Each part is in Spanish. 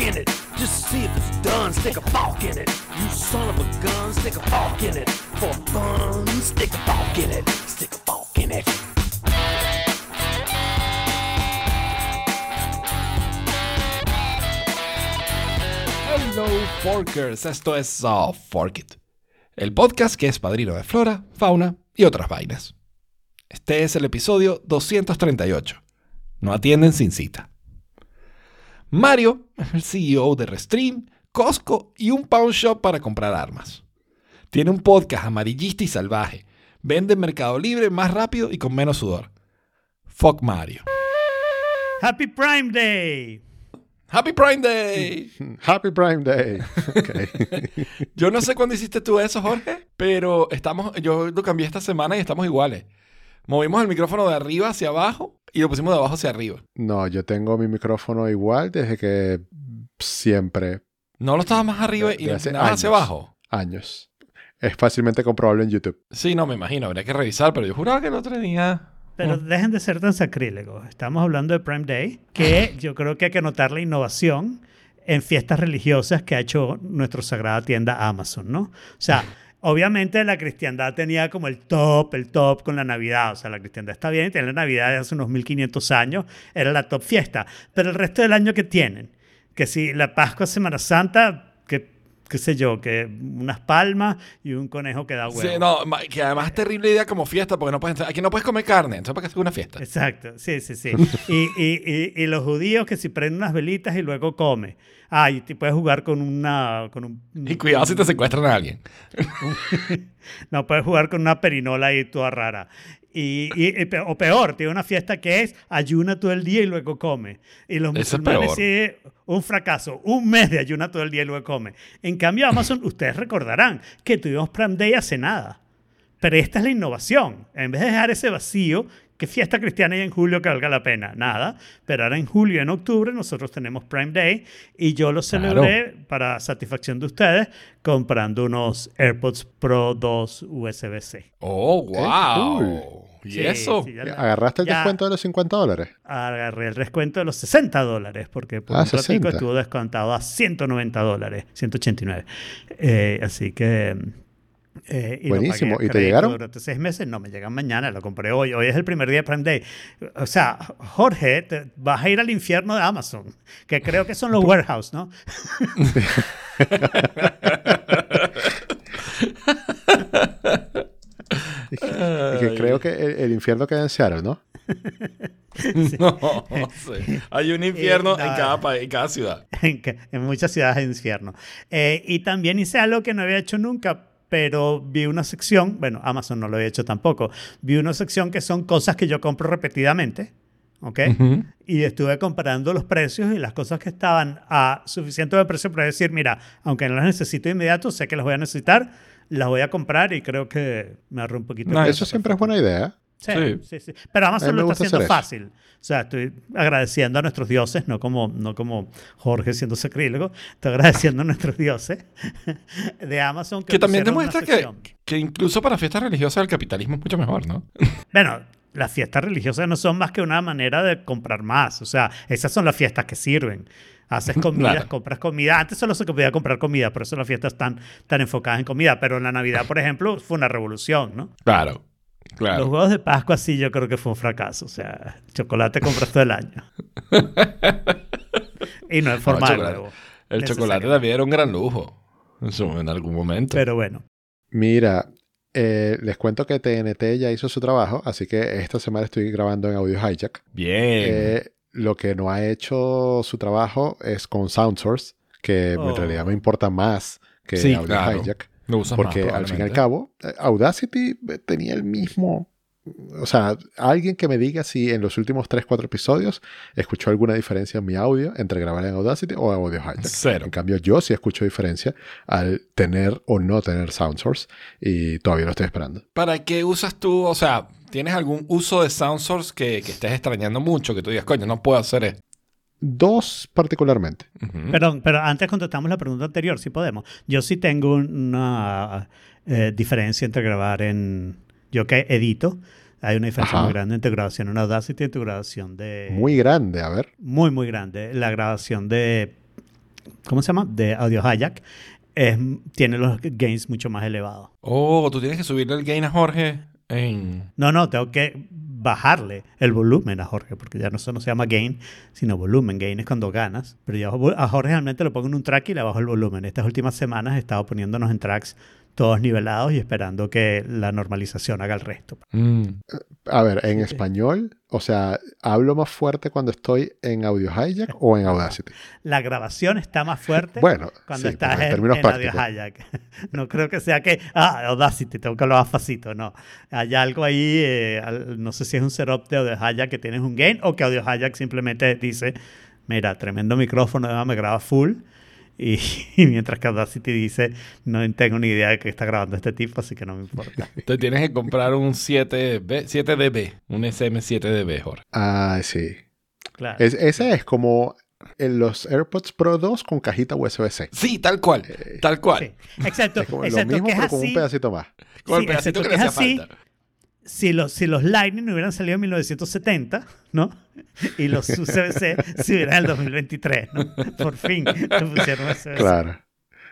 in it. Just see if it's done, stick a in it. You son of a gun, stick a in it. For fun, stick a in it. Stick a in it. Hello Forkers, esto es uh, Fork It, el podcast que es padrino de flora, fauna y otras vainas. Este es el episodio 238. No atienden sin cita. Mario es el CEO de Restream, Costco y un pawn shop para comprar armas. Tiene un podcast amarillista y salvaje. Vende en Mercado Libre más rápido y con menos sudor. Fuck Mario. Happy Prime Day. Happy Prime Day. Happy Prime Day. Okay. Yo no sé cuándo hiciste tú eso, Jorge, pero estamos, yo lo cambié esta semana y estamos iguales. Movimos el micrófono de arriba hacia abajo y lo pusimos de abajo hacia arriba. No, yo tengo mi micrófono igual desde que siempre, No lo estaba más arriba De- y de lo hacia abajo. años. Es fácilmente comprobable en YouTube. Sí, no me imagino, habría que revisar, pero yo juraba que el otro día. Pero dejen de ser tan sacrílegos. Estamos hablando de Prime Day, que yo creo que hay que notar la innovación en fiestas religiosas que ha hecho nuestra sagrada tienda Amazon, ¿no? O sea, obviamente la cristiandad tenía como el top, el top con la Navidad. O sea, la cristiandad está bien, tiene la Navidad hace unos 1500 años, era la top fiesta. Pero el resto del año que tienen, que si la Pascua, Semana Santa, qué sé yo, que unas palmas y un conejo que da huevo. Sí, no, que además es terrible idea como fiesta porque no puedes. Aquí no puedes comer carne, entonces para qué hacer una fiesta. Exacto, sí, sí, sí. y, y, y, y los judíos que si prenden unas velitas y luego come. Ah, y te puedes jugar con una... Con un, Y cuidado si te secuestran a alguien. No, puedes jugar con una perinola ahí toda rara. Y, y- o peor, tiene una fiesta que es ayuna todo el día y luego come. Y los Eso musulmanes sí, un fracaso. Un mes de ayuna todo el día y luego come. En cambio, Amazon, ustedes recordarán que tuvimos Prime Day hace nada. Pero esta es la innovación. En vez de dejar ese vacío, ¿qué fiesta cristiana hay en julio que valga la pena? Nada. Pero ahora en julio y en octubre nosotros tenemos Prime Day y yo lo celebré para satisfacción de ustedes comprando unos AirPods Pro 2 USB-C. Oh, wow. ¿Y Sí, eso? sí, ya la- ¿Agarraste el ya descuento de los 50 dólares? Agarré el descuento de los 60 dólares porque por Ah, un ratico 60. estuvo descontado a 190 dólares, 189. Eh, así que... eh, y Buenísimo. ¿Y te llegaron? Durante seis meses no me llegan mañana, lo compré hoy. Hoy es el primer día de Prime Day. O sea, Jorge, te- vas a ir al infierno de Amazon, que creo que son los warehouse, ¿no? Y que, creo que el, el infierno queda en Seattle, ¿no? No, sí. Hay un infierno Eh, en, no. cada país, en cada ciudad. en, que- en muchas ciudades hay infierno. Eh, y también hice algo que no había hecho nunca, pero vi una sección, bueno, Amazon no lo había hecho tampoco, vi una sección que son cosas que yo compro repetidamente, ¿ok? Y estuve comparando los precios y las cosas que estaban a suficiente de precio para decir, mira, aunque no las necesito de inmediato, sé que las voy a necesitar, las voy a comprar y creo que me ahorro un poquito. de Nice. precio. Eso siempre es buena idea. Sí, Sí. sí, sí. Pero Amazon lo está haciendo fácil. O sea, estoy agradeciendo a nuestros dioses, no como, no como Jorge siendo sacrílego, estoy agradeciendo a nuestros dioses de Amazon. Que, Que también demuestra que, que incluso para fiestas religiosas el capitalismo es mucho mejor, ¿no? Bueno, las fiestas religiosas no son más que una manera de comprar más. O sea, esas son las fiestas que sirven. Haces comida, Claro. compras comida. Antes solo se podía comprar comida, por eso las fiestas están tan enfocadas en comida. Pero la Navidad, por ejemplo, fue una revolución, ¿no? Claro, Los claro. huevos de Pascua sí yo creo que fue un fracaso. O sea, chocolate compras todo el año. y no es No, formal el chocolate, huevo. el necesario. chocolate también era un gran lujo en, su- en algún momento. Pero bueno. Mira, eh, les cuento que TNT ya hizo su trabajo, así que esta semana estoy grabando en Audio Hijack. Bien. Eh, lo que no ha hecho su trabajo es con SoundSource, que Oh. en realidad me importa más que Sí, Audio claro. Hijack. Lo Porque más, al fin y al cabo, eh, Audacity tenía el mismo. O sea, alguien que me diga si en los últimos 3, 4 episodios escuchó alguna diferencia en mi audio entre grabar en Audacity o Audio Hijack. Cero. En cambio, yo sí escucho diferencia al tener o no tener SoundSource y todavía lo estoy esperando. ¿Para qué usas tú? O sea, ¿tienes algún uso de SoundSource que, que estés extrañando mucho? Que tú digas, coño, no puedo hacer esto. Dos particularmente. Perdón, pero antes contestamos la pregunta anterior, si podemos. Yo sí tengo una eh, diferencia entre grabar en... Yo que edito, hay una diferencia Ajá. muy grande entre grabación en Audacity y tu grabación de... Muy grande, a ver. muy, muy grande. La grabación de ¿cómo se llama? De Audio Hijack, es- tiene los gains mucho más elevados. Oh, tú tienes que subirle el gain a Jorge No, no, tengo que bajarle el volumen a Jorge, porque ya no, no se llama gain, sino volumen. Gain es cuando ganas. Pero yo a Jorge realmente lo pongo en un track y le bajo el volumen. Estas últimas semanas he estado poniéndonos en tracks todos nivelados y esperando que la normalización haga el resto. Mm. A ver, en Sí. español, o sea, ¿hablo más fuerte cuando estoy en Audio Hijack o en Audacity? La grabación está más fuerte Bueno, cuando sí, estás pero en en, términos en Audio. Hijack. No creo que sea que, ah, Audacity, tengo que hablar más facito, no. Hay algo ahí, eh, al- no sé si es un setup de Audio Hijack que tienes un gain o que Audio Hijack simplemente dice, mira, tremendo micrófono, además me graba full. Y, y mientras que Audacity dice, no tengo ni idea de qué está grabando este tipo, así que no me importa. Te tienes que comprar un 7B, 7DB, un SM7DB, Jorge. Ah, sí. Claro. Es- ese es como en los AirPods Pro 2 con cajita USB-C. Sí, tal cual, tal cual. Sí. Exacto, Es como lo mismo, que es pero con un pedacito más. Con el Sí, pedacito excepto que que le es hacía así. falta. Si los, si los Lightning hubieran salido en 1970, ¿no? Y los USB-C si hubieran en el 2023, ¿no? Por fin le pusieron USB-C. Claro.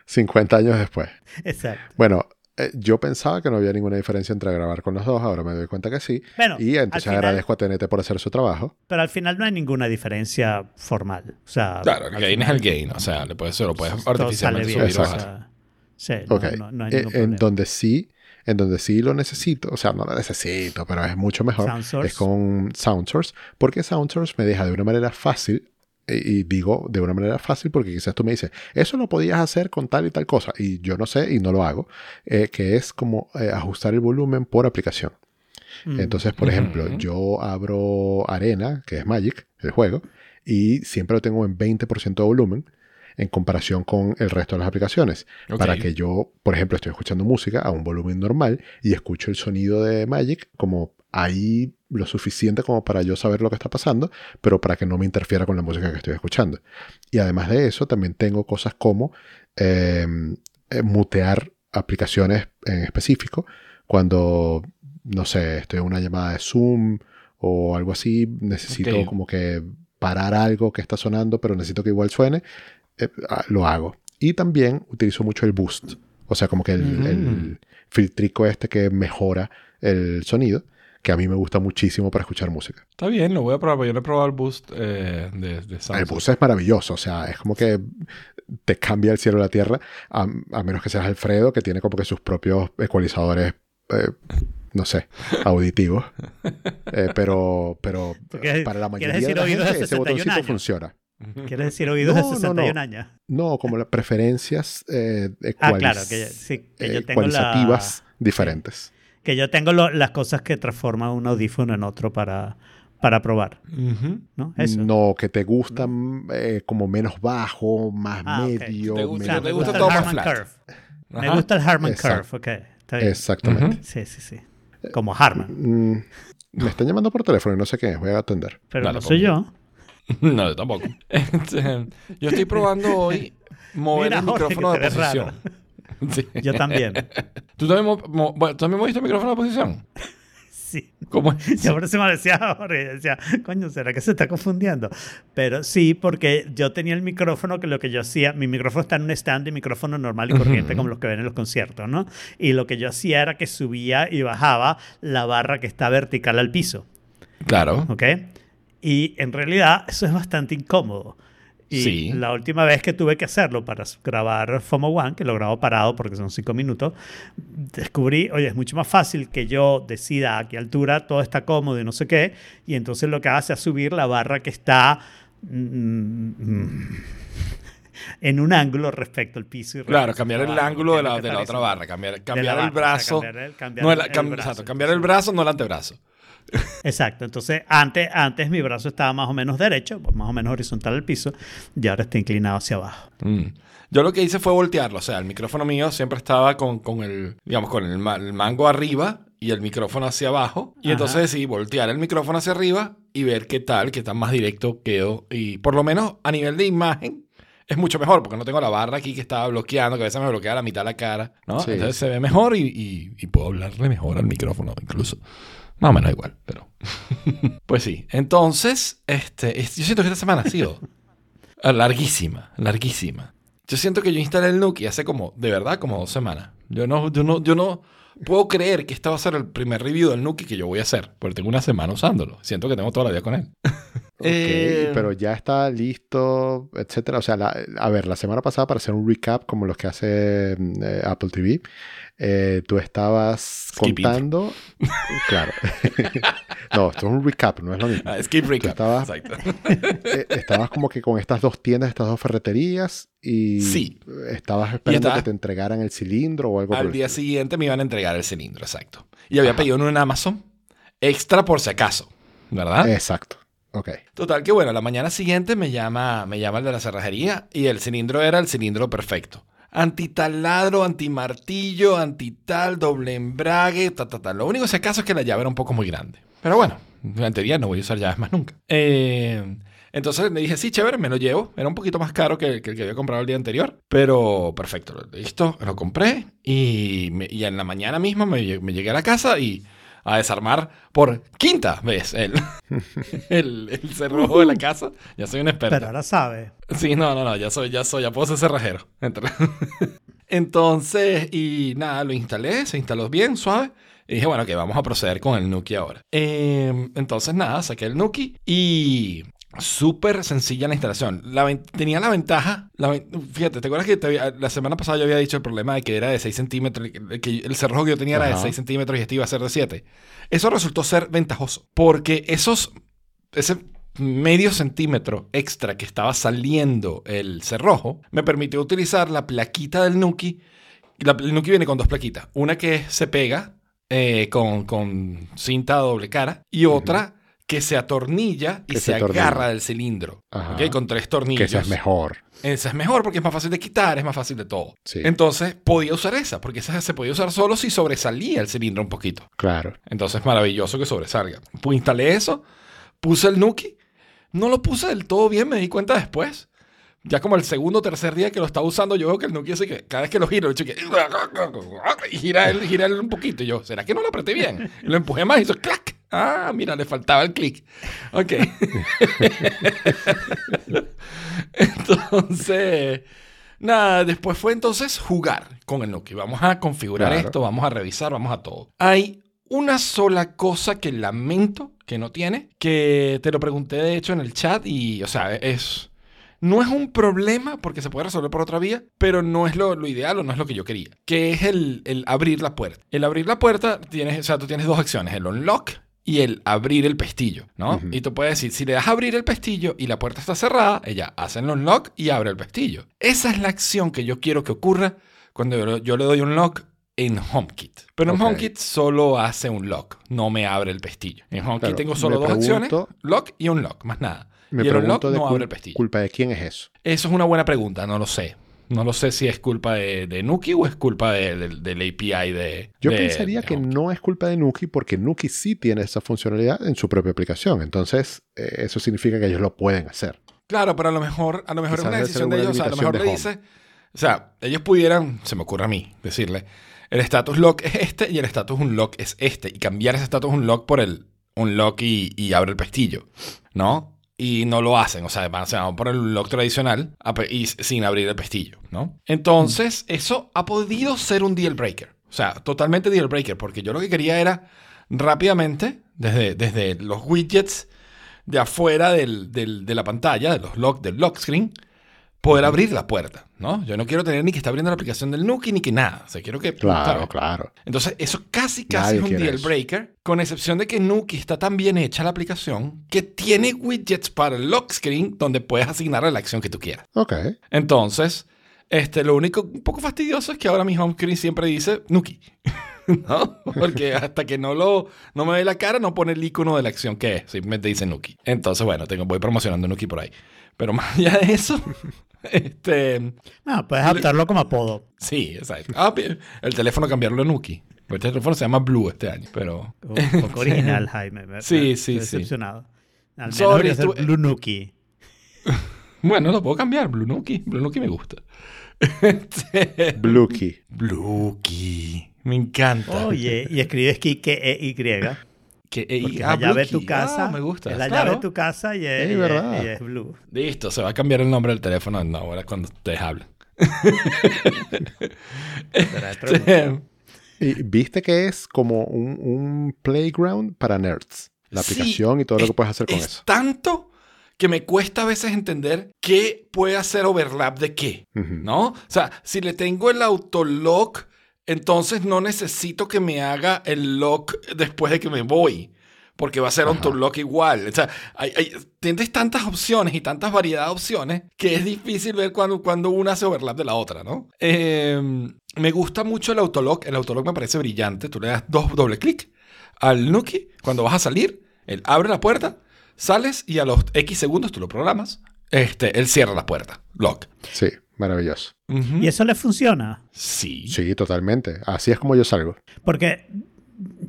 50 años después. Exacto. Bueno, eh, yo pensaba que no había ninguna diferencia entre grabar con los dos, ahora me doy cuenta que sí. Bueno, y entonces al final- agradezco a TNT por hacer su trabajo. Pero al final no hay ninguna diferencia formal. O sea, Claro, el gain es final el gain, o sea, le puedes, lo puedes artificialmente bien. subir o sea, sí, no, Ok. no- no hay Eh, en donde sí, en donde sí lo necesito, o sea, no lo necesito, pero es mucho mejor, SoundSource. es con SoundSource, porque SoundSource me deja de una manera fácil, eh, y digo de una manera fácil porque quizás tú me dices, eso lo podías hacer con tal y tal cosa, y yo no sé y no lo hago, eh, que es como eh, ajustar el volumen por aplicación. Mm. Entonces, por ejemplo, yo abro Arena, que es Magic, el juego, y siempre lo tengo en 20% de volumen en comparación con el resto de las aplicaciones. Para que yo, por ejemplo, estoy escuchando música a un volumen normal y escucho el sonido de Magic como ahí lo suficiente como para yo saber lo que está pasando, pero para que no me interfiera con la música que estoy escuchando. Y además de eso, también tengo cosas como eh, eh, mutear aplicaciones en específico cuando, no sé, estoy en una llamada de Zoom o algo así, necesito como que parar algo que está sonando, pero necesito que igual suene, eh, ah, lo hago. Y también utilizo mucho el boost, o sea, como que el, Mm. el filtrico este que mejora el sonido, que a mí me gusta muchísimo para escuchar música. Está bien, lo voy a probar. porque Yo no he probado el boost eh, de, de El Samsung. boost es maravilloso, o sea, es como que te cambia el cielo y la tierra, a, a menos que seas Alfredo, que tiene como que sus propios ecualizadores, eh, no sé, auditivos. Eh, pero pero ¿Tú quieres- para la mayoría de la gente ese 61 botoncito años? funciona. ¿Quieres decir oídos No, de no, 61 no. años? No, como las preferencias eh, Ah, ecualiz- claro, que, yo- sí, que yo tengo ecualizativas la- diferentes. que yo tengo lo- las cosas que transforman un audífono en otro para, para probar. ¿no? Eso. No, que te gustan eh, como menos bajo, más Ah, medio. Te O gusta- sea, menos te me gusta todo el más Harman flat. Curve. Me gusta el Harman Exacto. Curve, ok. Está bien. Exactamente. Sí, sí, sí. Como Harman. Mm, me están llamando por teléfono y no sé quién es, voy a atender. Pero Dale, no soy yo. No, yo tampoco. Este, yo estoy probando hoy mover Mira, el Jorge, micrófono de posición. Sí. Yo también. ¿Tú también, mo- mo- bueno, ¿tú también moviste el micrófono de posición? Sí. ¿Cómo es? Yo por eso me decía Jorge, decía, coño, ¿será que se está confundiendo? Pero sí, porque yo tenía el micrófono que lo que yo hacía, mi micrófono está en un stand de micrófono normal y corriente como los que ven en los conciertos, ¿no? Y lo que yo hacía era que subía y bajaba la barra que está vertical al piso, Claro. ¿ok? Y en realidad eso es bastante incómodo. Y Sí. la última vez que tuve que hacerlo para grabar FOMO One, que lo grabo parado porque son cinco minutos, descubrí, oye, es mucho más fácil que yo decida a qué altura todo está cómodo y no sé qué, y entonces lo que hace es subir la barra que está mm, en un ángulo respecto al piso. Y Claro, cambiar el ángulo de la, de la otra barra, cambiar, el brazo. cambiar el- brazo, no el antebrazo. Exacto, entonces antes, antes mi brazo estaba más o menos derecho, más o menos horizontal al piso, y ahora está inclinado hacia abajo. Mm. Yo lo que hice fue voltearlo. O sea, el micrófono mío siempre estaba con, con el, digamos, con el, ma- el mango arriba y el micrófono hacia abajo. Y Ajá. entonces decidí voltear el micrófono hacia arriba y ver qué tal, qué tan más directo quedó. Y por lo menos a nivel de imagen es mucho mejor porque no tengo la barra aquí que estaba bloqueando, que a veces me bloquea la mitad de la cara. ¿no? Sí. Entonces se ve mejor y, y- y puedo hablarle mejor al micrófono incluso. Más o menos igual, pero... pues sí. Entonces, este, es- yo siento que esta semana ha sido... Ah, Larguísima, larguísima. Yo siento que yo instalé el Nuki hace como, de verdad, como dos semanas. Yo no, yo no, yo no puedo creer que este va a ser el primer review del Nuki que yo voy a hacer, porque tengo una semana usándolo. Siento que tengo toda la vida con él. Eh, pero ya está listo, etcétera. O sea, la- a ver, la semana pasada para hacer un recap como los que hace mm, eh, Apple TV, eh, tú estabas Skip contando, claro. no, esto es un recap, no es lo mismo. Ah, skip recap. estabas- Exacto. Estabas como que con estas dos tiendas, estas dos ferreterías y Sí. estabas esperando estaba- que te entregaran el cilindro o algo por Al día estilo. siguiente me iban a entregar el cilindro, exacto. Y había pedido uno en Amazon, extra por si acaso, ¿verdad? Exacto. Ok. Total que bueno, la mañana siguiente me llama, me llama el de la cerrajería y el cilindro era el cilindro perfecto. Antitaladro, antimartillo, antital, doble embrague, ta, ta, ta. Lo único si acaso es que la llave era un poco muy grande. Pero bueno, en teoría no voy a usar llaves más nunca. Eh, entonces le dije, sí, chévere, me lo llevo. Era un poquito más caro que, que el que había comprado el día anterior. Pero perfecto, listo, lo compré. Y, me- y en la mañana misma me, me llegué a la casa y a desarmar por quinta vez el, el, el cerrojo de la casa. Ya soy un experto. Pero ahora sabe. Sí, no, no, no, ya soy, ya soy, ya puedo ser cerrajero. Entra- Entonces, y nada, lo instalé, se instaló bien, suave. Y dije, bueno, que vamos a proceder con el Nuki ahora. Eh, entonces, nada, saqué el Nuki y súper sencilla la instalación. La tenía la ventaja, la fíjate, ¿te acuerdas que te había- la semana pasada yo había dicho el problema de que era de 6 centímetros, que- el cerrojo que yo tenía era de Ajá. 6 centímetros y este iba a ser de 7? Eso resultó ser ventajoso, porque esos, ese medio centímetro extra que estaba saliendo el cerrojo me permitió utilizar la plaquita del Nuki. La- el Nuki viene con dos plaquitas. Una que se pega eh, con, con cinta doble cara y otra que se atornilla y Que se, se agarra del cilindro. Ajá. ¿ok? Con tres Que tornillos. esa es mejor. Esa es mejor porque es más fácil de quitar, es más fácil de todo. Sí. Entonces podía usar esa, porque esa se podía usar solo si sobresalía el cilindro un poquito. Claro. Entonces, maravilloso que sobresalga. Pues instalé eso, puse el Nuki. No lo puse del todo bien, me di cuenta después. Ya como el segundo o tercer día que lo estaba usando, yo veo que el Nuki así que cada vez que lo giro, el chico, y gira él, gira él un poquito. Y yo, ¿será que no lo apreté bien? Y lo empujé más y hizo clac. Ah, mira, le faltaba el clic. Ok. entonces, nada, después fue entonces jugar con el Nuki. Vamos a configurar Claro. esto, vamos a revisar, vamos a todo. Hay una sola cosa que lamento que no tiene, que te lo pregunté de hecho en el chat y, o sea, es... No es un problema porque se puede resolver por otra vía, pero no es lo, lo ideal o no es lo que yo quería, que es el, el abrir la puerta. El abrir la puerta, tienes, o sea, tú tienes dos acciones, el unlock y el abrir el pestillo, ¿no? Y tú puedes decir, si le das a abrir el pestillo y la puerta está cerrada, ella hace el unlock y abre el pestillo. Esa es la acción que yo quiero que ocurra cuando yo, le doy un lock en HomeKit. Pero en. HomeKit solo hace un lock, no me abre el pestillo. En HomeKit Claro, tengo solo dos acciones, lock y unlock, más nada. Me y el unlock no abre el pestillo. culpa de quién es eso. Eso es una buena pregunta, no lo sé. No lo sé si es culpa de, de Nuki o es culpa de- de- del API de. Yo de- pensaría de que no es culpa de Nuki porque Nuki sí tiene esa funcionalidad en su propia aplicación. Entonces, eh, eso significa que ellos lo pueden hacer. Claro, pero a lo mejor, a lo mejor es una decisión de ellos. O sea, a lo mejor le dice. O sea, ellos pudieran, se me ocurre a mí, decirle, el status lock es este y el status unlock es este. Y cambiar ese status unlock por el unlock y, y abre el pestillo. ¿No? Y no lo hacen. O sea, van, se van por el unlock tradicional a pe- y sin abrir el pestillo. ¿No? Entonces, eso ha podido ser un deal breaker. O sea, totalmente deal breaker. Porque yo lo que quería era rápidamente, desde, desde los widgets de afuera del- del- de la pantalla, de los lock, del lock screen, poder abrir la puerta, ¿no? Yo no quiero tener ni que esté abriendo la aplicación del Nuki ni que nada. O sea, quiero que... Claro, ¿sabes? claro. Entonces, eso casi, casi Nadie es un deal eso. breaker, con excepción de que Nuki está tan bien hecha la aplicación que tiene widgets para el lock screen donde puedes asignarle la acción que tú quieras. Ok. Entonces, este, lo único un poco fastidioso es que ahora mi home screen siempre dice Nuki. ¿No? Porque hasta que no lo no me ve la cara, no pone el icono de la acción que es. Simplemente dice Nuki. Entonces, bueno, tengo, voy promocionando Nuki por ahí. Pero más allá de eso, este. No, puedes adaptarlo como apodo. Sí, exacto. Ah, el teléfono cambiarlo a Nuki. Pues El teléfono se llama Blue este año, pero. Un poco original, Jaime. Me- Sí, me- sí, estoy sí. decepcionado. Al menos Sorry, ser Blue Nuki. Bueno, lo puedo cambiar. Blue Nuki. Blue Nuki me gusta. Este, Blueky. Bluki. Me encanta. Oye, y escribes Kike E Y. Que, y- Porque es ah, la llave de tu casa. Ah, me gusta. Es la Claro. llave de tu casa y es, Es y es- verdad. y es blue. Listo, se va a cambiar el nombre del teléfono no, ahora cuando ustedes hablan. Pero- Y viste que es como un, un playground para nerds. La Sí, aplicación y todo lo es- que puedes hacer con es eso. tanto que me cuesta a veces entender qué puede hacer overlap de qué. ¿no? O sea, si le tengo el autolock, entonces no necesito que me haga el lock después de que me voy. Porque va a ser Ajá. autolock igual. O sea, hay, hay- tienes tantas opciones y tantas variedades de opciones que es difícil ver cuando, cuando una hace overlap de la otra, ¿no? Eh, me gusta mucho el autolock. El autolock me parece brillante. Tú le das dos doble clic al Nuki cuando vas a salir. Él abre la puerta, sales y a los X segundos tú lo programas. Este, él cierra la puerta. Lock. Sí, maravilloso. Ujú. ¿Y eso le funciona? Sí. Sí, totalmente. Así es como yo salgo. Porque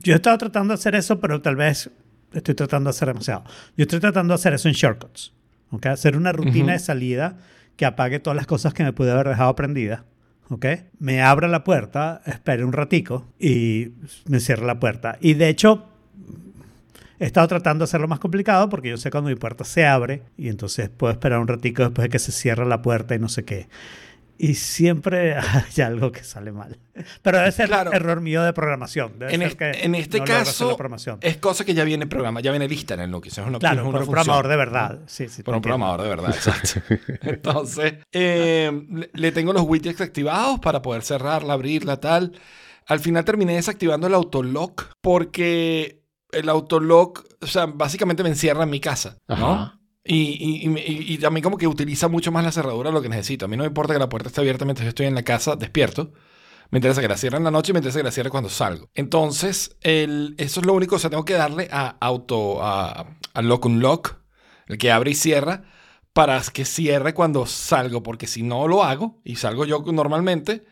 yo he estado tratando de hacer eso, pero tal vez estoy tratando de hacer demasiado. Yo estoy tratando de hacer eso en shortcuts. ¿ok? Hacer una rutina Ujú. de salida que apague todas las cosas que me pude haber dejado prendidas. ¿ok? Me abra la puerta, espere un ratico y me cierra la puerta. Y de hecho, he estado tratando de hacerlo más complicado porque yo sé cuando mi puerta se abre y entonces puedo esperar un ratico después de que se cierra la puerta y no sé qué. Y siempre hay algo que sale mal. Pero debe ser Claro. error mío de programación. Debe En, ser es- que en este no caso, la programación. es cosa que ya viene programa, ya viene lista en el Nuki. Una, Claro, es una por un programador de verdad. Sí, sí, Por un programador de verdad, exacto. Entonces, eh, le- le tengo los widgets activados para poder cerrarla, abrirla, tal. Al final terminé desactivando el autolock porque el autolock, o sea, básicamente me encierra en mi casa, ¿no? Ajá. Y, a mí como que utiliza mucho más la cerradura de lo que necesito. A mí no me importa que la puerta esté abierta mientras yo estoy en la casa despierto. Me interesa que la cierre en la noche y me interesa que la cierre cuando salgo. Entonces, el, eso es lo único. O sea, tengo que darle a auto, a, a lock unlock, el que abre y cierra, para que cierre cuando salgo. Porque si no lo hago y salgo yo normalmente,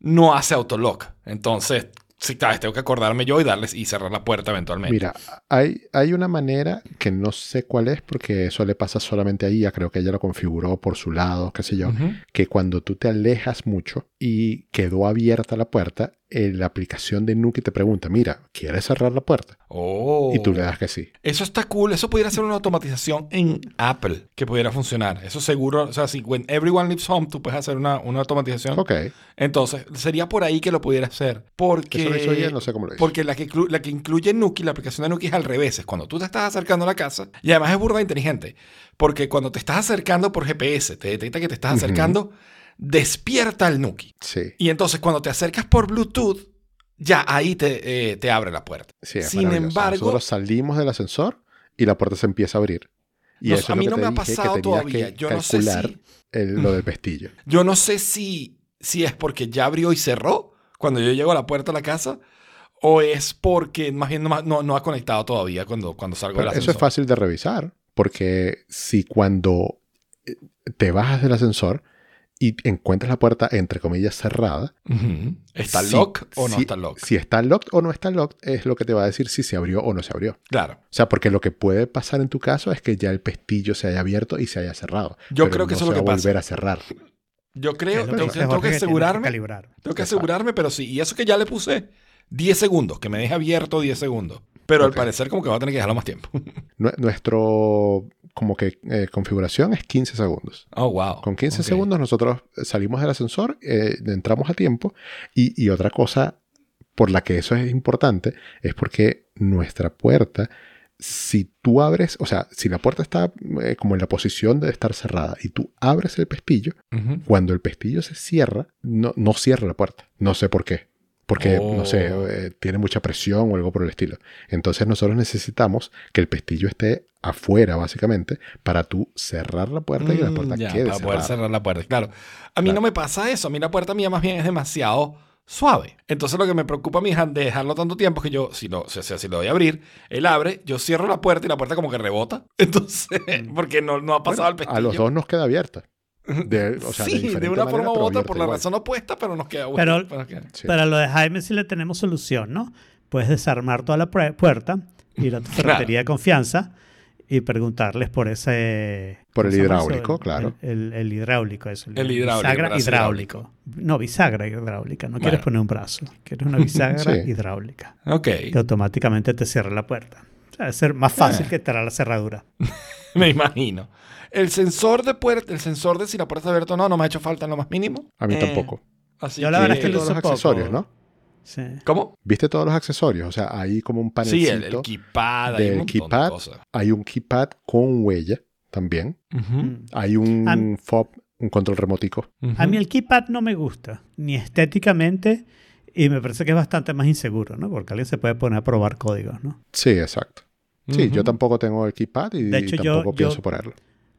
no hace autolock. Entonces, sí, tal vez tengo que acordarme yo y darles y cerrar la puerta eventualmente. Mira, hay, hay una manera que no sé cuál es porque eso le pasa solamente a ella, creo que ella lo configuró por su lado, qué sé yo, Ujú. que cuando tú te alejas mucho y quedó abierta la puerta, eh, la aplicación de Nuki te pregunta, mira, ¿quieres cerrar la puerta? Oh. Y tú le das que sí. Eso está cool. Eso pudiera ser una automatización en Apple que pudiera funcionar. Eso seguro. O sea, si when everyone lives home, tú puedes hacer una, una automatización. Ok, Entonces, sería por ahí que lo pudiera hacer. Porque, eso lo hizo ella, no sé cómo lo hizo. porque la que, la que incluye Nuki, la aplicación de Nuki es al revés. Es cuando tú te estás acercando a la casa. Y además es burda inteligente. Porque cuando te estás acercando por GPS, te detecta que te estás acercando, despierta el Nuki. Sí, Y entonces cuando te acercas por Bluetooth, ya ahí te, eh, te abre la puerta. sí, es Sin embargo, Nosotros salimos del ascensor y la puerta se empieza a abrir. Y No, eso a es lo mí que no me ha pasado todavía. que Yo no sé si- el- lo del pestillo. Yo no sé si, si es porque ya abrió y cerró cuando yo llego a la puerta de la casa o es porque más bien no, no, no ha conectado todavía cuando, cuando salgo Pero del eso es ascensor. fácil de revisar, porque si cuando eh, te bajas del ascensor y encuentras la puerta, entre comillas, cerrada, Ujú. ¿Está si- lock o no si- está lock? Si está locked o no está locked, es lo que te va a decir si se abrió o no se abrió. Claro. O sea, porque lo que puede pasar en tu caso es que ya el pestillo se haya abierto y se haya cerrado. Yo pero creo que no eso es lo que va a pasa. volver a cerrar. Yo creo, lo que tengo, tengo que asegurarme. calibrar. Tengo que asegurarme, pero sí. Y eso que ya le puse 10 segundos, que me deje abierto 10 segundos. Pero Ok. al parecer como que va a tener que dejarlo más tiempo. Nue- Nuestro como que eh, configuración es 15 segundos. Oh, wow. Con 15 Ok. segundos nosotros salimos del ascensor, eh, entramos a tiempo y, y otra cosa por la que eso es importante es porque nuestra puerta, si tú abres, o sea, si la puerta está eh, como en la posición de estar cerrada y tú abres el pestillo, cuando el pestillo se cierra, no, no cierra la puerta. No sé por qué. Porque, no sé, Oh. eh, tiene mucha presión o algo por el estilo. Entonces nosotros necesitamos que el pestillo esté afuera, básicamente, para tú cerrar la puerta y que la Mm, puerta ya, quede para poder cerrar la puerta. Claro. A mí Claro. no me pasa eso. A mí la puerta mía más bien es demasiado suave. Entonces lo que me preocupa a mí es de dejarlo tanto tiempo que yo, si lo, sea, si lo voy a abrir, él abre, yo cierro la puerta y la puerta como que rebota. Entonces, porque no, no ha pasado Mm. Bueno, el pestillo. a los dos nos queda abierta. De, o sea, sí, de, una manera, forma u pero otra, por la igual. razón opuesta, pero nos queda Pero- bueno, queda- Sí. Para lo de Jaime sí le tenemos solución, ¿no? Puedes desarmar toda la pue- puerta, ir a tu ferretería de confianza y preguntarles por ese... Por el hidráulico, claro. El, el- el hidráulico, eso. El hidráulico, Bisagra hidráulico. No, bisagra hidráulica. No Bueno. quieres poner un brazo. Quieres una bisagra Sí. hidráulica. Ok. Que automáticamente te cierra la puerta. Debe ser más fácil Eh. que estar a la cerradura. Me imagino. El sensor de puerta, el sensor de si la puerta está abierta o no, no me ha hecho falta en lo más mínimo. A mí Eh, tampoco. Así Yo la verdad es que Viste lo todos los uso poco. accesorios, ¿no? Sí. ¿Cómo? ¿Viste todos los accesorios? O sea, hay como un Sí, panelcito. el, el keypad, hay del un montón de keypad. cosas. Hay un keypad con huella también. Ujú, Mm. Hay un Am- fob, un control remotico. ujú. A mí el keypad no me gusta, ni estéticamente, y me parece que es bastante más inseguro, ¿no? Porque alguien se puede poner a probar códigos, ¿no? Sí, exacto. Sí, Ujú. yo tampoco tengo el keypad y, De hecho, y yo- tampoco yo- pienso ponerlo.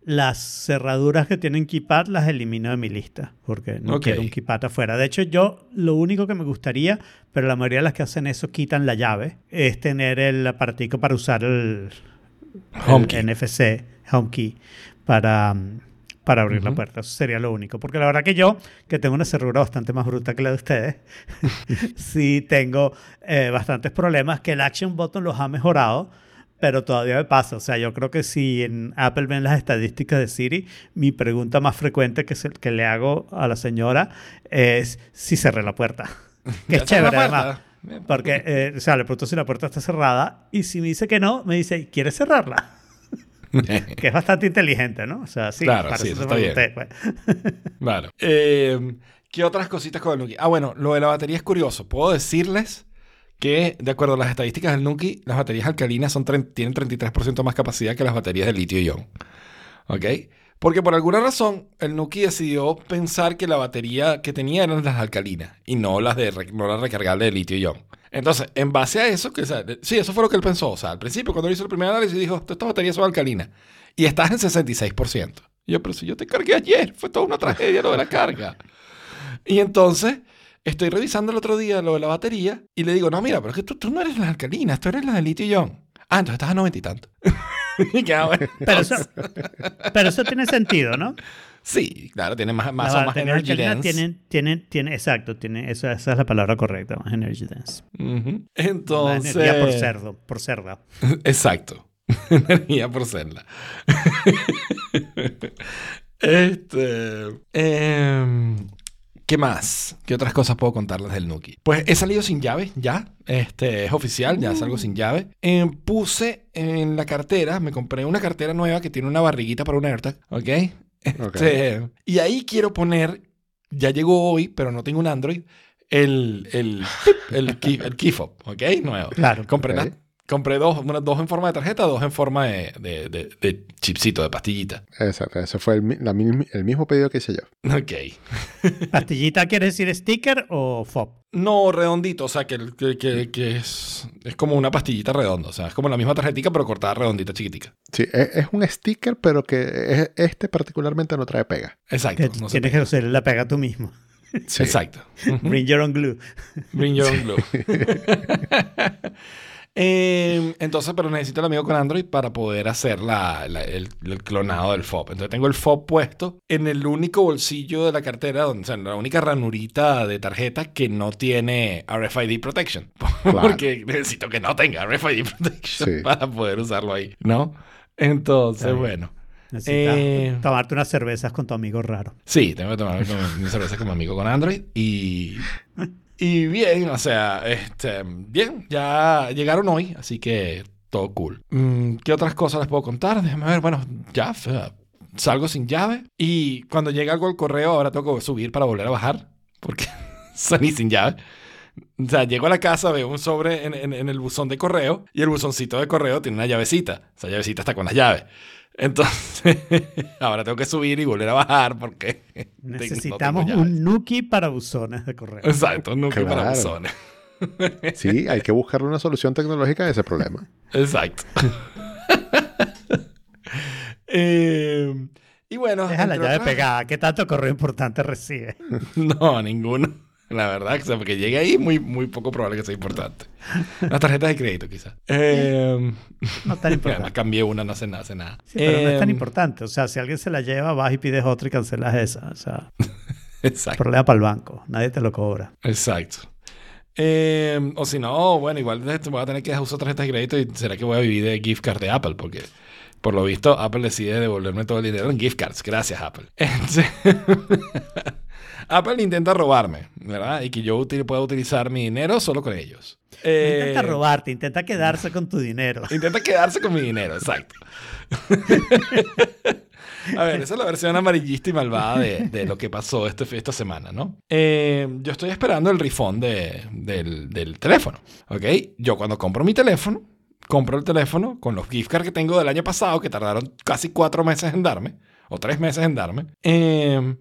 Las cerraduras que tienen keypad las elimino de mi lista, porque no Ok. quiero un keypad afuera. De hecho, yo lo único que me gustaría, pero la mayoría de las que hacen eso quitan la llave, es tener el aparatico para usar el, el HomeKey. NFC, HomeKey, para, mm, para abrir la Ujú. puerta. Eso sería lo único. Porque la verdad que yo, que tengo una cerradura bastante más bruta que la de ustedes, sí tengo eh, bastantes problemas que el Action Button los ha mejorado, pero todavía me pasa. O sea, yo creo que si en Apple ven las estadísticas de Siri, mi pregunta más frecuente que, se- que le hago a la señora es si cerré la puerta. Que es chévere, además. Porque, eh, o sea, le pregunto si la puerta está cerrada y si me dice que no, me dice, ¿quieres cerrarla? Que es bastante inteligente, ¿no? O sea, sí, Claro, para sí, eso está bien. pues. Claro. Eh, ¿Qué otras cositas con el Nuki? Ah, bueno, lo de la batería es curioso. Puedo decirles que, de acuerdo a las estadísticas del Nuki, las baterías alcalinas tienen 33% más capacidad que las baterías de litio-ion. ¿Ok? Porque por alguna razón el Nuki decidió pensar que la batería que tenía eran las alcalinas y no las de no las recargables de litio-ion. Entonces, en base a eso, que, sí, eso fue lo que él pensó. O sea, al principio, cuando hizo el primer análisis, dijo: Estas baterías son alcalinas. Y estás en 66%. Y yo, pero si yo te cargué ayer, fue toda una tragedia lo de la carga. Y entonces, estoy revisando el otro día lo de la batería y le digo: No, mira, pero es que tú, tú no eres las alcalinas, tú eres las de litio-ion. Ah, entonces estás a 90 y tanto. bueno, Pero eso, pero eso tiene sentido, ¿no? Sí, claro, tiene más, más, más energy dense. tienen, tienen, tienen, exacto, tiene, esa, esa es la palabra correcta, más energy dense. Entonces. energía por cerdo, por cerda. Exacto. Energía por celda. este. em, ¿Qué más? ¿Qué otras cosas puedo contarles del Nuki? Pues he salido sin llave, ya. Este es oficial, ya salgo sin llave. Em, puse en la cartera, me compré una cartera nueva que tiene una barriguita para un AirTag, ¿ok? Este, y ahí quiero poner, ya llegó hoy, pero no tengo un Android, el, el, el, key, el key fob, ¿ok? Nuevo. Claro. Compré. Compré dos, unas dos en forma de tarjeta, dos en forma de, de, de- de chipsito, de pastillita. Exacto. Ese fue el, la mismo pedido que hice yo. Ok. ¿Pastillita quiere decir sticker o fob? No, redondito, o sea, que, que, que- que es, es como una pastillita redonda, o sea, es como la misma tarjetita, pero cortada redondita, chiquitica. Sí, es, es un sticker, pero que es- este particularmente no trae pega. Exacto. Que no sé. tienes que hacer la pega tú mismo. Sí. Exacto. Bring your own glue. Bring your own glue. Eh, entonces, pero necesito el amigo con Android para poder hacer la, la- el, el clonado del FOB. Entonces tengo el FOB puesto en el único bolsillo de la cartera, donde, o sea, en la única ranurita de tarjeta que no tiene RFID Protection. Porque necesito que no tenga RFID Protection Sí. para poder usarlo ahí, ¿no? Entonces, bien. bueno. Necesitas Eh. tomarte unas cervezas con tu amigo raro. Sí, tengo que tomar con- mi cerveza como amigo con Android y, y bien, o sea, este, bien, ya llegaron hoy, así que todo cool. Mm, ¿Qué otras cosas les puedo contar? Déjame ver, bueno, ya, salgo sin llave y cuando llega algo al correo ahora tengo que subir para volver a bajar porque salí sin llave. O sea, llego a la casa, veo un sobre en, en- en el buzón de correo y el buzoncito de correo tiene una llavecita. Esa llavecita está con las llaves. Entonces, ahora tengo que subir y volver a bajar porque no Necesitamos un Nuki para buzones de correo. Exacto, nunca para Claro. buzones. Sí, hay que buscarle una solución tecnológica a ese problema. Exacto. Eh, y bueno, Deja la entre llave otras- pegada. ¿Qué tanto correo importante recibe? No, ninguno. La verdad, o sea, porque llegue ahí, muy, muy poco probable que sea importante. Las tarjetas de crédito, quizás. Eh, No tan además, importante. cambié una, no hace nada, hace nada. Sí, pero no es tan Eh, importante. O sea, si alguien se la lleva, vas y pides otra y cancelas esa. O sea, Exacto. problema para el banco. Nadie te lo cobra. Exacto. Eh, o si no, bueno, igual voy a tener que usar tarjetas de crédito y será que voy a vivir de gift card de Apple, porque por lo visto Apple decide devolverme todo el dinero en gift cards. Gracias, Apple. Entonces- Apple intenta robarme, ¿verdad? Y que yo util- pueda utilizar mi dinero solo con ellos. Eh, intenta robarte, intenta quedarse con tu dinero. Intenta quedarse con mi dinero, exacto. A ver, esa es la versión amarillista y malvada de, de lo que pasó este, esta semana, ¿no? Eh, yo estoy esperando el refund de- del, del teléfono, ¿ok? Yo cuando compro mi teléfono, compro el teléfono con los gift cards que tengo del año pasado, que tardaron casi cuatro meses en darme, o tres meses en darme. Eh,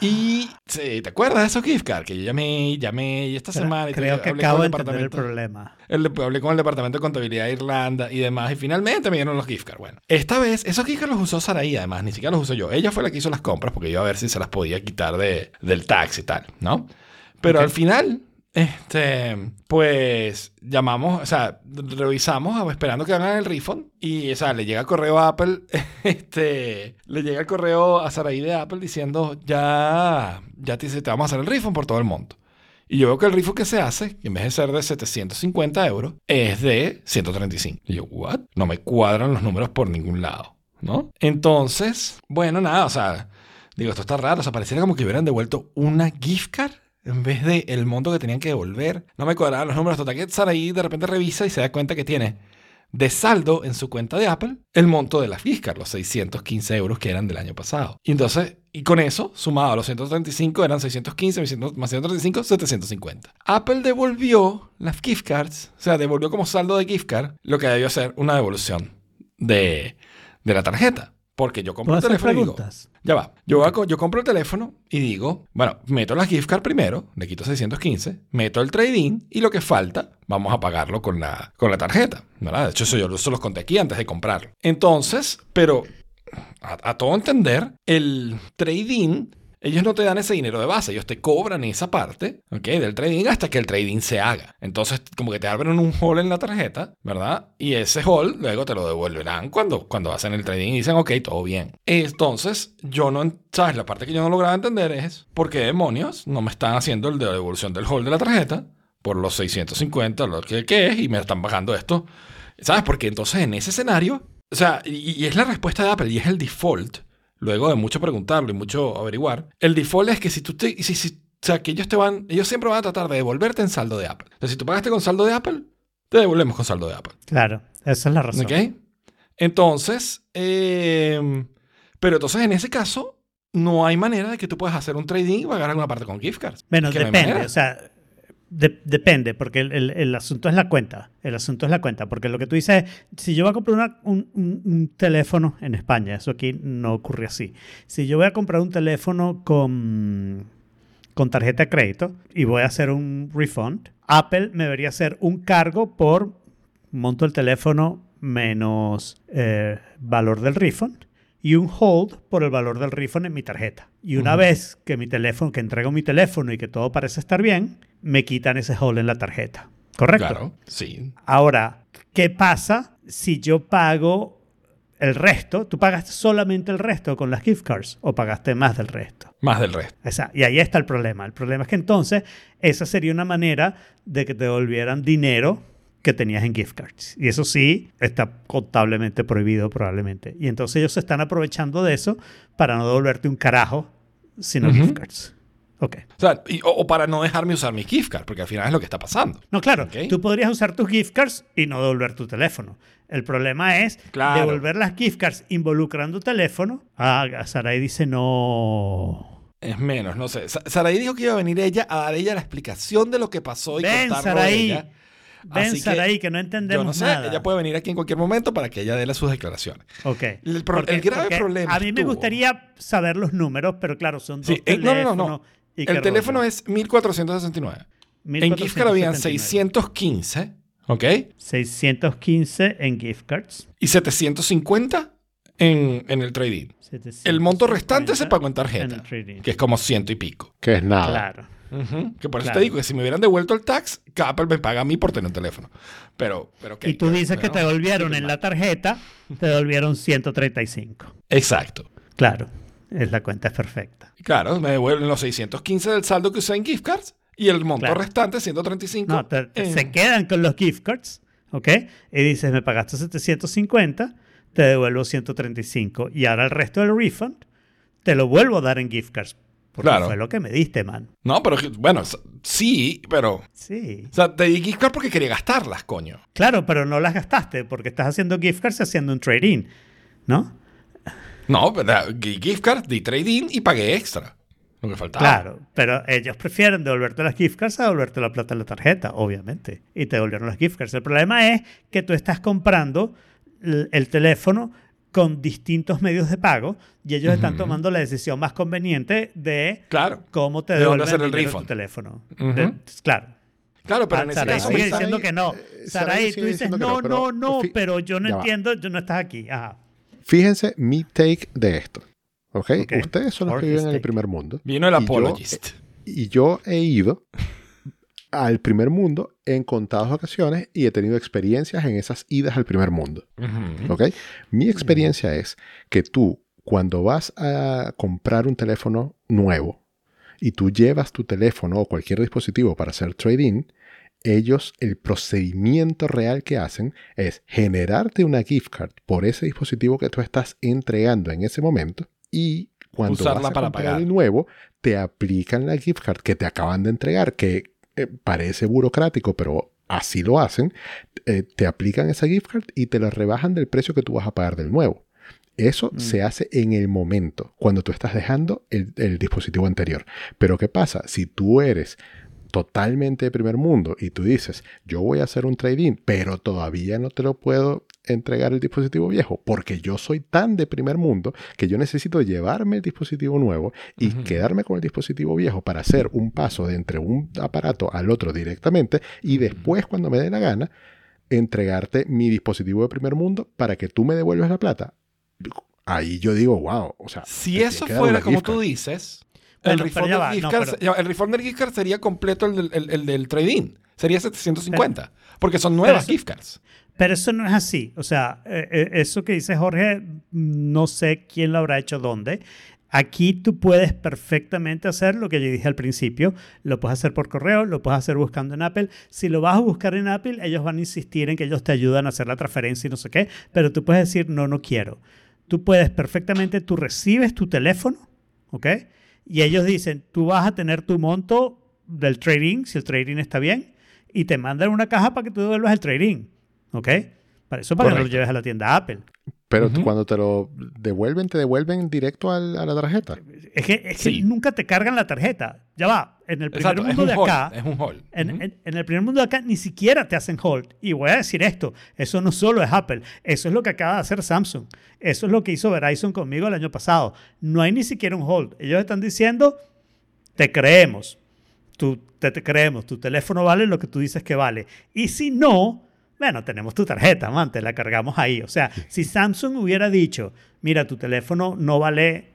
y, sí, ¿te acuerdas de esos gift cards? Que yo llamé, llamé y esta semana... y Creo que hablé con acabo de entender el departamento- problema. el hablé con el departamento de contabilidad de Irlanda y demás, y finalmente me dieron los gift cards. Bueno, esta vez, esos gift cards los usó Saraí, además, ni siquiera los uso yo. Ella fue la que hizo las compras porque iba a ver si se las podía quitar de, del tax y tal, ¿no? Pero Ok. al final, este, pues llamamos, o sea, revisamos a- esperando que hagan el refund y, o sea, le llega el correo a Apple, este, le llega el correo a Saraí de Apple diciendo, ya, ya te, vamos a hacer el refund por todo el monto. Y yo veo que el refund que se hace, en vez de ser de 750 euros, es de 135. Y yo, ¿what? No me cuadran los números por ningún lado, ¿no? Entonces, bueno, nada, o sea, digo, esto está raro. O sea, pareciera como que hubieran devuelto una gift card en vez de el monto que tenían que devolver. No me cuadraban los números. Total que Saraí de repente revisa y se da cuenta que tiene de saldo en su cuenta de Apple el monto de la card, los 615 euros que eran del año pasado. Y entonces, y con eso, sumado a los 135, eran 615 más 100 más 135, 750. Apple devolvió las gift cards, o sea, devolvió como saldo de gift card lo que debió ser una devolución de, de la tarjeta. Porque yo compro ¿Puedo el teléfono y digo, ya va. Yo, a yo compro el teléfono y digo, bueno, meto la gift card primero, le quito 615, meto el trading y lo que falta, vamos a pagarlo con la, con la tarjeta. ¿verdad? De hecho, eso yo se los conté aquí antes de comprarlo. Entonces, pero a, a todo entender, el trading, ellos no te dan ese dinero de base, ellos te cobran esa parte, ¿ok? Del trading hasta que el trading se haga. Entonces, como que te abren un hall en la tarjeta, ¿verdad? Y ese hall luego te lo devolverán cuando, cuando hacen el trading y dicen, ok, todo bien. Entonces, yo no, ¿sabes? La parte que yo no lograba entender es, ¿por qué demonios no me están haciendo el de devolución del hall de la tarjeta? Por los 650, lo que, que es, y me están bajando esto. ¿Sabes? Porque entonces en ese escenario, o sea, y, y es la respuesta de Apple y es el default, luego de mucho preguntarlo y mucho averiguar, el default es que si tú te, si, si- o sea, que ellos te van, ellos siempre van a tratar de devolverte en saldo de Apple. Entonces, si tú pagaste con saldo de Apple, te devolvemos con saldo de Apple. Claro, esa es la razón. ¿Ok? Entonces, eh, pero entonces en ese caso, no hay manera de que tú puedas hacer un trading y pagar alguna parte con gift cards. Bueno, no depende, o sea, de- depende, porque el, asunto es la cuenta. El asunto es la cuenta, porque lo que tú dices es, si yo voy a comprar un, teléfono en España, eso aquí no ocurre así. Si yo voy a comprar un teléfono con, con tarjeta de crédito y voy a hacer un refund, Apple me debería hacer un cargo por monto el teléfono menos eh, valor del refund y un hold por el valor del refund en mi tarjeta. Y una vez que mi teléfono, que entrego mi teléfono y que todo parece estar bien, me quitan ese hold en la tarjeta. ¿Correcto? Claro, sí. Ahora, ¿qué pasa si yo pago el resto? ¿Tú pagaste solamente el resto con las gift cards o pagaste más del resto? Más del resto. Y ahí está el problema. El problema es que entonces esa sería una manera de que te devolvieran dinero que tenías en gift cards. Y eso sí está contablemente prohibido probablemente. Y entonces ellos se están aprovechando de eso para no devolverte un carajo sino Ujú. gift cards. Ok. O sea, y- o, o para no dejarme usar mi gift card, porque al final es lo que está pasando. No, claro, Ok. tú podrías usar tus gift cards y no devolver tu teléfono. El problema es Claro. devolver las gift cards involucrando teléfono. Ah, Sarai dice no. Es menos, no sé. Sa- Saraí dijo que iba a venir ella a dar ella la explicación de lo que pasó y Ven, contarlo Saraí. ella. Ven, Así que no Yo entendemos no sé, nada. ella puede venir aquí en cualquier momento para que ella dé sus declaraciones. Ok. El pro- el grave porque problema A mí me estuvo- gustaría saber los números, pero claro, son dos Sí, eh, no, no, teléfonos. no, no. y El teléfono rollo. es 1469. En gift card habían 615, ¿ok? 615 en gift cards. Y 750 en, en el trading. El monto restante se 750 pagó en en tarjeta, el trading. que es como ciento y pico. Que es nada. Claro. Que por eso Claro. te digo que si me hubieran devuelto el tax, Apple me paga a mí por tener un teléfono. Pero, pero ¿qué? y tú dices que te devolvieron en la tarjeta, te devolvieron 135. Exacto. Claro, es la cuenta es perfecta. Claro, me devuelven los 615 del saldo que usé en gift cards y el monto Claro. restante, 135. No, te- te- en- se quedan con los gift cards, ¿ok? Y dices, me pagaste 750, te devuelvo 135. Y ahora el resto del refund te lo vuelvo a dar en gift cards. Porque Claro. fue lo que me diste, man. No, pero bueno, sí, pero... Sí. O sea, te di gift card porque quería gastarlas, coño. Claro, pero no las gastaste porque estás haciendo gift cards y haciendo un trade-in, ¿no? No, pero di gift card, di trading y pagué extra. Lo que faltaba. Claro, pero ellos prefieren devolverte las gift cards a devolverte la plata en la tarjeta, obviamente. Y te devolvieron las gift cards. El problema es que tú estás comprando el teléfono con distintos medios de pago y ellos están tomando la decisión más conveniente de Claro. cómo te ¿De dónde devuelven hacer el tu teléfono. De- claro. Claro, pero Ah, en ese Sarai caso... sigue Sarai- diciendo que no. eh, Sarai Sarai, tú dices, no, no, pero- no, pero yo no entiendo, yo no estás aquí. Ajá. Fíjense mi take de esto. ¿ok? Ok. Ustedes son los que viven en el primer mundo. Vino el Y yo- apologist. Y yo he ido al primer mundo en contadas ocasiones y he tenido experiencias en esas idas al primer mundo. ¿ok? Mi experiencia es que tú, cuando vas a comprar un teléfono nuevo y tú llevas tu teléfono o cualquier dispositivo para hacer trading, ellos, el procedimiento real que hacen es generarte una gift card por ese dispositivo que tú estás entregando en ese momento y cuando Usarla vas a para comprar pagar. el nuevo, te aplican la gift card que te acaban de entregar, que eh, parece burocrático, pero así lo hacen, eh, te aplican esa gift card y te la rebajan del precio que tú vas a pagar del nuevo. Eso Mm. se hace en el momento, cuando tú estás dejando el, el dispositivo anterior. Pero ¿qué pasa? Si tú eres totalmente de primer mundo y tú dices, yo voy a hacer un trading, pero todavía no te lo puedo entregar el dispositivo viejo, porque yo soy tan de primer mundo que yo necesito llevarme el dispositivo nuevo y quedarme con el dispositivo viejo para hacer un paso de entre un aparato al otro directamente y después, cuando me dé la gana, entregarte mi dispositivo de primer mundo para que tú me devuelvas la plata. Ahí yo digo, wow, o sea, Si eso fuera como gift tú card. dices, el, pero ya del gift card, pero- sería completo el del, el- el del trading. Sería 750. porque son nuevas eso- gift cards. Pero eso no es así. O sea, eh, eh, eso que dice Jorge, no sé quién lo habrá hecho dónde. Aquí tú puedes perfectamente hacer lo que yo dije al principio. Lo puedes hacer por correo, lo puedes hacer buscando en Apple. Si lo vas a buscar en Apple, ellos van a insistir en que ellos te ayudan a hacer la transferencia y no sé qué. Pero tú puedes decir, no, no quiero. Tú puedes perfectamente, tú recibes tu teléfono, ¿ok? Y ellos dicen, tú vas a tener tu monto del trading, si el trading está bien, y te mandan una caja para que tú devuelvas el trading. ¿Ok? Para eso para que no lo lleves a la tienda Apple. Pero cuando te lo devuelven, te devuelven directo al- a la tarjeta. Es que, es que Sí. nunca te cargan la tarjeta. Ya va. En el primer Exacto, es mundo un de hold. acá. Es un hold. En, Ujú. en- en el primer mundo de acá ni siquiera te hacen hold. Y voy a decir esto, eso no solo es Apple, eso es lo que acaba de hacer Samsung. Eso es lo que hizo Verizon conmigo el año pasado. No hay ni siquiera un hold. Ellos están diciendo, te creemos, tú, te, te creemos, tu teléfono vale lo que tú dices que vale. Y si no, bueno, tenemos tu tarjeta, man, te la cargamos ahí. O sea, si Samsung hubiera dicho, mira, tu teléfono no vale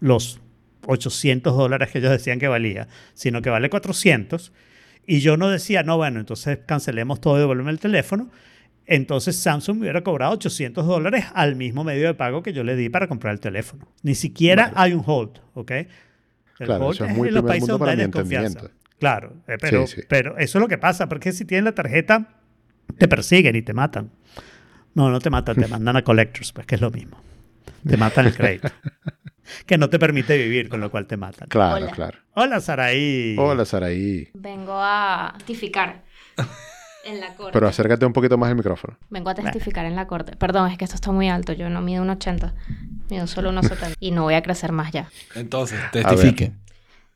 los 800 dólares que ellos decían que valía, sino que vale 400, y yo no decía, no, bueno, entonces cancelemos todo y devuélveme el teléfono, entonces Samsung me hubiera cobrado 800 dólares al mismo medio de pago que yo le di para comprar el teléfono. Ni siquiera hay un hold, ¿ok? El Claro, hold eso es es muy en los países mundo donde hay desconfianza. Claro, eh, pero, Sí, sí. pero eso es lo que pasa, porque si tienen la tarjeta, te persiguen y te matan. No, no te matan, te mandan a collectors, pues que es lo mismo. Te matan el crédito. que no te permite vivir, con lo cual te matan. Claro, Hola. claro. Hola, Saraí. Hola, Saraí. Vengo a testificar en la corte. Pero acércate un poquito más al micrófono. Vengo a testificar en la corte. Perdón, es que esto está muy alto. Yo no mido un 80. Mido solo unos 70. Y no voy a crecer más ya. Entonces, testifique.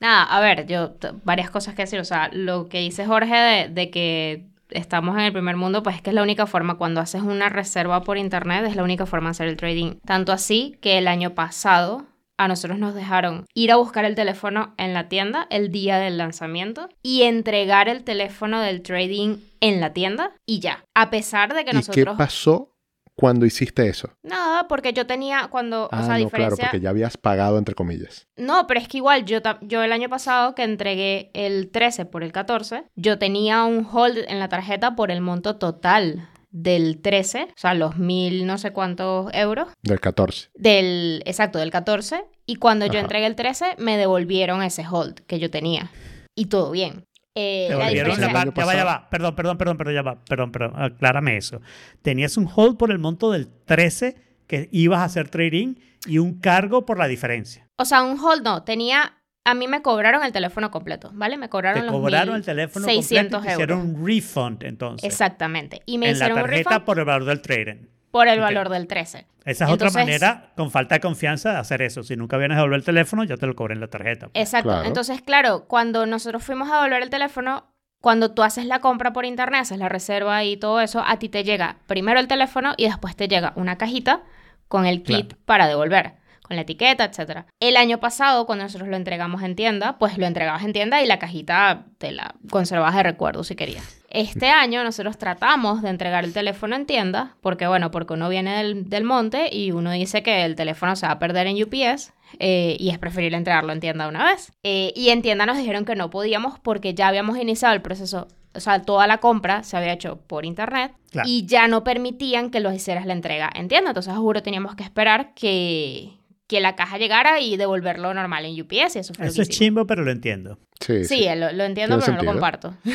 Nada, a ver, yo varias cosas que decir. O sea, lo que dice Jorge de, de que estamos en el primer mundo, pues es que es la única forma. Cuando haces una reserva por internet, es la única forma de hacer el trading. Tanto así que el año pasado a nosotros nos dejaron ir a buscar el teléfono en la tienda el día del lanzamiento y entregar el teléfono del trading en la tienda y ya. A pesar de que ¿Y qué nosotros. pasó cuando hiciste eso? Nada, porque yo tenía cuando. o Ah, sea, no, claro, diferencia. porque ya habías pagado, entre comillas. No, pero es que igual yo, yo el año pasado que entregué el 13 por el 14, yo tenía un hold en la tarjeta por el monto total del 13, o sea, los mil no sé cuántos euros, Del 14. del, exacto, del 14, y cuando yo entregué el 13 me devolvieron ese hold que yo tenía. Y todo bien. Eh, la diferencia- la ya va, ya va. Perdón, perdón, perdón, perdón, ya va. Perdón, perdón. Aclárame eso. Tenías un hold por el monto del 13 que ibas a hacer trading y un cargo por la diferencia. O sea, un hold no, tenía a mí me cobraron el teléfono completo, ¿vale? Me cobraron Te los cobraron el teléfono 600 completo y te euros. hicieron un refund entonces. Exactamente. Y me en la hicieron un tarjeta refund por el valor del trading. Por el valor del 13. Esa es otra manera, con falta de confianza, de hacer eso. Si nunca vienes a devolver el teléfono, ya te lo cobré en la tarjeta. Exacto. Claro. Entonces, claro, cuando nosotros fuimos a devolver el teléfono, cuando tú haces la compra por internet, haces la reserva y todo eso, a ti te llega primero el teléfono y después te llega una cajita con el kit Claro. para devolver, con la etiqueta, etcétera. El año pasado, cuando nosotros lo entregamos en tienda, pues lo entregabas en tienda y la cajita te la conservabas de recuerdo si querías. Este año nosotros tratamos de entregar el teléfono en tienda, porque bueno, porque uno viene del, del monte y uno dice que el teléfono se va a perder en UPS eh, y es preferible entregarlo en tienda una vez. Eh, y en tienda nos dijeron que no podíamos porque ya habíamos iniciado el proceso, o sea, toda la compra se había hecho por internet Claro. y ya no permitían que los hicieras la entrega en tienda. Entonces, juro, teníamos que esperar que, que la caja llegara y devolverlo normal en UPS y eso fue lo Eso que es hicimos. chimbo, pero lo entiendo. Sí, Sí, sí. lo, lo entiendo, pero no lo comparto.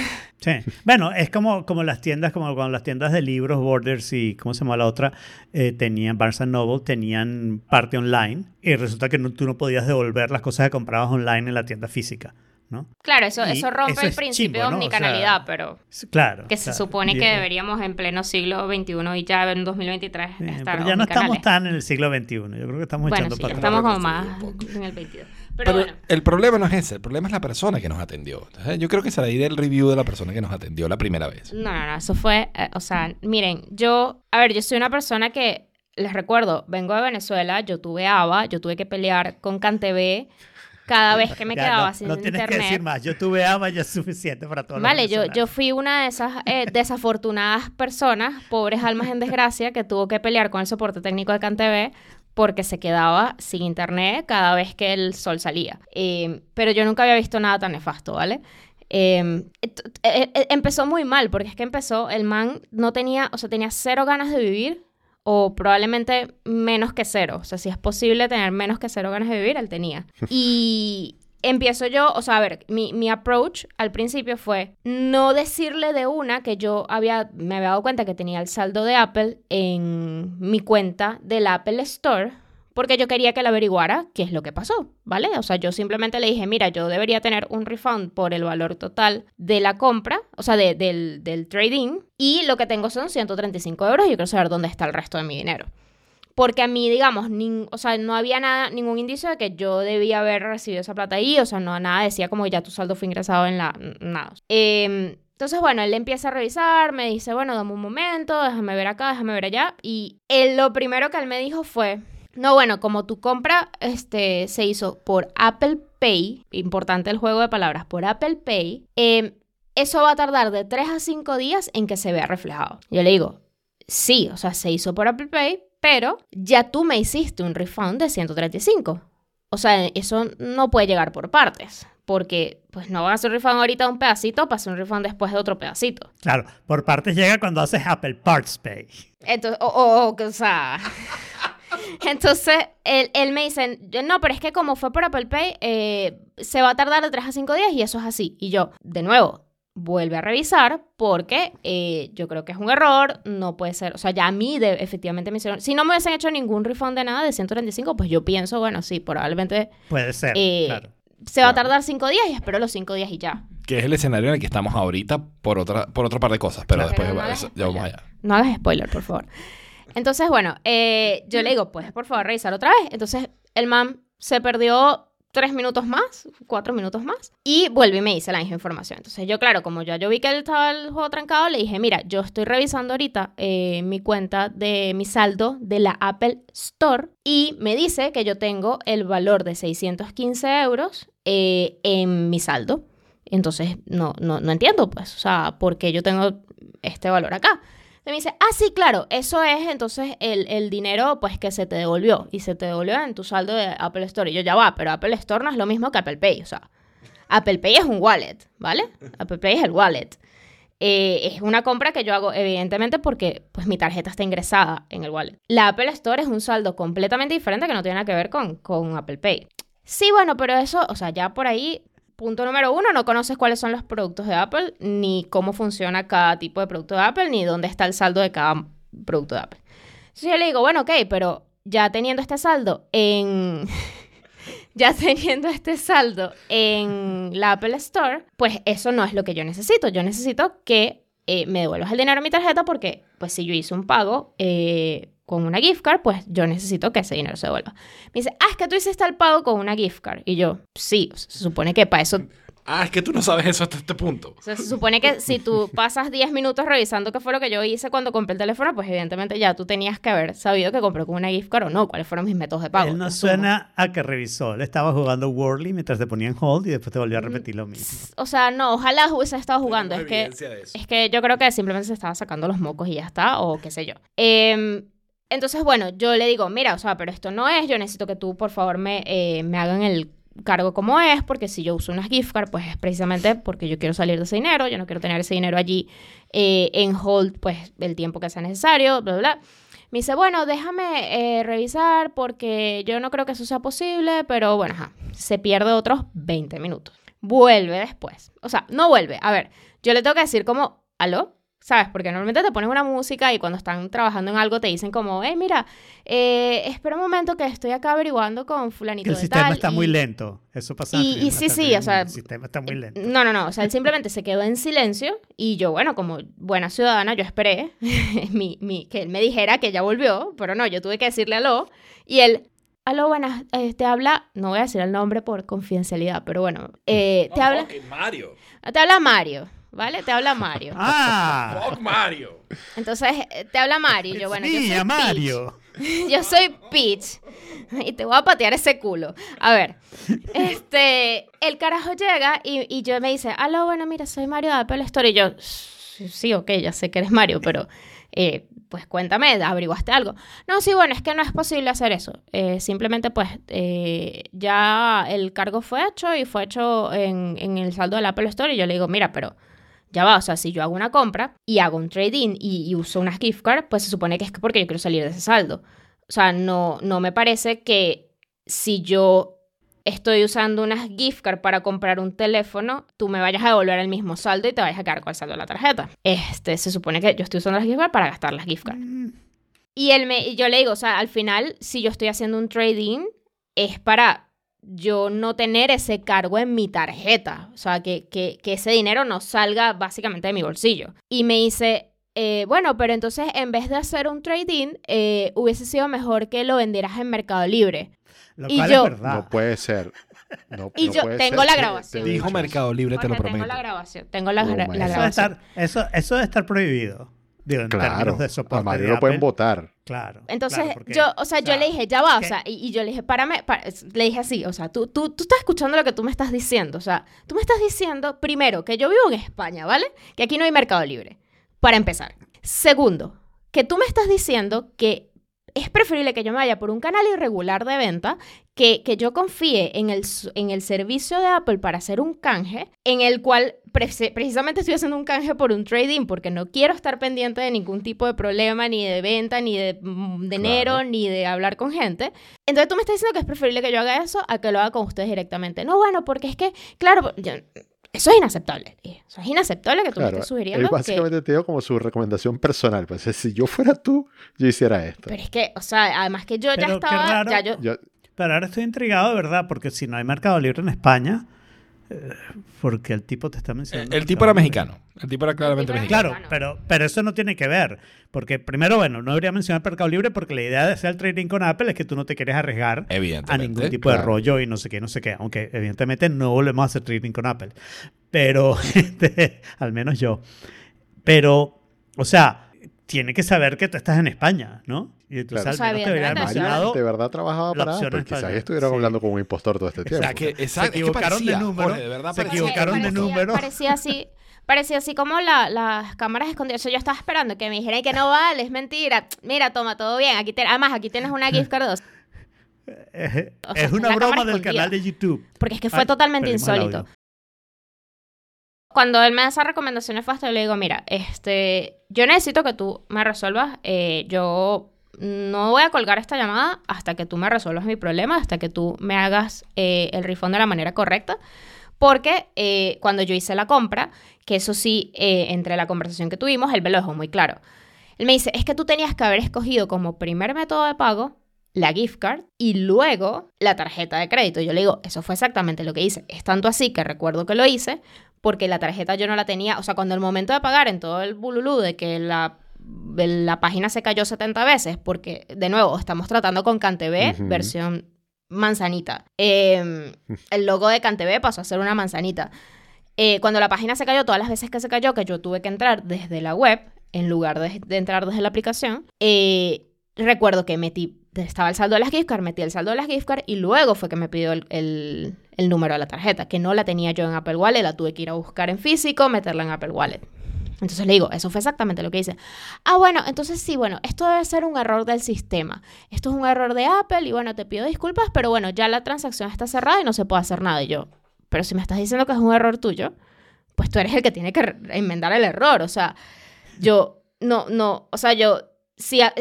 Sí. Bueno, es como, como las tiendas, como cuando las tiendas de libros, Borders y, ¿cómo se llama la otra? Eh, tenían, Barnes Noble, tenían parte online y resulta que no- tú no podías devolver las cosas que comprabas online en la tienda física, ¿no? Claro, eso, Y eso rompe eso el es principio chimbo, de ¿no? O sea, omnicanalidad, pero Claro. que se claro. supone Y, que deberíamos en pleno siglo XXI y ya en 2023 sí, estar pero ya no estamos tan en el siglo XXI. Yo creo que estamos Bueno, echando sí, para estamos atrás. como más en el 22. Pero, Pero bueno, el problema no es ese, el problema es la persona que nos atendió. Entonces, Yo creo que se la diré el review de la persona que nos atendió la primera vez. no, no, no, eso fue, eh, o sea, miren, yo, a ver, yo soy una persona que, les recuerdo, vengo de Venezuela, yo tuve ABA, yo tuve que pelear con CanTV cada vez que me Ya, quedaba no, sin no tienes internet. que decir más. Yo tuve ama ya es suficiente para todos los Vale, yo, yo fui una de esas eh, desafortunadas personas, pobres almas en desgracia, que tuvo que pelear con el soporte técnico de CanTV porque se quedaba sin internet cada vez que el sol salía. Eh, pero yo nunca había visto nada tan nefasto, ¿vale? Et- eh, eh, empezó muy mal, porque es que empezó, el man no tenía, o sea, tenía cero ganas de vivir, o probablemente menos que cero. O sea, si es posible tener menos que cero ganas de vivir, él tenía. Y empiezo yo, o sea, a ver, mi, mi approach al principio fue no decirle de una que yo había, me había dado cuenta que tenía el saldo de Apple en mi cuenta del Apple Store. Porque yo quería que él averiguara qué es lo que pasó, ¿vale? O sea, yo simplemente le dije, mira, yo debería tener un refund por el valor total de la compra, o sea, de- del, del trading, y lo que tengo son 135 euros yo quiero saber dónde está el resto de mi dinero. Porque a mí, digamos, nin- o sea, no había nada, ningún indicio de que yo debía haber recibido esa plata ahí, o sea, no, nada decía como ya tu saldo fue ingresado en la... nada. Eh, entonces, bueno, él empieza a revisar, me dice, bueno, dame un momento, déjame ver acá, déjame ver allá, y él, lo primero que él me dijo fue, no, bueno, como tu compra este, se hizo por Apple Pay, importante el juego de palabras, por Apple Pay, eh, eso va a tardar de 3 a 5 días en que se vea reflejado. Yo le digo, sí, o sea, se hizo por Apple Pay, pero ya tú me hiciste un refund de 135. O sea, eso no puede llegar por partes, porque pues no vas a hacer un refund ahorita de un pedacito, para hacer un refund después de otro pedacito. Claro, por partes llega cuando haces Apple Parts Pay. Entonces, o, o- o- o sea... Entonces, él, él me dice, no, pero es que como fue por Apple Pay, eh, se va a tardar de 3 a 5 días y eso es así. Y yo, de nuevo, vuelve a revisar porque eh, yo creo que es un error, no puede ser, o sea, ya a mí de- efectivamente me hicieron, si no me hubiesen hecho ningún refund de nada de 135, pues yo pienso, bueno, sí, probablemente Puede ser, Eh, claro. se va a tardar 5 días y espero los 5 días y ya. Que es el escenario en el que estamos ahorita por otra, por otra par de cosas, pero Claro. después Pero no eso- ya vamos allá. No hagas spoiler, por favor. Entonces, bueno, eh, yo le digo, ¿puedes por favor revisar otra vez? Entonces, el man se perdió tres minutos más, cuatro minutos más, y vuelve y me dice la misma información. Entonces, yo, claro, como ya yo vi que él estaba el juego trancado, le dije, mira, yo estoy revisando ahorita eh, mi cuenta de mi saldo de la Apple Store y me dice que yo tengo el valor de 615 euros eh, en mi saldo. Entonces, no, no, no entiendo, pues, o sea, por qué yo tengo este valor acá. Entonces me dice, ah, sí, claro, eso es entonces el, el dinero pues que se te devolvió y se te devolvió en tu saldo de Apple Store. Y yo ya va, pero Apple Store no es lo mismo que Apple Pay, o sea, Apple Pay es un wallet, ¿vale? Apple Pay es el wallet. Eh, es una compra que yo hago evidentemente porque pues mi tarjeta está ingresada en el wallet. La Apple Store es un saldo completamente diferente que no tiene nada que ver con, con Apple Pay. Sí, bueno, pero eso, o sea, ya por ahí Punto número uno, no conoces cuáles son los productos de Apple, ni cómo funciona cada tipo de producto de Apple, ni dónde está el saldo de cada producto de Apple. Entonces yo le digo, bueno, ok, pero ya teniendo este saldo en, ya teniendo este saldo en la Apple Store, pues eso no es lo que yo necesito. Yo necesito que eh, me devuelvas el dinero a mi tarjeta porque, pues si yo hice un pago eh, con una gift card, pues yo necesito que ese dinero se devuelva. Me dice, ah, es que tú hiciste el pago con una gift card. Y yo, sí, se supone que para eso Ah, es que tú no sabes eso hasta este punto. o sea, se supone que si tú pasas 10 minutos revisando qué fue lo que yo hice cuando compré el teléfono, pues evidentemente ya tú tenías que haber sabido que compré con una gift card o no, cuáles fueron mis métodos de pago. Él no suena a que revisó. Él estaba jugando Worldly mientras te ponía en hold y después te volvió a repetir lo mismo. O sea, no, ojalá hubiese estado jugando. Es que, evidencia de eso. es que yo creo que simplemente se estaba sacando los mocos y ya está, o qué sé yo. Em, entonces, bueno, yo le digo, mira, o sea, pero esto no es, yo necesito que tú, por favor, me, eh, me hagan el cargo como es, porque si yo uso unas gift card, pues es precisamente porque yo quiero salir de ese dinero, yo no quiero tener ese dinero allí eh, en hold, pues, el tiempo que sea necesario, bla, bla. Me dice, bueno, déjame eh, revisar porque yo no creo que eso sea posible, pero bueno, ajá, se pierde otros 20 minutos. Vuelve después. O sea, no vuelve. A ver, yo le tengo que decir como, ¿aló? ¿Sabes? Porque normalmente te ponen una música y cuando están trabajando en algo te dicen como, hey, mira, eh, espera un momento que estoy acá averiguando con fulanito El de sistema tal", está y- muy lento. Eso pasa. y- y sí, sí, o sea, El sistema está muy lento. no, no, no. O sea, él simplemente se quedó en silencio y yo, bueno, como buena ciudadana, yo esperé mi, mi- que él me dijera que ya volvió, pero no, yo tuve que decirle aló. Y él, aló, buenas, eh, te habla, no voy a decir el nombre por confidencialidad, pero bueno, eh, te, habla, Fuck Mario. te habla Mario, ¿vale? Te habla Mario. Ah, Fuck Mario. Entonces, eh, te habla Mario. y Yo, bueno, yo sí, soy Peach. Mario. Yo soy Peach. Y te voy a patear ese culo. A ver. Este. El carajo llega y, y yo me dice, aló, bueno, mira, soy Mario de Apple Store. Y yo, sí, sí, ok, ya sé que eres Mario, pero. eh, pues cuéntame, ¿averiguaste algo? No, sí, bueno, es que no es posible hacer eso. Eh, simplemente, pues, eh, ya el cargo fue hecho y fue hecho en, en el saldo del Apple Store. Y yo le digo, mira, pero ya va, o sea, si yo hago una compra y hago un trade-in y, y uso unas gift cards, pues se supone que es porque yo quiero salir de ese saldo. O sea, no, no me parece que si yo estoy usando unas gift cards para comprar un teléfono, tú me vayas a devolver el mismo saldo y te vayas a quedar con el saldo de la tarjeta. Este, se supone que yo estoy usando las gift cards para gastar las gift cards. Y él me, yo le digo, o sea, al final, si yo estoy haciendo un trading, es para yo no tener ese cargo en mi tarjeta. O sea, que, que, que ese dinero no salga básicamente de mi bolsillo. Y me dice, eh, bueno, pero entonces en vez de hacer un trading, eh, hubiese sido mejor que lo vendieras en Mercado Libre. Lo Y cual yo- es verdad. No puede ser. No, Y no yo tengo ser la grabación. te Dijo. Mercado Libre, te lo prometo. tengo la grabación. Tengo la, gra- Oh, la Eso, estar, eso, eso de estar prohibido. Digo, en Claro. términos de soporte. A Mario de lo pueden votar. Claro. Entonces, claro, porque, yo, o sea, yo le dije, ya va, o sea, y, y yo le dije, párame, le dije así, o sea, tú, tú, tú estás escuchando lo que tú me estás diciendo, o sea, tú me estás diciendo, primero, que yo vivo en España, ¿vale? Que aquí no hay mercado libre, para empezar. Segundo, que tú me estás diciendo que es preferible que yo me vaya por un canal irregular de venta que, que yo confíe en el, en el servicio de Apple para hacer un canje, en el cual preci- precisamente estoy haciendo un canje por un trading, porque no quiero estar pendiente de ningún tipo de problema, ni de venta, ni de mm, dinero, Claro. ni de hablar con gente. Entonces tú me estás diciendo que es preferible que yo haga eso a que lo haga con ustedes directamente. No, bueno, porque es que, claro, yo- eso es inaceptable. Eso es inaceptable que tú me Claro. estés Él sugiriendo. que- básicamente te dio como su recomendación personal. Pues si yo fuera tú, yo hiciera esto. Pero es que, o sea, además que yo ya Pero qué estaba, raro. ya yo, Yo- Pero ahora estoy intrigado de verdad, porque si no hay Mercado Libre en España, eh, porque el tipo te está mencionando. El tipo era mexicano. El tipo era claramente tipo era mexicano. Claro, pero, pero eso no tiene que ver. Porque primero, bueno, no debería mencionar Mercado Libre porque la idea de hacer el trading con Apple es que tú no te quieres arriesgar a ningún tipo de claro. rollo y no sé qué, no sé qué. Aunque evidentemente no volvemos a hacer trading con Apple. Pero, este, al menos yo. Pero, o sea, tiene que saber que tú estás en España, ¿no? Y entonces Claro. al O sea, menos te de verdad trabajaba para Quizás Sí. hablando como un impostor todo este O tiempo. sea, que, exacto, Se es que equivocaron de parecía, número, Jorge, de verdad se parecía. equivocaron de número. Parecía así, parecía así como la- las cámaras escondidas. O sea, yo estaba esperando que me dijeran que no vale, es mentira. Mira, toma, todo bien. Aquí te- además, aquí tienes una gift card. dos. Es, O sea, es una broma del escondida. canal de YouTube. Porque es que fue Ay, totalmente insólito. Cuando él me esas recomendaciones yo le digo, mira, este, yo necesito que tú me resuelvas. eh, yo no voy a colgar esta llamada hasta que tú me resuelvas mi problema, hasta que tú me hagas eh, el refund de la manera correcta. Porque eh, cuando yo hice la compra, que eso sí, eh, entre la conversación que tuvimos, él me lo dejó muy claro. Él me dice, es que tú tenías que haber escogido como primer método de pago la gift card y luego la tarjeta de crédito. Yo le digo, eso fue exactamente lo que hice. Es tanto así que recuerdo que lo hice porque la tarjeta yo no la tenía, o sea, cuando el momento de pagar en todo el bululú de que la, la página se cayó 70 veces, porque de nuevo estamos tratando con CanTV versión manzanita. Eh, el logo de CanTV pasó a ser una manzanita. Eh, cuando la página se cayó, todas las veces que se cayó, que yo tuve que entrar desde la web, en lugar de, de entrar desde la aplicación, eh, recuerdo que metí, estaba el saldo de las gift cards, metí el saldo de las gift cards y luego fue que me pidió el, el- el número de la tarjeta, que no la tenía yo en Apple Wallet, la tuve que ir a buscar en físico, meterla en Apple Wallet. Entonces le digo, eso fue exactamente lo que hice. Ah, bueno, entonces sí, bueno, esto debe ser un error del sistema. Esto es un error de Apple y bueno, te pido disculpas, pero bueno, ya la transacción está cerrada y no se puede hacer nada. Y yo, pero si me estás diciendo que es un error tuyo, pues tú eres el que tiene que enmendar el error. O sea, yo, no, no, o sea, yo, si es,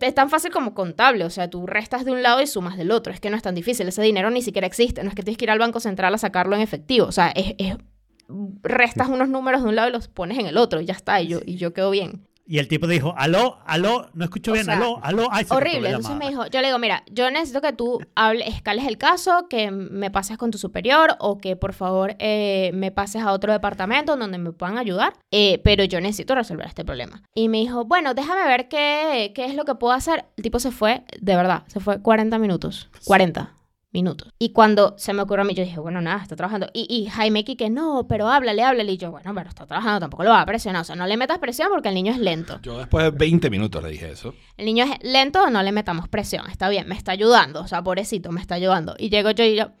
es tan fácil como contable, o sea, tú restas de un lado y sumas del otro, es que no es tan difícil, ese dinero ni siquiera existe, no es que tienes que ir al Banco Central a sacarlo en efectivo, o sea, es, es- restas unos números de un lado y los pones en el otro y ya está, y yo, y yo quedo bien. Y el tipo dijo, aló, aló, no escucho O bien, sea, aló, aló. Ay, Horrible. Entonces me dijo, yo le digo, mira, yo necesito que tú hables, escales el caso, que me pases con tu superior o que por favor eh, me pases a otro departamento donde me puedan ayudar, eh, pero yo necesito resolver este problema. Y me dijo, bueno, déjame ver qué, qué es lo que puedo hacer. El tipo se fue, de verdad, se fue 40 minutos. 40 minutos. Y cuando se me ocurrió a mí, yo dije, bueno, nada, está trabajando. Y, y Jaime que no, pero háblale, háblale. Y yo, bueno, pero está trabajando, tampoco lo va a presionar. O sea, no le metas presión porque el niño es lento. Yo después de 20 minutos le dije eso. El niño es lento, no le metamos presión. Está bien, me está ayudando. O sea, pobrecito, me está ayudando. Y llego yo y yo,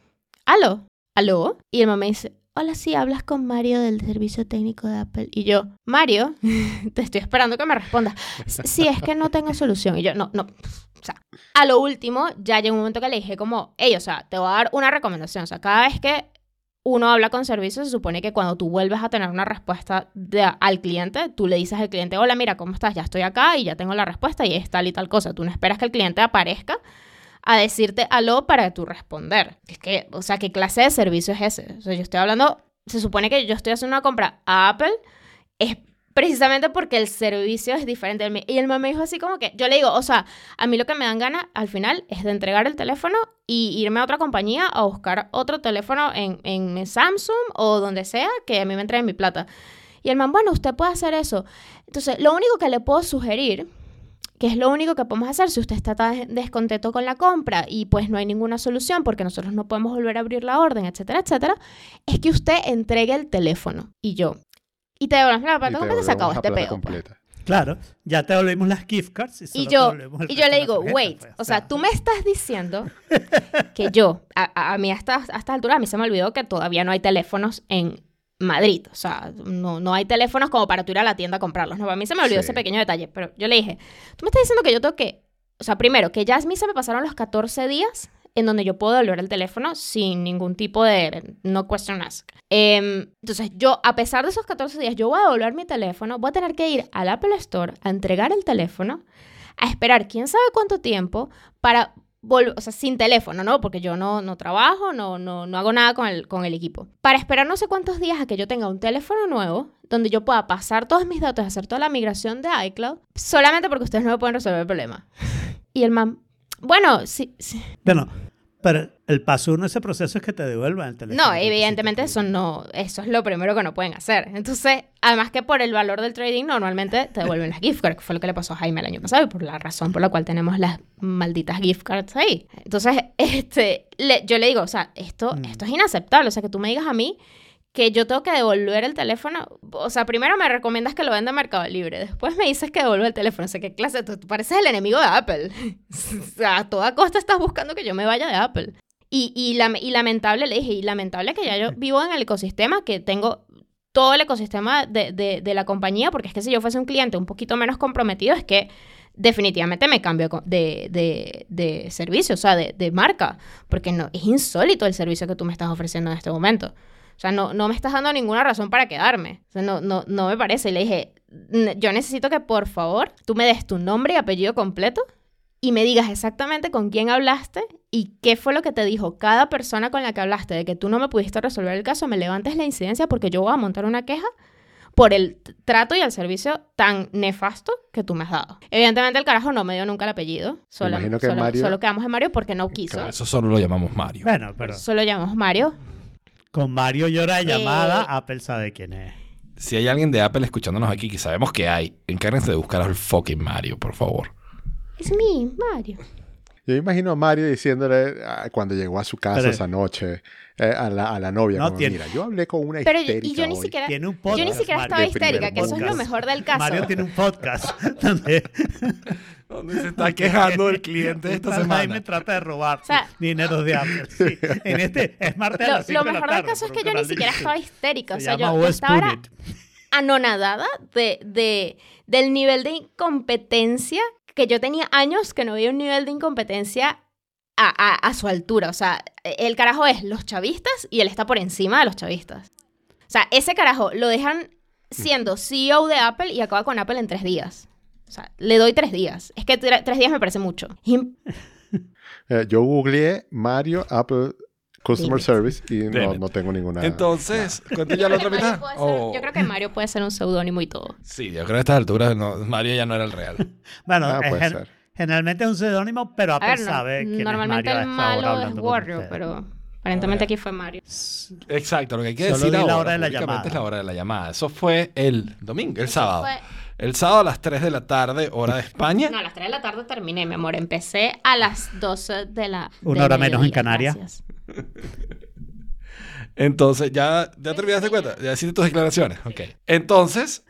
¿aló? ¿Aló? Y el mamá me dice, hola, sí, hablas con Mario del servicio técnico de Apple. Y yo, Mario, te estoy esperando que me respondas. Sí, es que no tengo solución. Y yo, no, no. O sea, a lo último, ya llegó un momento que le dije como, hey, o sea, te voy a dar una recomendación. O sea, cada vez que uno habla con servicios, se supone que cuando tú vuelves a tener una respuesta de- al cliente, tú le dices al cliente, hola, mira, ¿cómo estás? Ya estoy acá y ya tengo la respuesta y es tal y tal cosa. Tú no esperas que el cliente aparezca a decirte aló para tú responder. Es que, o sea, ¿qué clase de servicio es ese? O sea, yo estoy hablando, se supone que yo estoy haciendo una compra a Apple, es precisamente porque el servicio es diferente. Y el mamá me dijo así como que, yo le digo, o sea, a mí lo que me dan ganas al final es de entregar el teléfono y irme a otra compañía a buscar otro teléfono en, en Samsung o donde sea que a mí me entreguen mi plata. Y el man, bueno, usted puede hacer eso. Entonces, lo único que le puedo sugerir, que es lo único que podemos hacer si usted está tan descontento con la compra y pues no hay ninguna solución porque nosotros no podemos volver a abrir la orden, etcétera, etcétera, es que usted entregue el teléfono. Y yo, y te devolvemos la Y plata, te ¿cómo te se acabó devolvemos la este peo? pues? Claro, ya te devolvimos las gift cards. Y, Y te yo, y yo le digo, tarjeta, wait, pues, o sea, tú me estás diciendo que yo, a, mí hasta, a esta altura, a mí se me olvidó que todavía no hay teléfonos en Madrid. O sea, no, no hay teléfonos como para tú ir a la tienda a comprarlos. No, a mí se me olvidó Sí. ese pequeño detalle. Pero yo le dije, tú me estás diciendo que yo tengo que, o sea, primero, que ya a mí se me pasaron los 14 días en donde yo puedo devolver el teléfono sin ningún tipo de no question ask. Em, entonces, yo, a pesar de esos 14 días, yo voy a devolver mi teléfono, voy a tener que ir al Apple Store a entregar el teléfono, a esperar quién sabe cuánto tiempo para o sea, sin teléfono, ¿no? Porque yo no, no trabajo, no, no, no hago nada con el, con el equipo. Para esperar no sé cuántos días a que yo tenga un teléfono nuevo, donde yo pueda pasar todos mis datos, hacer toda la migración de iCloud, solamente porque ustedes no me pueden resolver el problema. Y el man, bueno, sí, sí. Bueno, pero el paso uno de ese proceso es que te devuelvan el teléfono. No, evidentemente eso no, eso es lo primero que no pueden hacer. Entonces, además que por el valor del trading, normalmente te devuelven las gift cards, que fue lo que le pasó a Jaime el año pasado y por la razón por la cual tenemos las malditas gift cards ahí. Entonces, este, le- yo le digo, o sea, esto, Mm. esto es inaceptable. O sea, que tú me digas a mí que yo tengo que devolver el teléfono. O sea, primero me recomiendas que lo venda en Mercado Libre. Después me dices que devuelva el teléfono. O sea, ¿qué clase? Tú, tú pareces el enemigo de Apple. o sea, a toda costa estás buscando que yo me vaya de Apple. Y, y, lam- y lamentable, le dije, y lamentable que ya yo vivo en el ecosistema, que tengo todo el ecosistema de, de, de la compañía, porque es que si yo fuese un cliente un poquito menos comprometido, es que definitivamente me cambio de, de, de servicio, o sea, de, de marca, porque no, es insólito el servicio que tú me estás ofreciendo en este momento. O sea, no, no me estás dando ninguna razón para quedarme. O sea, no, no, no me parece. Y le dije, "N- yo necesito que por favor tú me des tu nombre y apellido completo y me digas exactamente con quién hablaste y qué fue lo que te dijo cada persona con la que hablaste de que tú no me pudiste resolver el caso, me levantes la incidencia porque yo voy a montar una queja por el trato y el servicio tan nefasto que tú me has dado. Evidentemente el carajo no me dio nunca el apellido. Solo, imagino que solo, Mario- solo quedamos en Mario porque no quiso. Claro, eso solo lo llamamos Mario. Bueno, pero Solo llamamos Mario. Con Mario llora de llamada, Eh. Apple sabe quién es. Si hay alguien de Apple escuchándonos aquí, que sabemos que hay, encárguense de buscar al fucking Mario, por favor. Es mi Mario. Yo imagino a Mario diciéndole ah, cuando llegó a su casa Pero- esa noche eh, a, la, a la novia, No como, tiene- mira, yo hablé con una Pero histérica y yo ni hoy". siquiera, Tiene un yo podcast. ni siquiera Mario, estaba histérica, que eso es lo mejor del caso. Mario tiene un podcast donde Donde se está quejando del cliente esta Esta semana. Jaime trata de robar O sea- dinero de Apple. Sí. En este es martes a Lo, las cinco lo de la mejor del caso es que yo ni siquiera estaba histérica. O Se sea, llama yo, estaba anonadada de, de, del nivel de incompetencia que yo tenía años que no veía un nivel de incompetencia a, a- a su altura. O sea, el carajo es los chavistas y él está por encima de los chavistas. O sea, ese carajo lo dejan siendo CEO de Apple y acaba con Apple en tres días. O sea, le doy tres días. Es que tre- tres días me parece mucho. Eh, yo googleé Mario Apple Customer Dime. Service y no, no tengo ninguna. Entonces, ¿cuánto ya la otra Mario mitad? puede ser- O- Yo creo que Mario puede ser un seudónimo y todo. Sí, yo creo que a estas alturas no, Mario ya no era el real. Bueno, Ah, es puede gen- ser. generalmente es un seudónimo, pero A Apple ver, no- sabe quién normalmente es Mario a el malo es ustedes. pero aparentemente aquí fue Mario. Exacto, lo que hay que Solo decir di la ahora hora de la llamada. es la hora de la llamada. Eso fue el domingo, el sábado. fue- El sábado a las 3 de la tarde, hora de España. No, a las 3 de la tarde terminé, mi amor. Empecé a las 12 de la. Una hora menos en Canarias. gracias. Entonces, ¿ya, ya te olvidaste cuenta? ¿Ya hiciste tus declaraciones? Ok. Entonces...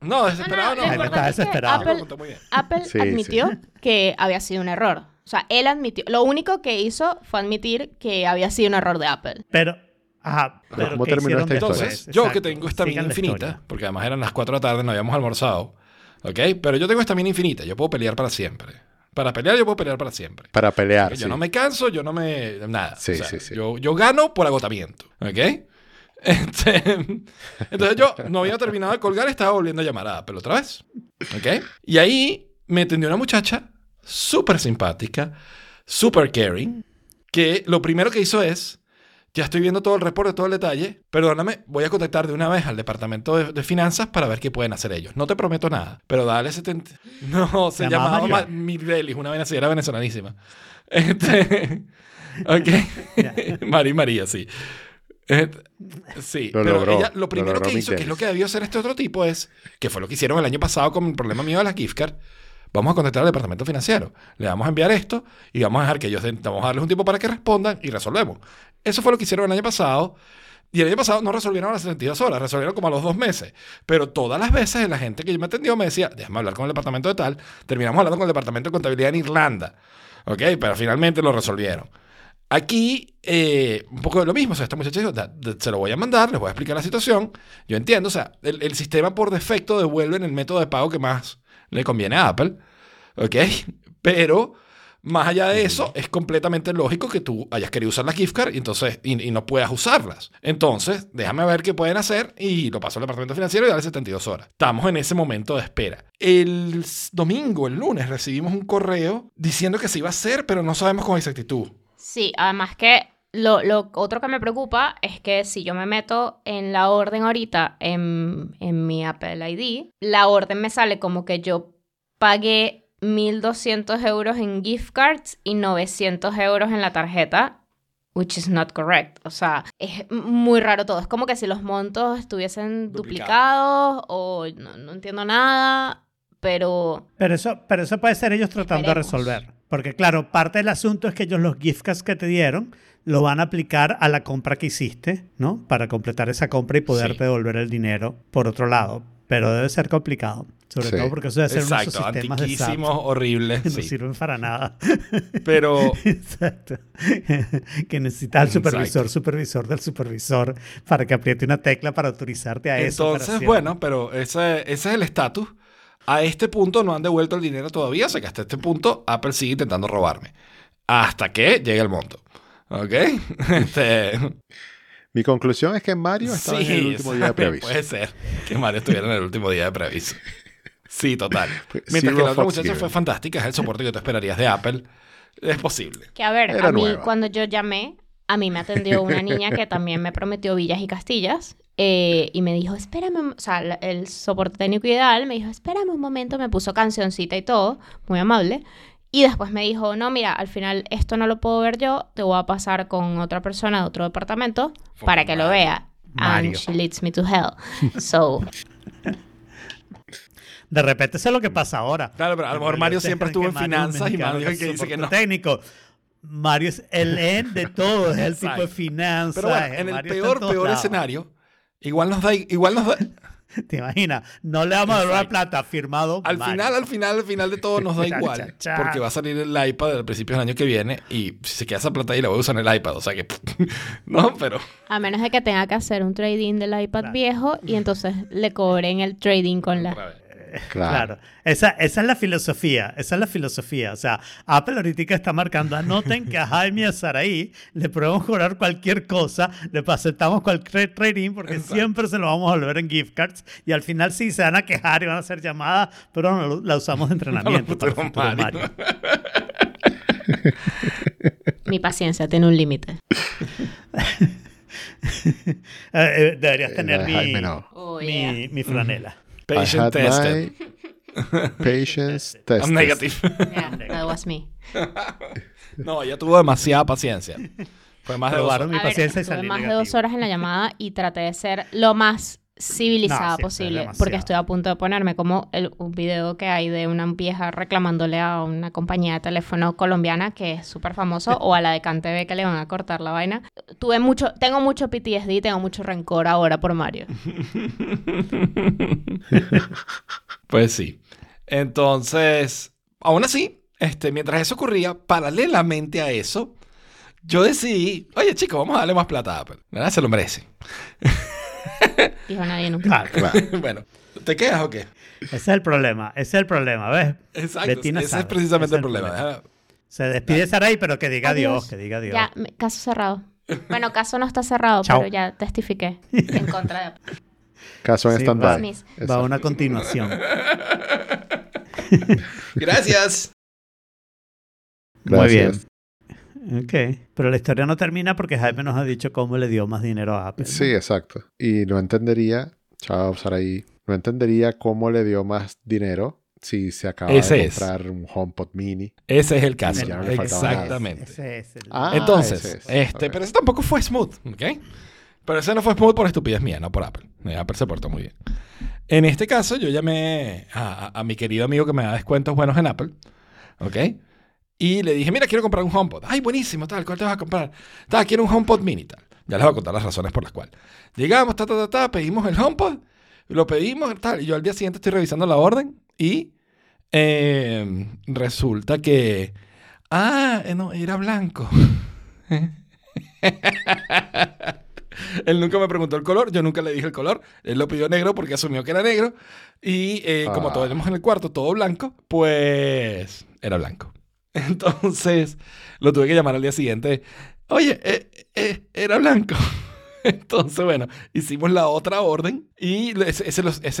No, desesperado no. Jaime importante está es que desesperado. Apple, contó muy bien. Apple Sí, admitió sí. que había sido un error. O sea, él admitió. Lo único que hizo fue admitir que había sido un error de Apple. Pero, ajá, pero ¿cómo ¿qué terminó esta historia? Entonces, yo que Exacto. tengo estamina Sigan infinita, historia. porque además eran las 4 de la tarde, no habíamos almorzado, ¿ok? Pero yo tengo estamina infinita, yo puedo pelear para siempre. Para pelear, yo puedo pelear para siempre. Para pelear. Yo sí. no me canso, yo no me... Nada. Sí, O sea, sí, sí. Yo, yo gano por agotamiento, ¿ok? Este, entonces yo no había terminado de colgar, estaba volviendo a llamar a Apple otra vez, ¿ok? Y ahí me atendió una muchacha súper simpática, súper caring, que lo primero que hizo es, ya estoy viendo todo el reporte, todo el detalle, perdóname, voy a contactar de una vez al departamento de, de finanzas para ver qué pueden hacer ellos. No te prometo nada, pero dale 70... No, se, ¿Se llamaba Mirbelis, una vez así, era venezolanísima. Este, ok. Mari María, sí. Eh, sí, Lo pero logró, ella lo primero que hizo, que es lo que debió hacer este otro tipo, es, que fue lo que hicieron el año pasado con el problema mío de las gift card, vamos a contactar al departamento financiero, le vamos a enviar esto y vamos a dejar que ellos, den- vamos a darles un tiempo para que respondan y resolvemos. Eso fue lo que hicieron el año pasado. Y el año pasado no resolvieron las 72 horas, resolvieron como a los dos meses. Pero todas las veces la gente que me atendió me decía, déjame hablar con el departamento de tal. Terminamos hablando con el departamento de contabilidad en Irlanda. ¿Ok? Pero finalmente lo resolvieron. Aquí, eh, un poco de lo mismo. O sea, esta muchacha dijo, "Da- da- se lo voy a mandar, les voy a explicar la situación. Yo entiendo, o sea, el, el sistema por defecto devuelve en el método de pago que más le conviene a Apple. ¿Ok? Pero, más allá de eso, es completamente lógico que tú hayas querido usar la gift card y, entonces, y, y no puedas usarlas. Entonces, déjame ver qué pueden hacer y lo paso al departamento financiero y dale 72 horas. Estamos en ese momento de espera. El domingo, el lunes, recibimos un correo diciendo que se iba a hacer, pero no sabemos con exactitud. Sí, además que lo, lo otro que me preocupa es que si yo me meto en la orden ahorita en, en mi Apple ID, la orden me sale como que yo pagué 1.200 euros en gift cards y 900 euros en la tarjeta. Which is not correct. O sea, es muy raro todo. Es como que si los montos estuviesen Duplicados. duplicados o no, no entiendo nada, pero Pero eso, pero eso puede ser ellos tratando de Esperemos. resolver. Porque claro, parte del asunto es que ellos los gift cards que te dieron lo van a aplicar a la compra que hiciste, ¿no? Para completar esa compra y poderte Sí. devolver el dinero por otro lado. Pero debe ser complicado. Sobre Sí. todo porque eso debe ser Exacto, esos sistemas de SAP horribles. que no sí. sirven para nada. Pero Exacto. que necesitas al supervisor, Exacto. supervisor del supervisor para que apriete una tecla para autorizarte a Entonces, operación. bueno, pero ese, ese es el estatus. A este punto no han devuelto el dinero todavía, o sea que hasta este punto Apple sigue intentando robarme. Hasta que llegue el monto. ¿Ok? Este, Mi conclusión es que Mario estaba en el último día de preaviso. Puede ser que Mario estuviera en el último día de preaviso. Sí, total. Pues, Mientras Zero que la otra muchacha given. fue fantástica, es el soporte que tú esperarías de Apple. Es posible. Que a ver, Era a mí nueva. cuando yo llamé, a mí me atendió una niña que también me prometió villas y castillas eh, y me dijo, espérame, un-". o sea, el soporte técnico ideal me dijo, espérame un momento, me puso cancioncita y todo, muy amable. Y después me dijo, no, mira, al final esto no lo puedo ver yo, te voy a pasar con otra persona de otro departamento para que lo vea. Mario. And she leads me to hell. So, De repente eso es lo que pasa ahora. Claro, pero a lo mejor Mario siempre estuvo en Mario es un finanzas y Mario es el que dice que soporte no. técnico. Mario es el end de todo, es el tipo de finanzas. Pero bueno, en el Mario peor, peor lados. escenario, igual nos da, igual nos da, ¿Te imaginas? No le vamos a dar la plata, firmado al Mario. final, al final, al final de todo nos da igual. cha, cha. Porque va a salir el iPad al principio del año que viene y si se queda esa plata ahí la voy a usar en el iPad. O sea que, no, pero... a menos de que tenga que hacer un trading del iPad Claro. viejo y entonces le cobren el trading con la... Claro. Claro. Esa, esa es la filosofía, esa es la filosofía. O sea, Apple ahorita está marcando, anoten que a Jaime y a Saraí le podemos cobrar cualquier cosa, le aceptamos cualquier trading porque siempre se lo vamos a volver en gift cards y al final sí se van a quejar y van a hacer llamadas, pero no lo- la usamos de entrenamiento para futuro futuro Mario. Mario. Mi paciencia tiene un límite. Eh, eh, deberías Eh, tener mi, Jaime no. Oh, mi, mi franela. I Patient had tested. my patience tested. I'm negative. Yeah, that was me. no, ella tuvo demasiada paciencia. Fue más de dos horas. mi paciencia y salí más de negativo. dos horas en la llamada y traté de ser lo más civilizada No, sí, eso es posible porque estoy a punto de ponerme como el, un video que hay de una vieja reclamándole a una compañía de teléfono colombiana que es súper famoso o a la de CanTV que le van a cortar la vaina. Tuve mucho, tengo mucho PTSD, tengo mucho rencor ahora por Mario. Pues sí. Entonces, aún así, este, mientras eso ocurría, paralelamente a eso, yo decidí, oye chicos, vamos a darle más plata a Apple. ¿Verdad? Se lo merece. Dijo nadie nunca. Claro, Claro. bueno, ¿te quedas o qué? ese es el problema, ese es el problema, ¿ves? Exacto. Betina ese sabe, es precisamente ese el problema. Se despide Sarai, pero que diga Dios, Adiós. que diga Dios. Ya, caso cerrado. Bueno, caso no está cerrado, Chao. pero ya testifiqué en contra de. Caso en Sí, stand-by. va-. Va una continuación. Gracias. Muy bien. Ok. Pero la historia no termina porque Jaime nos ha dicho cómo le dio más dinero a Apple. ¿no? Sí, exacto. Y no entendería, chao Saraí, no entendería cómo le dio más dinero si se acaba Ese de es. comprar un HomePod mini. Ese es el caso. Ya no le faltaba nada. Exactamente. Ese es el- Ah, Entonces, ese es. este, Ok. pero ese tampoco fue smooth, ¿ok? Pero ese no fue smooth por estupidez mía, no por Apple. Eh, Apple se portó muy bien. En este caso, yo llamé a, a- a mi querido amigo que me da descuentos buenos en Apple, ¿ok? Y le dije, mira, quiero comprar un HomePod. Ay, buenísimo, tal, ¿cuál te vas a comprar? Tal, quiero un HomePod mini, tal. Ya les voy a contar las razones por las cuales. Llegamos, ta, ta, ta, ta, pedimos el HomePod, lo pedimos, tal, y yo al día siguiente estoy revisando la orden y eh, resulta que... Ah, eh, no, era blanco. Él nunca me preguntó el color, yo nunca le dije el color. Él lo pidió negro porque asumió que era negro. Y eh, como Ah. todos tenemos en el cuarto todo blanco, pues era blanco. Entonces lo tuve que llamar al día siguiente. Oye, eh, eh, era blanco. Entonces, bueno, hicimos la otra orden y ese,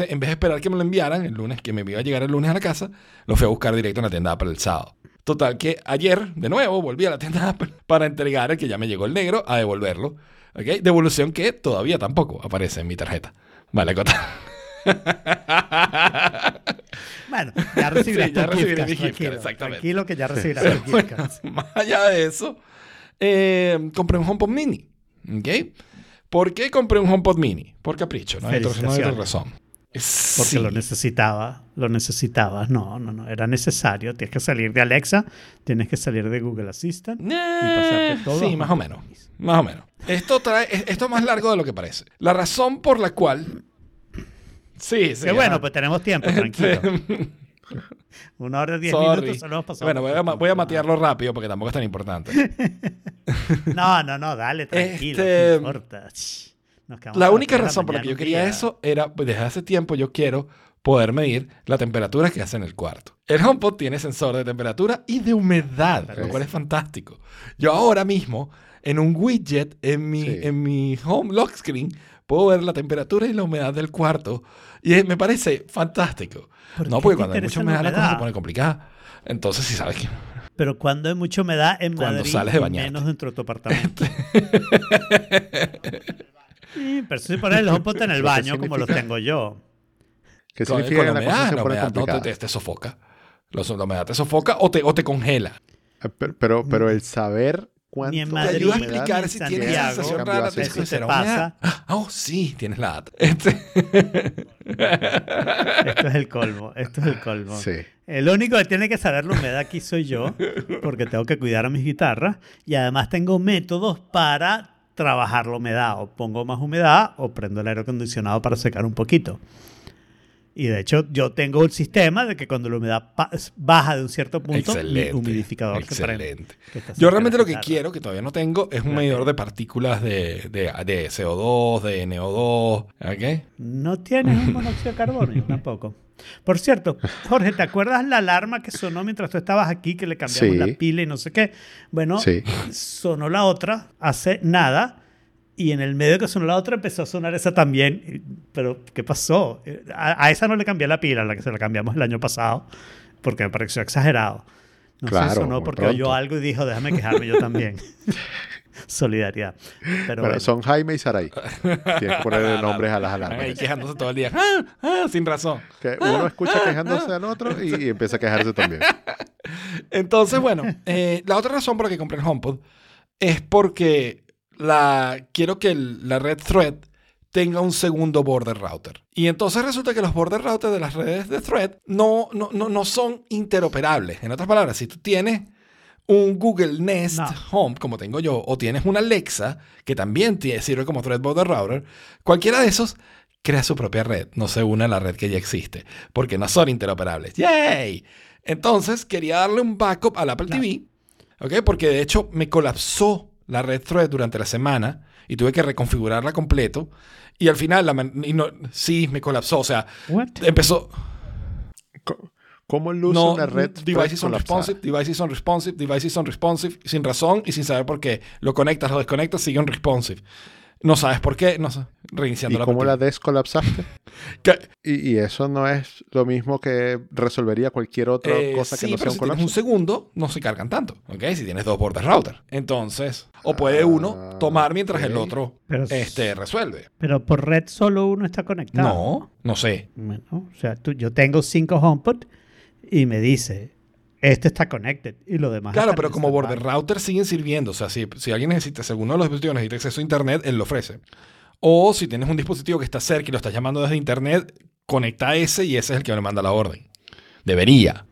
en vez de esperar que me lo enviaran el lunes, que me iba a llegar el lunes a la casa, lo fui a buscar directo en la tienda Apple el sábado. Total, que ayer, de nuevo, volví a la tienda Apple para entregar el que ya me llegó el negro a devolverlo. ¿Ok? Devolución que todavía tampoco aparece en mi tarjeta. Vale, Cota. Bueno, ya recibirás Sí, ya tu recibiré gift mi card, gift card, tranquilo, exactamente. Tranquilo que ya recibirás tu gift card. Más allá de eso, eh, compré un HomePod Mini. ¿Ok? ¿Por qué compré un HomePod Mini? Por capricho, no otra, no hay otra razón. Porque Sí. lo necesitaba, lo necesitabas. No, no, no, era necesario. Tienes que salir de Alexa, tienes que salir de Google Assistant. Eh, pasarte todo sí, más o menos. Más o menos. Esto, trae, es- esto es más largo de lo que parece. La razón por la cual... Sí, sí. Qué bueno, pues tenemos tiempo, tranquilo. Una hora y diez sorry. minutos solo hemos pasado. Bueno, voy a, voy a matearlo rápido porque tampoco es tan importante. No, no, no, dale, tranquilo. Este, no importa. La única la razón por la que yo quería día. eso era, pues desde hace tiempo yo quiero poder medir la temperatura que hace en el cuarto. El HomePod tiene sensor de temperatura y de humedad, lo cual es fantástico. Yo ahora mismo, en un widget, en mi, Sí. en mi home lock screen, puedo ver la temperatura y la humedad del cuarto. Y me parece fantástico. ¿Por No, porque cuando hay mucha interesa la humedad la cosa se humedad? pone complicada. Entonces, si sabes que... Pero cuando hay mucha humedad en Cuando Madrid, sales de y bañarte. menos dentro de tu apartamento. Sí, pero si pones el HomePod en el ¿Qué baño como los tengo yo. ¿Qué significa con que la la cosa humedad, se la pone humedad no te, complicada? te- sofoca. Los- La humedad te sofoca o te, o te congela. Eh, Pero, pero, pero el saber cuánto Ni en Te Madrid, ayuda a ni explicar en si tienes esa sensación rara. te- Eso te ¿será pasa. Ah, Oh, sí, tienes la data. Este- Esto es el colmo, esto es el colmo. Sí. El único que tiene que saber la humedad aquí soy yo, porque tengo que cuidar a mis guitarras y además tengo métodos para trabajar la humedad. O pongo más humedad o prendo el aire acondicionado para secar un poquito. Y de hecho yo tengo el sistema de que cuando la humedad baja de un cierto punto, mi Excelente. humidificador se prende. Excelente. que está Yo realmente lo que quiero, que todavía no tengo, es un medidor de partículas de, de, de CO2, de NO2. ¿Ok? No tienes un monóxido de carbono, tampoco. Por cierto, Jorge, ¿te acuerdas la alarma que sonó mientras tú estabas aquí, que le cambiamos Sí. la pila y no sé qué? Bueno, Sí. sonó la otra hace nada y en el medio que sonó la otra empezó a sonar esa también. Pero, ¿qué pasó? A, a esa no le cambié la pila, a la que se la cambiamos el año pasado, porque me pareció exagerado. No sé, Claro, sonó muy porque pronto. oyó algo y dijo, déjame quejarme yo también. Solidaridad. Pero Bueno, bueno. son Jaime y Sarai. Tienes que ponerle nombres a las Ahí alarmas. quejándose todo el día. Ah, ah, sin razón. Que uno escucha quejándose al otro y, y empieza a quejarse también. Entonces, bueno, eh, la otra razón por la que compré el HomePod es porque la, quiero que el- la red Thread tenga un segundo border router. Y entonces resulta que los border routers de las redes de Thread no, no, no, no son interoperables. En otras palabras, si tú tienes un Google Nest No. Home, como tengo yo, o tienes una Alexa, que también sirve como Thread Border Router, cualquiera de esos crea su propia red, no se une a la red que ya existe, porque no son interoperables. ¡Yay! Entonces quería darle un backup al Apple TV, ¿ok? Porque de hecho me colapsó la red Thread durante la semana y tuve que reconfigurarla completo. Y al final, la man- y no- sí, me colapsó. O sea, What? empezó. ¿Cómo luce No, una red devices Thread on responsive, devices on responsive, devices on responsive, sin razón y sin saber por qué. Lo conectas, lo desconectas, sigue on responsive. No sabes por qué, no sé. Reiniciando ¿Y la cómo la descolapsaste? Y, y eso no es lo mismo que resolvería cualquier otra eh, cosa que sí, no pero sea si un tienes colapso. un segundo, no se cargan tanto, ¿ok? Si tienes dos border router. Entonces, o puede uno Ah, tomar mientras el otro Pero- este, resuelve. Pero por red solo uno está conectado. No, no sé. Bueno, o sea, tú- yo tengo cinco HomePod y me dice, este está connected y lo demás. Claro, pero como border router siguen sirviendo. O sea, si, si alguien necesita, si alguno de los dispositivos necesita acceso a Internet, él lo ofrece. O si tienes un dispositivo que está cerca y lo estás llamando desde Internet, conecta a ese y ese es el que le manda la orden. Debería.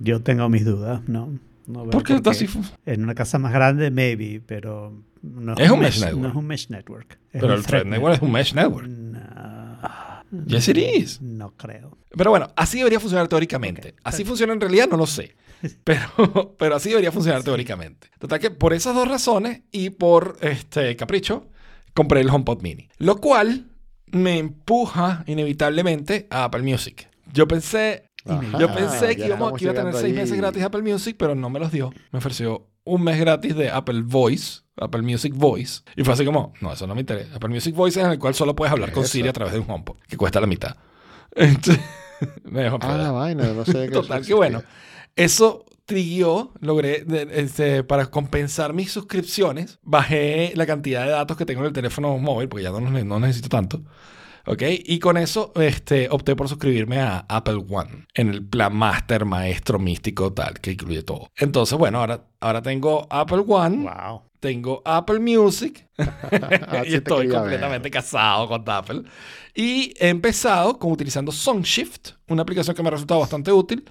Yo tengo mis dudas, ¿no? no veo ¿Por qué qué. así En una casa más grande, maybe, pero no Es un mesh network. No es un mesh network. Es Pero el Thread Network es un mesh network. Yes, it is. no creo. Pero bueno, así debería funcionar teóricamente. Así funciona en realidad, no lo sé. Pero, pero así debería funcionar teóricamente. Total que por esas dos razones y por este capricho, compré el HomePod Mini. Lo cual me empuja inevitablemente a Apple Music. Yo pensé, Ajá, yo pensé ya que, íbamos, estamos que iba a tener seis meses gratis de Apple Music, pero no me los dio. Me ofreció un mes gratis de Apple Voice, Apple Music Voice. Y fue así como, no, eso no me interesa. Apple Music Voice es en el cual solo puedes hablar con Eso. Siri a través de un HomePod, que cuesta la mitad. Entonces, me dejó Ah, la vaina, no sé eso Total, que bueno. Eso triguió, logré, este, para compensar mis suscripciones, bajé la cantidad de datos que tengo en el teléfono móvil, porque ya no, no necesito tanto. ¿Ok? Y con eso este, opté por suscribirme a Apple One, en el plan Master, Maestro, Místico, tal, que incluye todo. Entonces, bueno, ahora, ahora tengo Apple One, Wow. tengo Apple Music y estoy completamente casado con Apple. Y he empezado con utilizando SongShift, una aplicación que me ha resultado bastante útil,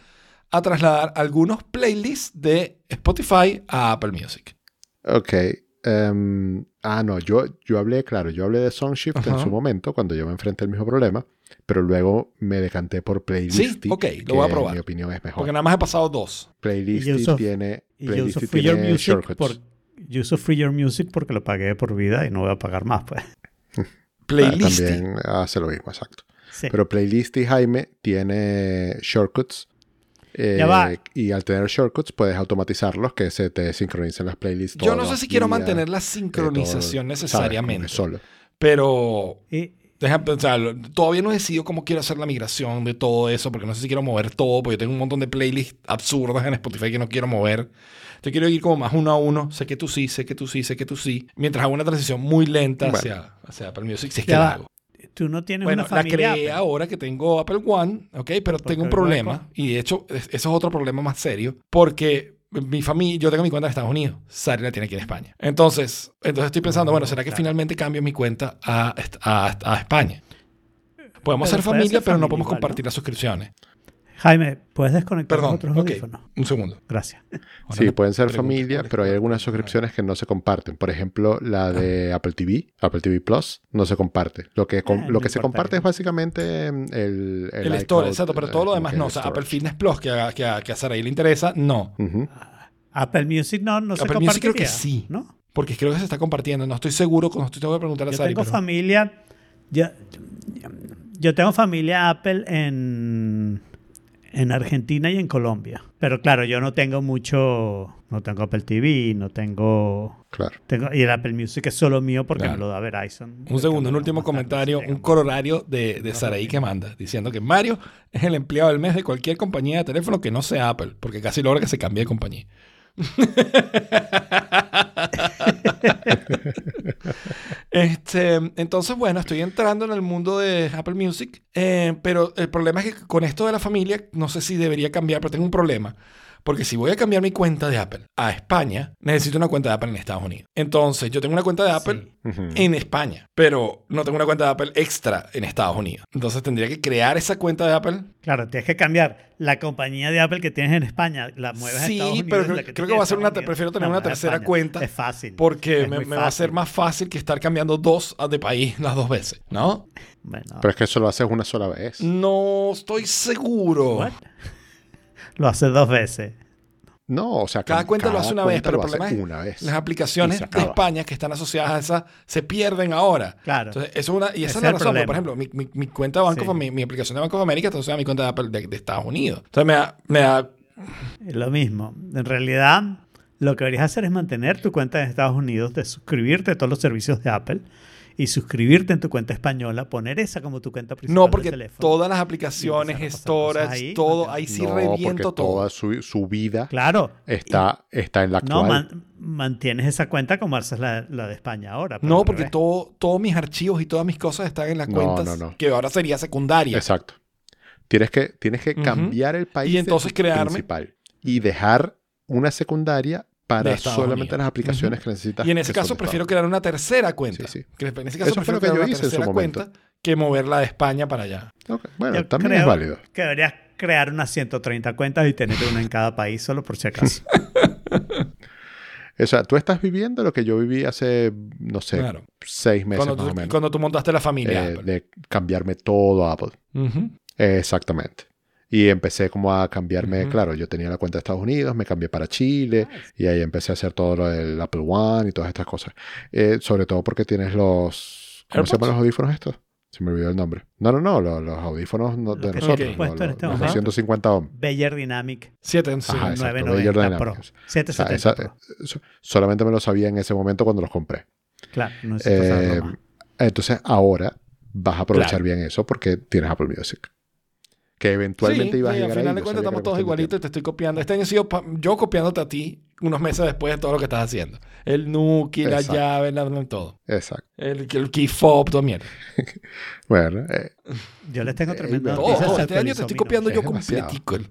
a trasladar algunos playlists de Spotify a Apple Music. Ok. Em, ah, no, yo, yo hablé, claro, yo hablé de SongShift en su momento, cuando yo me enfrenté al mismo problema, pero luego me decanté por Playlist. Sí, ok, lo voy a probar. En mi opinión es mejor. Porque nada más he pasado dos. Playlist tiene, Playlist Your tiene Music shortcuts. por, yo uso Free Your Music porque lo pagué por vida y no voy a pagar más, pues. Ah, Playlist. también hace lo mismo, exacto. Sí. Pero Playlist y Jaime tiene shortcuts. Eh, Ya va. Y al tener shortcuts puedes automatizarlos que se te sincronicen las playlists. Yo no sé si quiero días, mantener la todo, sincronización que necesariamente. Solo. Pero Y, Deja, o sea, todavía no he decidido cómo quiero hacer la migración de todo eso, porque no sé si quiero mover todo, porque yo tengo un montón de playlists absurdas en Spotify que no quiero mover. Yo quiero ir como más uno a uno. Sé que tú sí, sé que tú sí, sé que tú sí. Mientras hago una transición muy lenta Bueno. hacia, hacia Apple Music, si es que la hago. Tú no tienes Bueno, una la familia. creé Apple. ahora que tengo Apple One, ¿ok? Pero tengo un problema. Y de hecho, es- eso es otro problema más serio. Porque mi familia, yo tengo mi cuenta en Estados Unidos. Sari la tiene aquí en España. Entonces, entonces estoy pensando, Oh, bueno, ¿será que claro. finalmente cambio mi cuenta a, a- a España? Podemos Pero ser familia, ser pero no podemos compartir las suscripciones. Jaime, ¿puedes desconectar Perdón, otros ok. audífonos? Un segundo. Gracias. Ahora Sí, pueden ser familia, pero hay algunas suscripciones que no se comparten. Por ejemplo, la de Apple TV, Apple TV Plus, no se comparte. Lo que, com- Eh, lo no que se comparte es básicamente mm, el, El, iCloud, store, exacto, pero eh, todo lo demás no. el O sea, Apple. Fitness Plus, que a, que a, que a Saraí le interesa, no. Ujú. Apple Music no, no se Apple Music creo que sí. ¿no? Porque creo que se está compartiendo. No estoy seguro, no estoy tengo que preguntar a Yo Sari. tengo pero- familia. Yo, yo tengo familia Apple en, en Argentina y en Colombia. Pero claro, yo no tengo mucho. No tengo Apple TV, no tengo. Claro. tengo y el Apple Music es solo mío porque Claro. me lo da Verizon. Un segundo, un último comentario, un corolario de, de Saraí que manda, diciendo que Mario es el empleado del mes de cualquier compañía de teléfono que no sea Apple, porque casi logra que se cambie de compañía. este, entonces, bueno, estoy entrando en el mundo de Apple Music, eh, pero el problema es que con esto de la familia, no sé si debería cambiar, pero tengo un problema. Porque si voy a cambiar mi cuenta de Apple a España, necesito una cuenta de Apple en Estados Unidos. Entonces, yo tengo una cuenta de Apple Sí. En España, pero no tengo una cuenta de Apple extra en Estados Unidos. Entonces tendría que crear esa cuenta de Apple. Claro, tienes que cambiar la compañía de Apple que tienes en España, la mueves a Sí, Estados Unidos. pero y creo- la que creo tú que va a ser una- prefiero tener una tercera España. cuenta, Es fácil. Porque Es me, me va a ser fácil. más fácil que estar cambiando dos de país las dos veces, ¿no? Bueno, Pero es que eso lo haces una sola vez. No estoy seguro. What? Lo haces dos veces. No, o sea, Cada cam- cuenta lo hace una vez, pero lo el problema hace es una vez. las aplicaciones de. España que están asociadas a esa se pierden ahora. Claro. Entonces, eso es una, y esa es es la razón. Por ejemplo, mi, mi- mi cuenta de Banco Sí. mi, aplicación de Banco of America está asociada a mi cuenta de Apple de, de Estados Unidos. Entonces me da, me da Es lo mismo. En realidad, lo que deberías hacer es mantener tu cuenta en Estados Unidos, de suscribirte a todos los servicios de Apple y suscribirte en tu cuenta española, poner esa como tu cuenta principal No, de porque teléfono. todas las aplicaciones, storage, cosas ahí, todo, ¿no? ahí sí no, reviento todo. toda su, su vida Claro. está, está en la No, actual. man- mantienes esa cuenta como haces la, la de España ahora. pero No, porque todo, todos mis archivos y todas mis cosas están en las No, cuentas no, no. que ahora sería secundaria. Exacto. Tienes que, tienes que cambiar el país Y de entonces tu crearme- principal y dejar una secundaria para solamente Unidos. las aplicaciones que necesitas. Y en ese caso prefiero Estados crear una tercera cuenta. Sí, sí. Que En ese caso Eso prefiero crear una hice en su tercera momento. cuenta que moverla de España para allá. Bueno, Yo también creo es válido. Que deberías crear unas 130 cuentas y tener una en cada país solo por si acaso. O sea, tú estás viviendo lo que yo viví hace, no sé, Claro. seis meses Cuando más tú, o menos. cuando tú montaste la familia. eh, Apple. de cambiarme todo a Apple. Eh, exactamente. Y empecé como a cambiarme, Ujú. claro, yo tenía la cuenta de Estados Unidos, me cambié para Chile y ahí empecé a hacer todo lo del Apple One y todas estas cosas. Eh, sobre todo porque tienes los... ¿Cómo se AirPods. llaman los audífonos estos? Se me olvidó el nombre. No, no, no, los, los audífonos no- de Los que nosotros. puesto en los- este los momento. 250 ohm. Beyer Dynamic Siete en sí. Ajá, exacto, 990 Beyer Pro. Dynamics. O sea, 770 esa- Pro. so- solamente me lo sabía en ese momento cuando los compré. Claro, no Eh, entonces ahora vas a aprovechar Claro. bien eso porque tienes Apple Music. Que eventualmente Sí, ibas sí, a al llegar ahí. final de cuentas estamos todos igualitos y te estoy copiando. Este año he sido yo copiándote a ti unos meses después de todo lo que estás haciendo. El Nuki, la Exacto. llave, la, todo. Exacto. El, el key fob, toda mierda. Bueno, eh, Yo les tengo eh, tremenda todo, Todo, noticia. todo. se Este año te estoy copiando yo completico.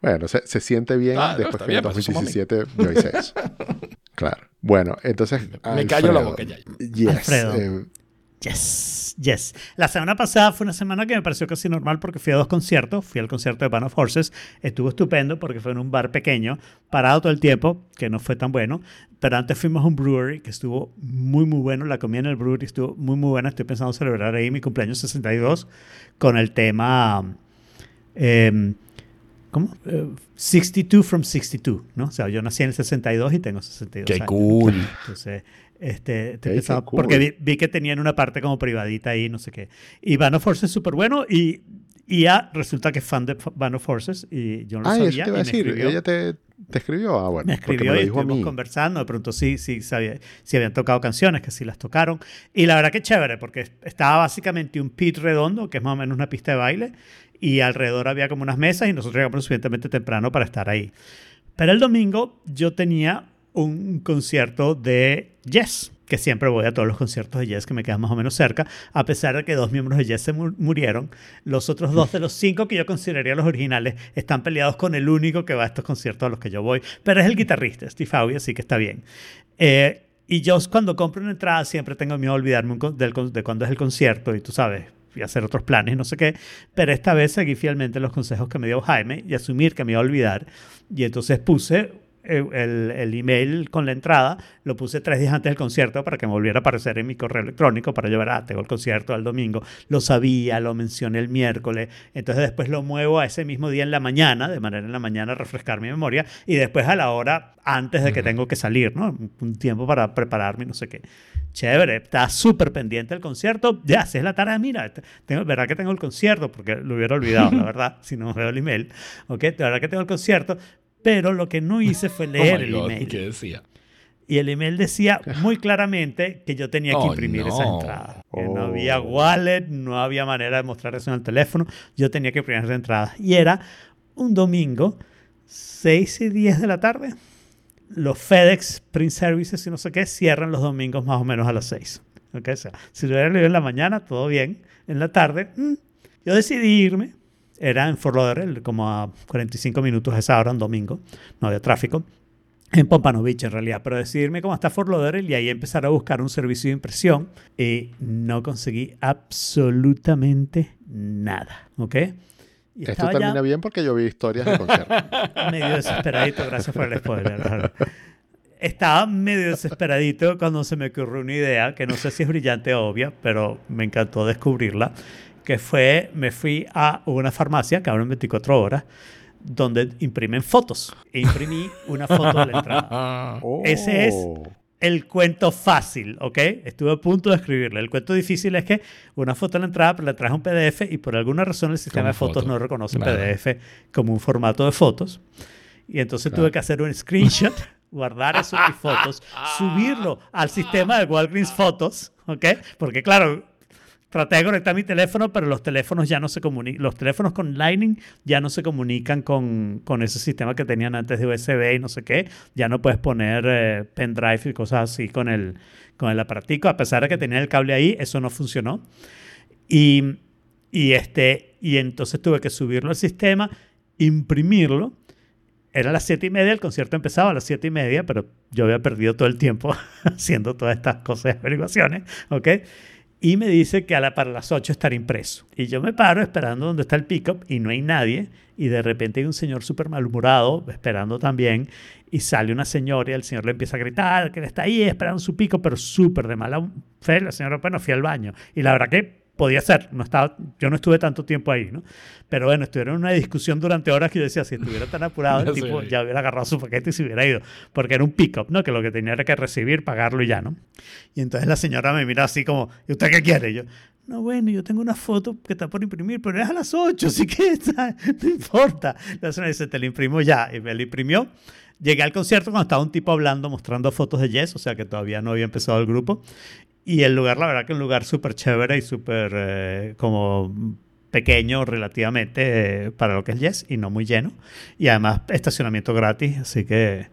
bueno se, se siente bien Ah, no, después está que bien, en pues, eso somos 2017 yo hice eso. Claro. Bueno, entonces. Me callo la boca ya. Yes. Alfredo. eh, Yes, yes. La semana pasada fue una semana que me pareció casi normal porque fui a dos conciertos. Fui al concierto de Band of Horses. Estuvo estupendo porque fue en un bar pequeño, parado todo el tiempo, que no fue tan bueno. Pero antes fuimos a un brewery que estuvo muy, muy bueno. La comida en el brewery estuvo muy, muy buena. Estoy pensando celebrar ahí mi cumpleaños 62 con el tema... em, ¿Cómo? Eh, 62 from 62, ¿no? O sea, yo nací en el 62 y tengo 62 Qué años. cool. Entonces, este, estoy Ey, qué pensando- cool. porque vi, vi que tenían una parte como privadita ahí, no sé qué. Y of Forces es súper bueno y, y ya resulta que es fan de of Forces y yo no lo Ah, sabía. eso te iba a me decir. escribió. Ella te, ¿Te escribió? Ah, bueno. me escribió lo y estuvimos conversando. De pronto sí, sí, sabía, sí habían tocado canciones, que sí las tocaron. Y la verdad que chévere, porque estaba básicamente un pit redondo, que es más o menos una pista de baile, y alrededor había como unas mesas y nosotros llegamos suficientemente temprano para estar ahí. Pero el domingo yo tenía un concierto de Yes, que siempre voy a todos los conciertos de Yes que me quedan más o menos cerca, a pesar de que dos miembros de Yes se mu- murieron. Los otros dos de los cinco que yo consideraría los originales están peleados con el único que va a estos conciertos a los que yo voy, pero es el guitarrista, Steve Howe, así que está bien. Eh, y yo cuando compro una entrada siempre tengo miedo de olvidarme de cuándo es el concierto y tú sabes, y hacer otros planes, no sé qué. Pero esta vez seguí fielmente los consejos que me dio Jaime y asumir que me iba a olvidar. Y entonces puse el, el email con la entrada, lo puse tres días antes del concierto para que me volviera a aparecer en mi correo electrónico para ver, ah, tengo el concierto el domingo. Lo sabía, lo mencioné el miércoles. Entonces después lo muevo a ese mismo día en la mañana, de manera en la mañana refrescar mi memoria y después a la hora antes de que tengo que salir, ¿no? Un tiempo para prepararme no sé qué. Chévere, está súper pendiente el concierto. Ya, si es la tarde, mira, t- tengo, verdad que tengo el concierto, porque lo hubiera olvidado, la verdad, si no veo el email. ¿Ok? De verdad que tengo el concierto, pero lo que no hice fue Oh leer el God, email. ¿Qué decía? Y el email decía muy claramente que yo tenía que Oh, imprimir no. esas entradas. Que no Oh. había wallet, no había manera de mostrar eso en el teléfono. Yo tenía que imprimir esas entradas. Y era un domingo, 6 y 10 de la tarde. Los FedEx Print Services y no sé qué cierran los domingos más o menos a las 6. ¿Ok? O sea, si lo hubiera leído en la mañana, todo bien. En la tarde, mm, yo decidí irme. Era en Fort Lauderdale, como a 45 minutos a esa hora, un domingo. No había tráfico en Pompano Beach en realidad, pero decidirme cómo está Fort Lauderdale y ahí empezar a buscar un servicio de impresión y no conseguí absolutamente nada, ¿ok? Y Esto termina ya bien porque yo vi historias de conciertos. medio desesperadito, gracias por el spoiler. Estaba medio desesperadito cuando se me ocurrió una idea que no sé si es brillante o obvia, pero me encantó descubrirla, que fue, me fui a una farmacia que abre en 24 horas, donde imprimen fotos. E imprimí una foto de la entrada. Ese es- Oh. El cuento fácil, ¿ok? Estuve a punto de escribirle. El cuento difícil es que una foto en la entrada, pero la traje un PDF y por alguna razón el sistema Como de fotos foto. no reconoce Claro. PDF como un formato de fotos. Y entonces Claro. tuve que hacer un screenshot, guardar esos mis fotos, subirlo al sistema de Walgreens Fotos, ¿ok? Porque claro, traté de conectar mi teléfono, pero los teléfonos ya no se comunican, los teléfonos con Lightning ya no se comunican con, con ese sistema que tenían antes de USB y no sé qué. Ya no puedes poner eh, pendrive y cosas así con el, con el aparatico. A pesar de que tenía el cable ahí, eso no funcionó. Y, y, este, y entonces tuve que subirlo al sistema, imprimirlo. Era las siete y media, el concierto empezaba a las siete y media, pero yo había perdido todo el tiempo haciendo todas estas cosas de averiguaciones, ¿ok? Y me dice que a la, para las 8 estará impreso. Y yo me paro esperando donde está el pickup y no hay nadie. Y de repente hay un señor súper malhumorado esperando también. Y sale una señora y el señor le empieza a gritar que él está ahí esperando su pico, pero súper de mala fe. La señora, bueno, fui al baño. Y la verdad que podía ser. No estaba, yo no estuve tanto tiempo ahí, ¿no? Pero bueno, estuvieron en una discusión durante horas que yo decía, si estuviera tan apurado, el tipo ya hubiera agarrado su paquete y se hubiera ido. Porque era un pick-up, ¿no? Que lo que tenía era que recibir, pagarlo y ya, ¿no? Y entonces la señora me mira así como, ¿y usted qué quiere? Y yo, no, bueno, yo tengo una foto que está por imprimir, pero es a las 8, así que está- no importa. La señora dice, te la imprimo ya. Y me la imprimió. Llegué al concierto cuando estaba un tipo hablando, mostrando fotos de Yes, o sea que todavía no había empezado el grupo. Y el lugar, la verdad que un lugar súper chévere y súper eh, como pequeño relativamente eh, para lo que es Yes y no muy lleno. Y además estacionamiento gratis, así que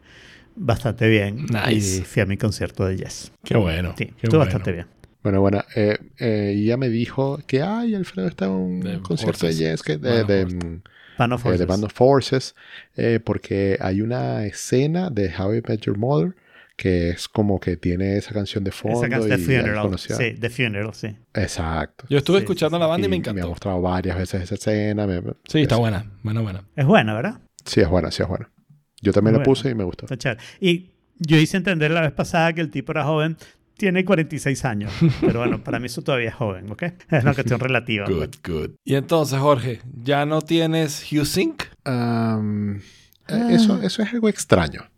bastante bien. Nice. Y fui a mi concierto de Yes. Qué bueno. Sí, qué estuvo bueno. bastante bien. Bueno, bueno, eh, eh, y ella me dijo que, ay, Alfredo está en un De concierto Forces. de Yes, que, de, de, Forces. mm, Band of eh, de Forces. Band of Forces, eh, porque hay una escena de How I Met Your Mother que es como que tiene esa canción de fondo Esa canción ahí Funeral. Sí, The Funeral, sí. Exacto. Yo estuve Sí, escuchando sí, la banda y, me me ha encantó. mostrado varias veces esa escena. me- me- Sí, está es- buena. Buena, buena. Es buena, ¿verdad? Sí, es buena, sí, es buena. Yo también la Bueno. puse y me gustó. Está chévere. Y yo hice entender la vez pasada que el tipo era joven. Tiene 46 años. Pero bueno, para mí eso todavía es joven, ¿ok? Es una cuestión relativa. pues. Good, good. Y entonces, Jorge, ¿ya no tienes HughSync? Am, eh, eso, eso es algo extraño.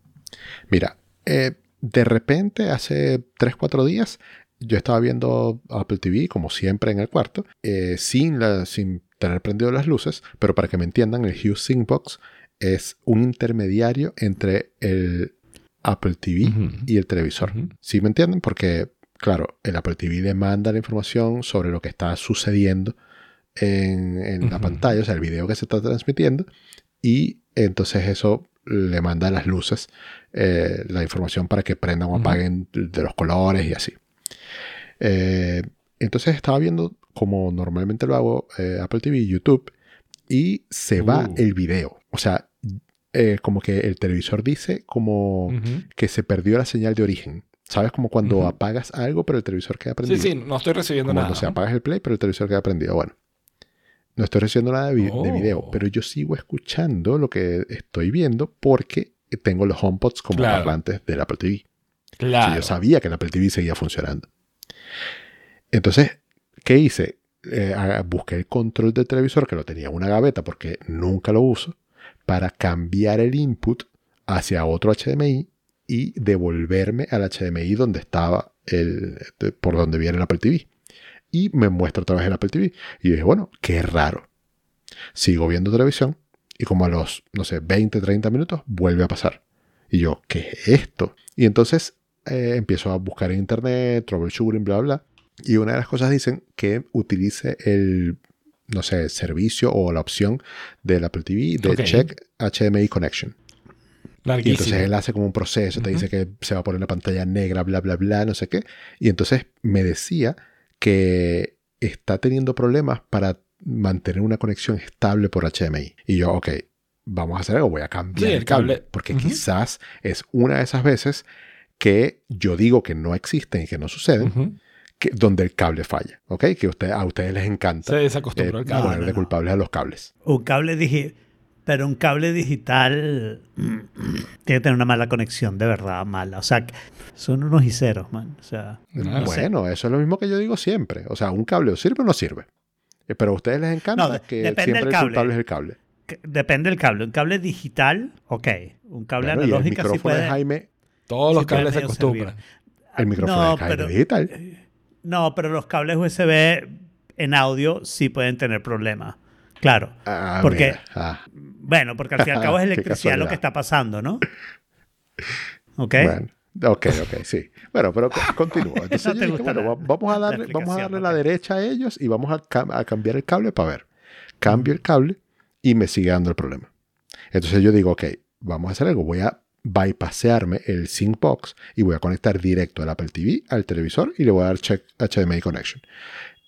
Mira, eh, de repente, hace 3, 4 días, yo estaba viendo Apple TV, como siempre, en el cuarto, eh, sin, la, sin tener prendido las luces, pero para que me entiendan, el Hue Sync Box es un intermediario entre el Apple TV y el televisor. ¿Sí me entienden? Porque, claro, el Apple TV le manda la información sobre lo que está sucediendo en, en la pantalla, o sea, el video que se está transmitiendo, y entonces eso le manda las luces, eh, la información para que prendan o apaguen de los colores y así. Eh, entonces estaba viendo, como normalmente lo hago, eh, Apple TV, YouTube, y se va Uh. el video. O sea, como que el televisor dice como que se perdió la señal de origen. ¿Sabes? Como cuando apagas algo, pero el televisor queda Sí, prendido. sí, no estoy recibiendo Como nada. cuando se apagas el play, pero el televisor queda prendido. Bueno, no estoy recibiendo nada de, vi- de Oh. video, pero yo sigo escuchando lo que estoy viendo porque tengo los HomePods como Claro. parlantes del Apple TV. Claro. yo sabía que el Apple TV seguía funcionando. Entonces, ¿qué hice? Eh, busqué el control del televisor, que lo tenía en una gaveta porque nunca lo uso, para cambiar el input hacia otro HDMI y devolverme al HDMI donde estaba el, por donde viene el Apple TV. Y me muestra otra vez el Apple TV. Y dije, bueno, qué raro. Sigo viendo televisión y como a los, no sé, 20, 30 minutos vuelve a pasar. Y yo, ¿qué es esto? Y entonces eh, empiezo a buscar en internet, troubleshooting, bla, bla. Y una de las cosas dicen que utilice el, no sé, servicio o la opción del Apple TV de. Check HDMI Connection. Y Larguísimo. entonces él hace como un proceso, te dice que se va a poner la pantalla negra, bla, bla, bla, no sé qué. Y entonces me decía que está teniendo problemas para mantener una conexión estable por HDMI. Y yo, ok, vamos a hacer algo, voy a cambiar Sí, el el cable. cable. Porque quizás es una de esas veces que yo digo que no existen y que no suceden, que, donde el cable falla, ¿ok? Que usted, a ustedes les Se encanta desacostumbró eh, el cable. no, ponerle no. culpables a los cables. Un cable digital. Pero un cable digital tiene que tener una mala conexión, de verdad, mala. O sea, que son unos hiceros, man. O sea, Ah, no sé. Bueno, eso es lo mismo que yo digo siempre. O sea, un cable o sirve o no sirve. Eh, Pero a ustedes les encanta No, que siempre del el cable. culpable es el cable. Depende del cable. Un cable digital, ok. Un cable Bueno, y el analógico sí micrófono de. Jaime, Todos los Sí, cables se acostumbran. el micrófono No, de Jaime pero- es digital. No, pero los cables USB en audio sí pueden tener problemas. Claro. Ah, porque- mira. Ah, Bueno, porque al fin y al cabo es electricidad lo que está pasando, ¿no? ¿Ok? Bueno, ok, ok, sí. Bueno, pero co- continúo. Entonces No yo dije, bueno, la- vamos a la darle, vamos a darle la derecha a ellos y vamos a, cam- a cambiar el cable para ver. Cambio el cable y me sigue dando el problema. Entonces yo digo, ok, vamos a hacer algo. Voy a bypassearme el sync box y voy a conectar directo al Apple TV al televisor y le voy a dar check HDMI connection.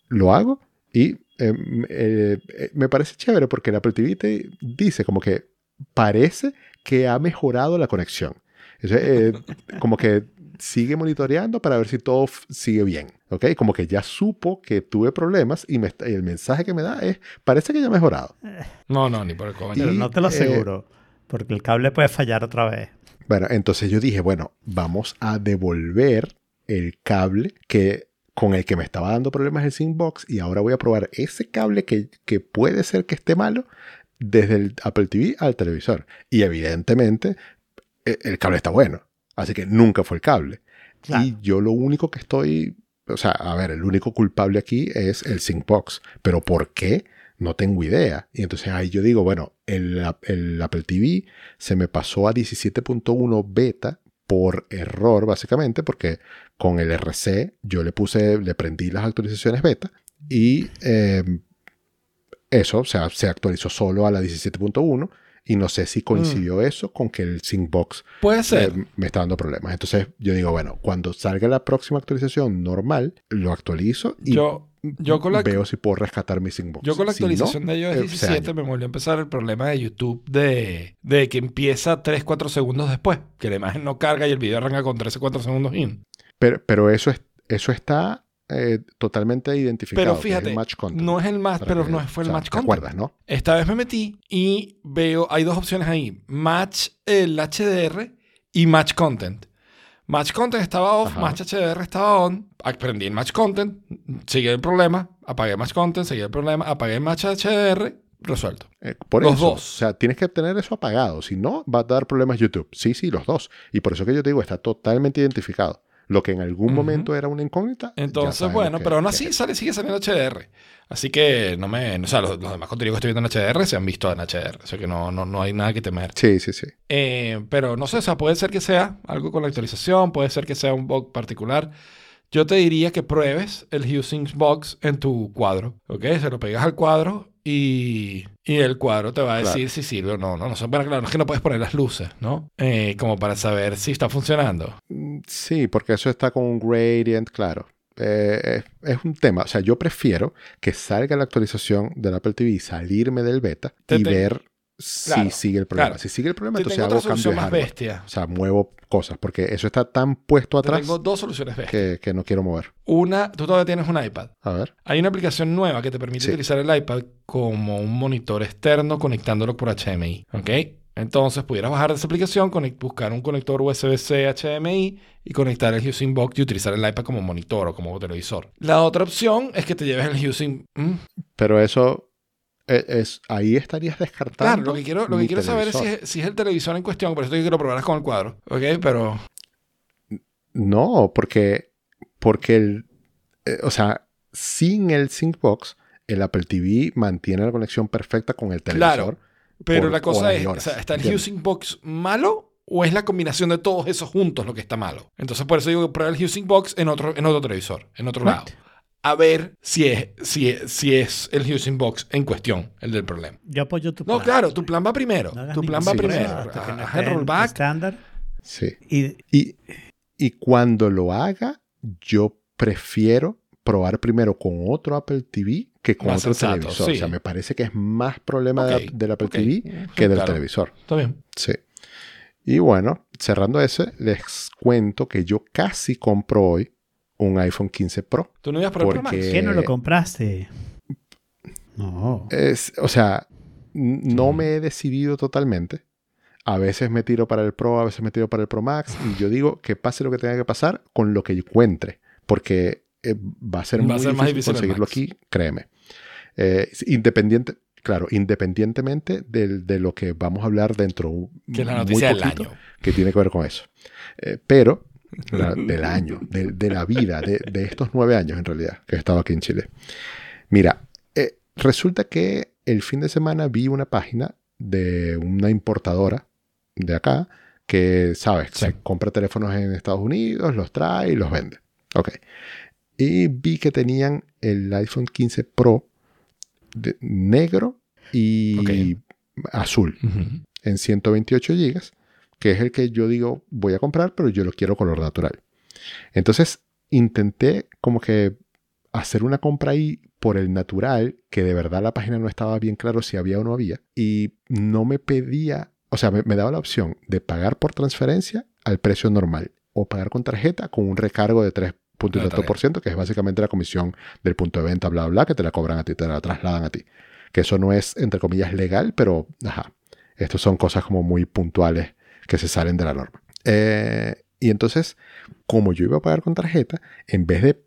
Lo hago y eh, m- eh, eh, me parece chévere porque el Apple TV te dice como que parece que ha mejorado la conexión. Entonces, eh, como que sigue monitoreando para ver si todo sigue bien. ¿Ok? Como que ya supo que tuve problemas y, me y el mensaje que me da es, parece que ya ha mejorado. No, no, ni por el coño. Pero no te lo eh, aseguro. porque el cable puede fallar otra vez. Bueno, entonces yo dije, bueno, vamos a devolver el cable que con el que me estaba dando problemas el Synbox y ahora voy a probar ese cable que, que puede ser que esté malo desde el Apple TV al televisor. Y evidentemente e- el cable está bueno. Así que nunca fue el cable. Claro. Y yo lo único que estoy, o sea, a ver, el único culpable aquí es el Syncbox. Pero ¿por qué? No tengo idea. Y entonces ahí yo digo, bueno, el, el Apple TV se me pasó a 17.1 beta por error, básicamente, porque con el RC yo le puse, le prendí las actualizaciones beta y eh, eso, o sea, se actualizó solo a la 17.1 y no sé si coincidió eso con que el Syncbox Puede ser. eh, me está dando problemas. Entonces yo digo, bueno, cuando salga la próxima actualización normal, lo actualizo y yo, yo con la, veo si puedo rescatar mi Syncbox. yo con la Si no, actualización de iOS eh, se 17 daña. me volvió a empezar el problema de YouTube de, de que empieza 3-4 segundos después. Que la imagen no carga y el video arranca con 13-4 segundos in. Pero, pero eso, es, eso está eh, totalmente identificado. Pero que es el fíjate, match content, no es el match, pero que- no fue el o sea, match ¿Te content. acuerdas, no? Esta vez me metí y veo, hay dos opciones ahí. Match el HDR y Match Content. Match Content estaba off, Ajá. Match HDR estaba on. Aprendí el Match Content, sigue el problema, apagué Match Content, sigue el problema, apagué Match HDR, resuelto. Eh, por Los eso, dos. O sea, tienes que tener eso apagado. Si no, va a dar problemas YouTube. Sí, sí, los dos. Y por eso que yo te digo, está totalmente identificado. Lo que en algún Ujú. momento era una incógnita. Entonces, bueno, pero aún así sale, sigue saliendo HDR. Así que no me. O sea, los, los demás contenidos que estoy viendo en HDR se han visto en HDR. O sea que no, no, no hay nada que temer. Sí, sí, sí. Eh, pero no sé, o sea, puede ser que sea algo con la actualización, puede ser que sea un bug particular. Yo te diría que pruebes el Using Box en tu cuadro, ¿ok? Se lo pegas al cuadro y, y el cuadro te va a decir Claro. si sirve o no. No, no sé, bueno, claro, no es que no puedes poner las luces, ¿no? Eh, como para saber si está funcionando. Mm, Sí, porque eso está con un gradient, claro. Eh, es, es un tema. O sea, yo prefiero que salga la actualización del Apple TV y salirme del beta Te y te- ver si sigue el problema. claro. Si sigue el problema, Te entonces hago otra cambio de solución más bestia. O sea, muevo cosas, porque eso está tan puesto Te atrás tengo dos soluciones bestias. que, que no quiero mover. Una, tú todavía tienes un iPad. A ver. Hay una aplicación nueva que te permite Sí. utilizar el iPad como un monitor externo conectándolo por HDMI. ¿Ok? Entonces pudieras bajar esa aplicación, buscar un conector USB-C HDMI y conectar el Using Box y utilizar el iPad como monitor o como televisor. La otra opción es que te lleves el Using... ¿Mm? Pero eso e- es, ahí estarías descartando. Claro, lo que quiero, lo que quiero saber es si, es si es el televisor en cuestión. Por eso te lo probaras con el cuadro. ¿Ok? Pero... No, porque, porque el, eh, o sea, sin el Syncbox, el Apple TV mantiene la conexión perfecta con el Claro. televisor. Pero por la cosa es, o sea, ¿está el ¿entiendes? Using Box malo o es la combinación de todos esos juntos lo que está malo? Entonces por eso digo que prueba el Using Box en otro, en otro televisor, en otro lado. A ver si es, si, es, si es el Using Box en cuestión el del problema. Yo apoyo tu No, plan. claro, tu plan va primero. No tu plan va Sí, primero. no Haz el rollback. estándar. Sí. Y Y, y cuando lo haga, yo prefiero probar primero con otro Apple TV que con Más otro sensato, televisor. sí. O sea, me parece que es más problema de- del Apple. TV que del claro. televisor. Está bien. Sí. Y bueno, cerrando ese, les cuento que yo casi compro hoy un iPhone 15 Pro. ¿Tú no ibas por el Pro Max? Porque- ¿qué no lo compraste? No. Es, o sea, no me he decidido totalmente. A veces me tiro para el Pro, a veces me tiro para el Pro Max. Y yo digo que pase lo que tenga que pasar con lo que encuentre. Porque eh, va a ser Va a muy más difícil conseguirlo aquí, créeme. Eh, independiente, claro, independientemente del- de, lo que vamos a hablar dentro Que es la muy noticia del poquito, año. que tiene que ver con eso. Eh, pero la- del año, de, de la vida, de, de estos nueve años en realidad, que he estado aquí en Chile. Mira, eh, resulta que el fin de semana vi una página de una importadora de acá que, sabes, Sí. se compra teléfonos en Estados Unidos, los trae y los vende. Ok. Y vi que tenían el iPhone 15 Pro de- negro y azul Ujú. en 128 GB, que es el que yo digo voy a comprar, pero yo lo quiero color natural. Entonces intenté como que hacer una compra ahí por el natural, que de verdad la página no estaba bien claro si había o no había, y no me pedía, o sea, me, me daba la opción de pagar por transferencia al precio normal o pagar con tarjeta con un recargo de 3.4%, que es básicamente la comisión del punto de venta, bla, bla, que te la cobran a ti, te la trasladan a ti. Que eso no es, entre comillas, legal, pero, ajá, estos son cosas como muy puntuales que se salen de la norma. Eh, y entonces, como yo iba a pagar con tarjeta, en vez de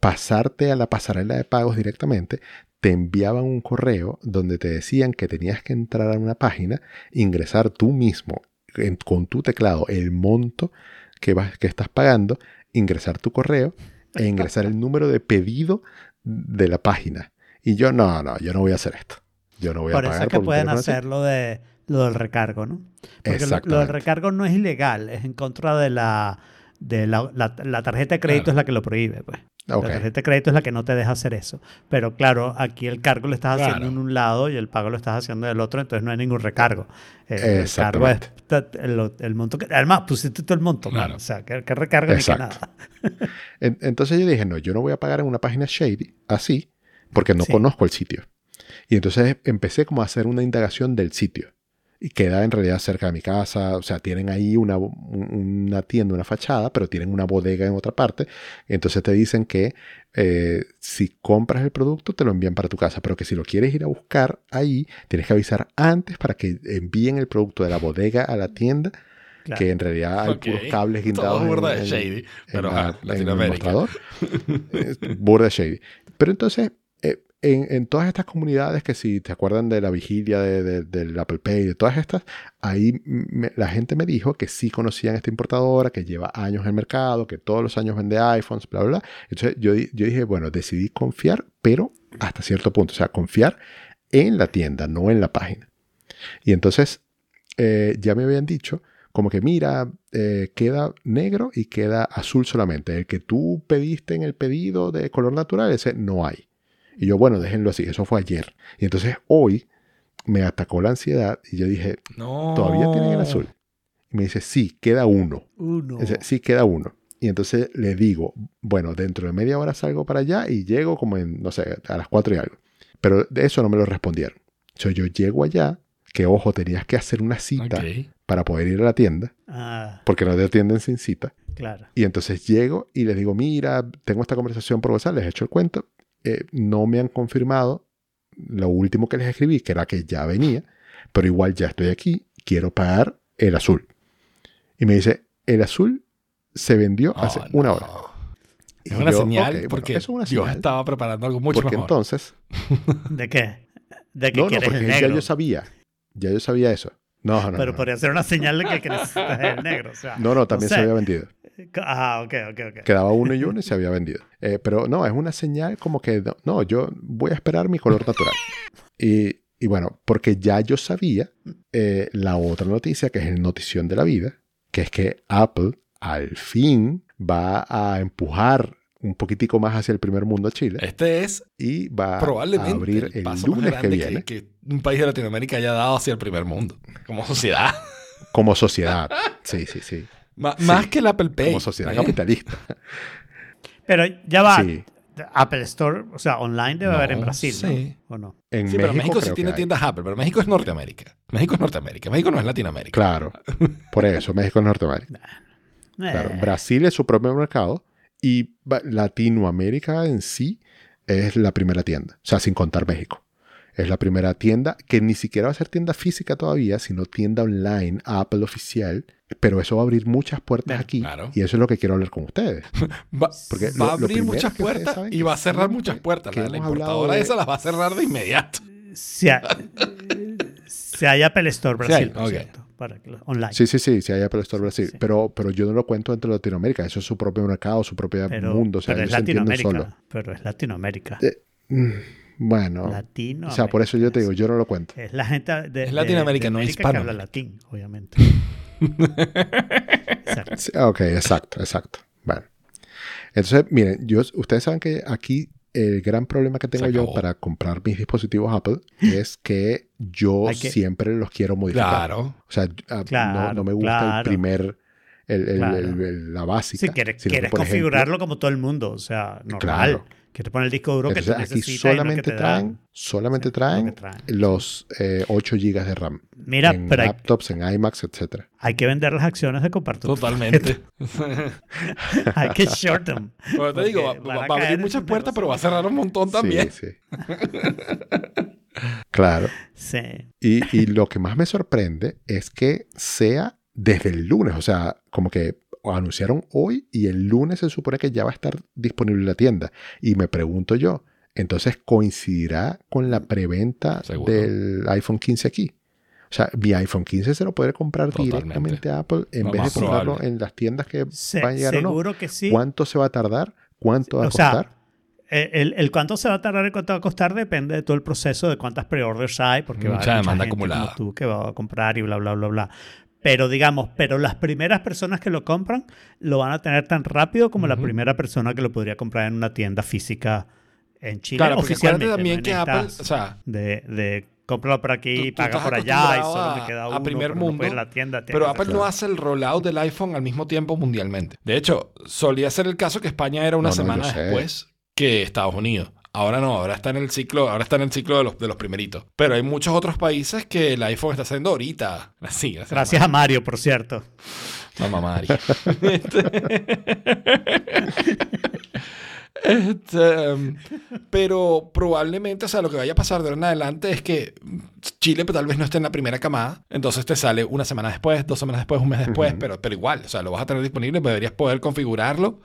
pasarte a la pasarela de pagos directamente, te enviaban un correo donde te decían que tenías que entrar a una página, ingresar tú mismo en- con tu teclado el monto que, vas, que estás pagando, ingresar tu correo e ingresar el número de pedido de la página. Y yo, no, no, yo no voy a hacer esto. Yo no voy Por a eso pagar es que por pueden teléfono así. hacer lo, de, lo del recargo, ¿no? Porque lo- lo, del recargo no es ilegal, es en contra de la... De la, la- la tarjeta de crédito Claro. es la que lo prohíbe, pues. La tarjeta de crédito es la que no te deja hacer eso. Pero claro, aquí el cargo lo estás haciendo Claro. en un lado y el pago lo estás haciendo del otro, entonces no hay ningún recargo. El cargo es el, el monto que... Además, pusiste todo el monto, Claro. O sea, que, que recargo ni que nada. En- Entonces yo dije, no, yo no voy a pagar en una página shady así, porque no Sí. conozco el sitio. Y entonces empecé como a hacer una indagación del sitio. Y queda en realidad cerca de mi casa, o sea, tienen ahí una, un- una tienda, una fachada, pero tienen una bodega en otra parte. Entonces te dicen que eh, si compras el producto te lo envían para tu casa, pero que si lo quieres ir a buscar ahí, tienes que avisar antes para que envíen el producto de la bodega a la tienda, Claro. que en realidad hay puros cables guindados burda de shady. en Pero la- en el Latinoamérica. mostrador. Es burda de shady. Pero entonces, en, todas estas comunidades que si te acuerdan de la vigilia de, de- del Apple Pay, de todas estas, ahí la gente me dijo que sí conocían esta importadora, que lleva años en el mercado, que todos los años vende iPhones, bla, bla, bla. Entonces yo, yo dije, bueno, decidí confiar, pero hasta cierto punto, o sea, confiar en la tienda, no en la página. Y entonces eh, ya me habían dicho como que mira, eh, queda negro y queda azul solamente. El que tú pediste en el pedido de color natural, ese no hay. Y yo, bueno, déjenlo así, eso fue ayer. Y entonces hoy me atacó la ansiedad y yo dije, No. ¿todavía tienen el azul? Y me dice, sí, queda uno. Uno. Dice, sí, queda uno. Y entonces le digo, bueno, dentro de media hora salgo para allá y llego como en, no sé, a las cuatro y algo. Pero de eso no me lo respondieron. So, yo llego allá, que ojo, tenías que hacer una cita Ok. para poder ir a la tienda, Ah, porque no te atienden sin cita. claro. Y entonces llego y les digo, mira, tengo esta conversación por WhatsApp, les he hecho el cuento. Eh, no me han confirmado lo último que les escribí, que era que ya venía, pero igual ya estoy aquí, quiero pagar el azul. Y me dice, el azul se vendió hace Oh, una hora. Es una yo, señal "Ok, bueno, porque eso es una Dios señal, estaba preparando algo mucho porque mejor. entonces, ¿De qué? ¿De que no, no, porque el ya negro? yo sabía, ya yo sabía eso. No, no, Pero no. podría ser una señal de que que necesitas el negro. O sea, No, no, también sé. se había vendido. Ah, ok, ok, ok. Quedaba uno y uno y se había vendido. Eh, pero no, es una señal como que no, no, yo voy a esperar mi color natural. Y, y bueno, porque ya yo sabía eh, la otra noticia, que es el notición de la vida, que es que Apple al fin va a empujar un poquitico más hacia el primer mundo a Chile Este es y va a probablemente abrir el el paso más lunes que grande viene que, un país de Latinoamérica haya dado hacia el primer mundo. Como sociedad. como sociedad. Sí, sí, sí. Sí. Más que el Apple Pay. Como sociedad ¿eh? capitalista. Pero ya va. Sí. Apple Store, o sea, online debe No, haber en Brasil, ¿no? sí. ¿O no? En Sí, pero México sí tiene tiendas Apple, pero México es Norteamérica. México es Norteamérica. México no es Latinoamérica. Claro. Por eso, México es Norteamérica. Claro, Eh, Brasil es su propio mercado y Latinoamérica en sí es la primera tienda, o sea, sin contar México. Es la primera tienda que ni siquiera va a ser tienda física todavía, sino tienda online, Apple oficial, pero eso va a abrir muchas puertas aquí claro. y eso es lo que quiero hablar con ustedes. Va, Porque va lo- a abrir muchas puertas y va a cerrar muchas puertas. La, la importadora de- esa las va a cerrar de inmediato. Si hay, si hay Apple Store Brasil, hay, para que lo- online. Sí, sí, sí, sí hay Apple Store Brasil, sí. Pero, pero yo no lo cuento dentro de Latinoamérica, eso es su propio mercado, su propio pero, mundo, o sea, pero es Latinoamérica. solos. Pero es Latinoamérica. Eh, Mm, Bueno, Latino. o sea, por eso yo te digo, yo no lo cuento. Es la gente de, Es Latinoamérica, de- de no América que hispano. habla latín, obviamente. Exacto. Sí, ok, exacto, exacto. Bueno. Entonces, miren, yo, ustedes saben que aquí el gran problema que tengo yo para comprar mis dispositivos Apple es que yo que- siempre los quiero modificar. Claro. O sea, ah, no- no, me gusta el primer, el, el- Claro. el- el- la básica. Si quieres, que, quieres ejemplo, configurarlo como todo el mundo, o sea, normal. Que te pone el disco duro que Entonces, tú aquí necesitas y no solamente que te traen, dan. solamente traen, lo que traen. los eh, 8 GB de RAM. Mira, en pero hay, laptops, en iMacs, etcétera. hay que vender las acciones de compartir. Totalmente. hay que short them. Pero te digo, va, a va a caer abrir muchas puertas, pero va a cerrar un montón también. Sí, sí. claro. Sí. Y, y lo que más me sorprende es que sea desde el lunes, o sea, como que anunciaron hoy y el lunes se supone que ya va a estar disponible en la tienda. Y me pregunto yo, entonces coincidirá con la preventa Seguro. del iPhone 15 aquí. O sea, mi iPhone 15 se lo puede comprar Totalmente. directamente a Apple en vez de comprarlo probable. en las tiendas que Se- van a llegar o no. seguro que sí. ¿Cuánto se va a tardar? ¿Cuánto va a O costar? El, el cuánto se va a tardar y cuánto va a costar depende de todo el proceso, de cuántas pre-orders hay, porque va a Mucha haber demanda gente acumulada. como tú que va a comprar y bla, bla, bla, bla. Pero digamos, pero las primeras personas que lo compran lo van a tener tan rápido como la primera persona que lo podría comprar en una tienda física en Chile Claro, porque acuérdate oficialmente. también ¿no? que Apple, o sea, de, de cómpralo por aquí, Tú- paga por allá y solo a- me queda a uno, primer pero no puedo ir mundo, a la tienda. Pero Apple no hace el rollout del iPhone al mismo tiempo mundialmente. De hecho, solía ser el caso que España era una No, no, semana después que Estados Unidos. Ahora no, ahora está en el ciclo, ahora está en el ciclo de los, de los primeritos. Pero hay muchos otros países que el iPhone está haciendo ahorita. Gracias, Gracias a Mario, por cierto. Mamá Mari. Este, um, pero probablemente, o sea, lo que vaya a pasar de ahora en adelante es que Chile pues, tal vez no esté en la primera camada, entonces te sale una semana después, dos semanas después, un mes después, pero, pero igual, o sea, lo vas a tener disponible, deberías poder configurarlo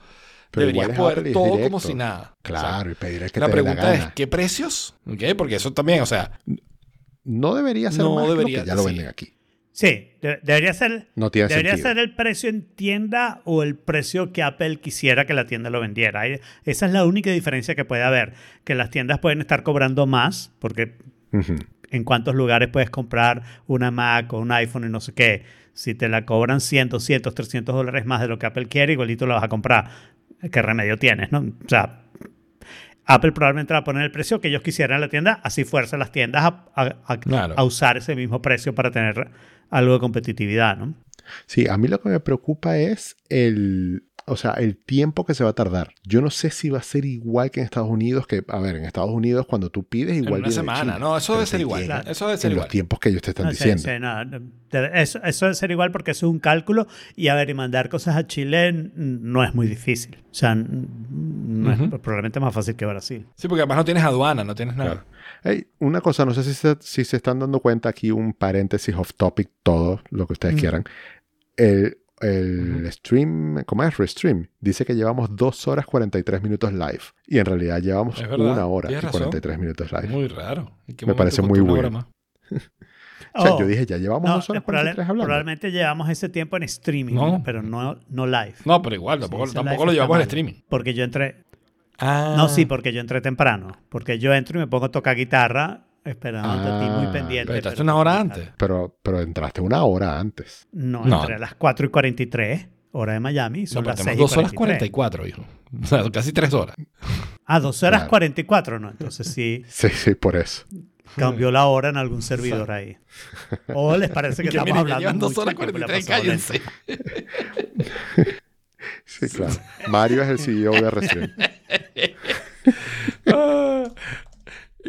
Pero deberías poder todo como si nada. Claro, O sea, y pedir el que la te dé la pregunta es, gana. ¿qué precios? ¿Ok? Porque eso también, o sea, No debería ser No más que lo debería, que ya lo sí. venden aquí. Sí, de- debería ser... No tiene Debería sentido. ser el precio en tienda o el precio que Apple quisiera que la tienda lo vendiera. Esa es la única diferencia que puede haber. Que las tiendas pueden estar cobrando más, porque en cuántos lugares puedes comprar una Mac o un iPhone y no sé qué. Si te la cobran 100, 200, 300 dólares más de lo que Apple quiere, igualito la vas a comprar. ¿Qué remedio tienes? ¿no? O sea, Apple probablemente va a poner el precio que ellos quisieran en la tienda, así fuerza las tiendas a, a- a- Claro. a usar ese mismo precio para tener algo de competitividad, ¿no? Sí, a mí lo que me preocupa es el, o sea, el tiempo que se va a tardar. Yo no sé si va a ser igual que en Estados Unidos, que, a ver, en Estados Unidos cuando tú pides en igual una viene de semana. China, No, eso debe ser igual. llega Eso debe ser en igual. los tiempos que ellos te están No, diciendo. sí, no, eso, eso debe ser igual porque eso es un cálculo y a ver, y mandar cosas a Chile no es muy difícil. O sea, no es probablemente más fácil que Brasil. Sí, porque además no tienes aduana, no tienes nada. Claro. Hey, una cosa, no sé si se, si se están dando cuenta aquí, un paréntesis off topic, todo lo que ustedes Mm. quieran. El, el stream, ¿cómo es? Restream, dice que llevamos 2 horas 43 minutos live. Y en realidad llevamos una hora y tienes razón. 43 minutos live. Muy raro. ¿En Me parece muy más? O sea, Oh, yo dije, ya llevamos no, 2 horas es probable- 43 hablando. probablemente llevamos ese tiempo en streaming, No. pero no, no live. No, pero igual, tampoco, Sí, tampoco lo llevamos mal. streaming. Porque yo entré. Ah. No, sí, porque yo entré temprano. Porque yo entro y me pongo a tocar guitarra esperando a ti muy Ah, pendiente. Pero entraste pero una hora antes. Pero, pero entraste una hora antes. No, No. entré a las 4 y 43, hora de Miami. No, Son pero las 6 tenemos y 2 horas 43. 44, hijo. O sea, casi 3 horas. Ah, 2 horas Claro. 44, ¿no? Entonces sí Sí, sí, por eso. cambió la hora en algún servidor ahí. O les parece que Que estamos miren, hablando llevan 2 mucho horas y que me la 43, he pasado lento. cállense. Sí, claro. Mario es el CEO de Restream.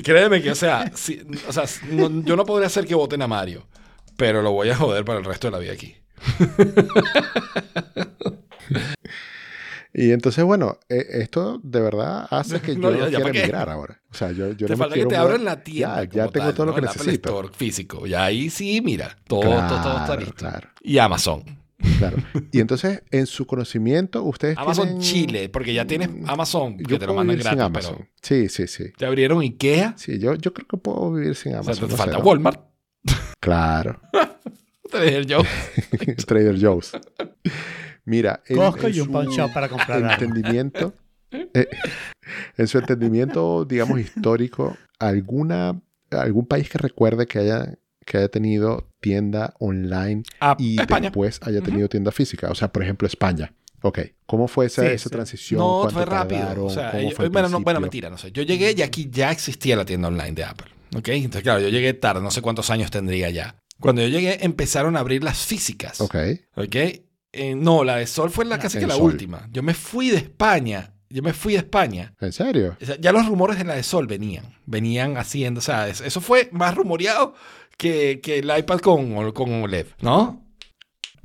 Créeme que, o sea, si- o sea no- yo no podría hacer que voten a Mario, pero lo voy a joder para el resto de la vida aquí. Y entonces, bueno, eh, esto de verdad hace que No, yo ya- ya quiera emigrar ahora. O sea, yo, yo te no me falta que quiero te mudar. abran la tienda. Ya, ya tengo tal, todo lo que El Apple necesito. Store físico. Y ahí sí, mira, todo, Claro, todo, todo está listo. claro, Y Amazon. Claro. Y entonces, en su conocimiento, ustedes Amazon tienen- Chile, porque ya tienes Amazon, que Yo te lo mandan gratis, Amazon. pero Sí, sí, sí. te abrieron Ikea. Sí, yo, yo creo que puedo vivir sin O Amazon. sea, te no falta sé, ¿no? Walmart. Claro. Trader Joe. Trader Joe's. Mira, en, Costco en y un shop para comprar algo. entendimiento, eh, en su entendimiento, digamos, histórico, alguna, algún país que recuerde que haya, que haya tenido tienda online Ah, y España. después haya tenido tienda física. O sea, por ejemplo, España. Ok. ¿Cómo fue esa, Sí, esa sí. transición? No, ¿Cuánto fue rápido. tardaron? O sea, ¿Cómo ellos- fue al bueno, no, bueno, mentira, no sé. Yo llegué y aquí ya existía la tienda online de Apple. ¿Ok? Entonces, claro, yo llegué tarde, no sé cuántos años tendría ya. Cuando yo llegué, empezaron a abrir las físicas. Ok. ¿Ok? Eh, no, la de Sol fue la, La casi que la Sol. última. Yo me fui de España. Yo me fui de España. ¿En serio? Ya los rumores de la de Sol venían. Venían haciendo. O sea, es- eso fue más rumoreado que, que el iPad con, con OLED, ¿no?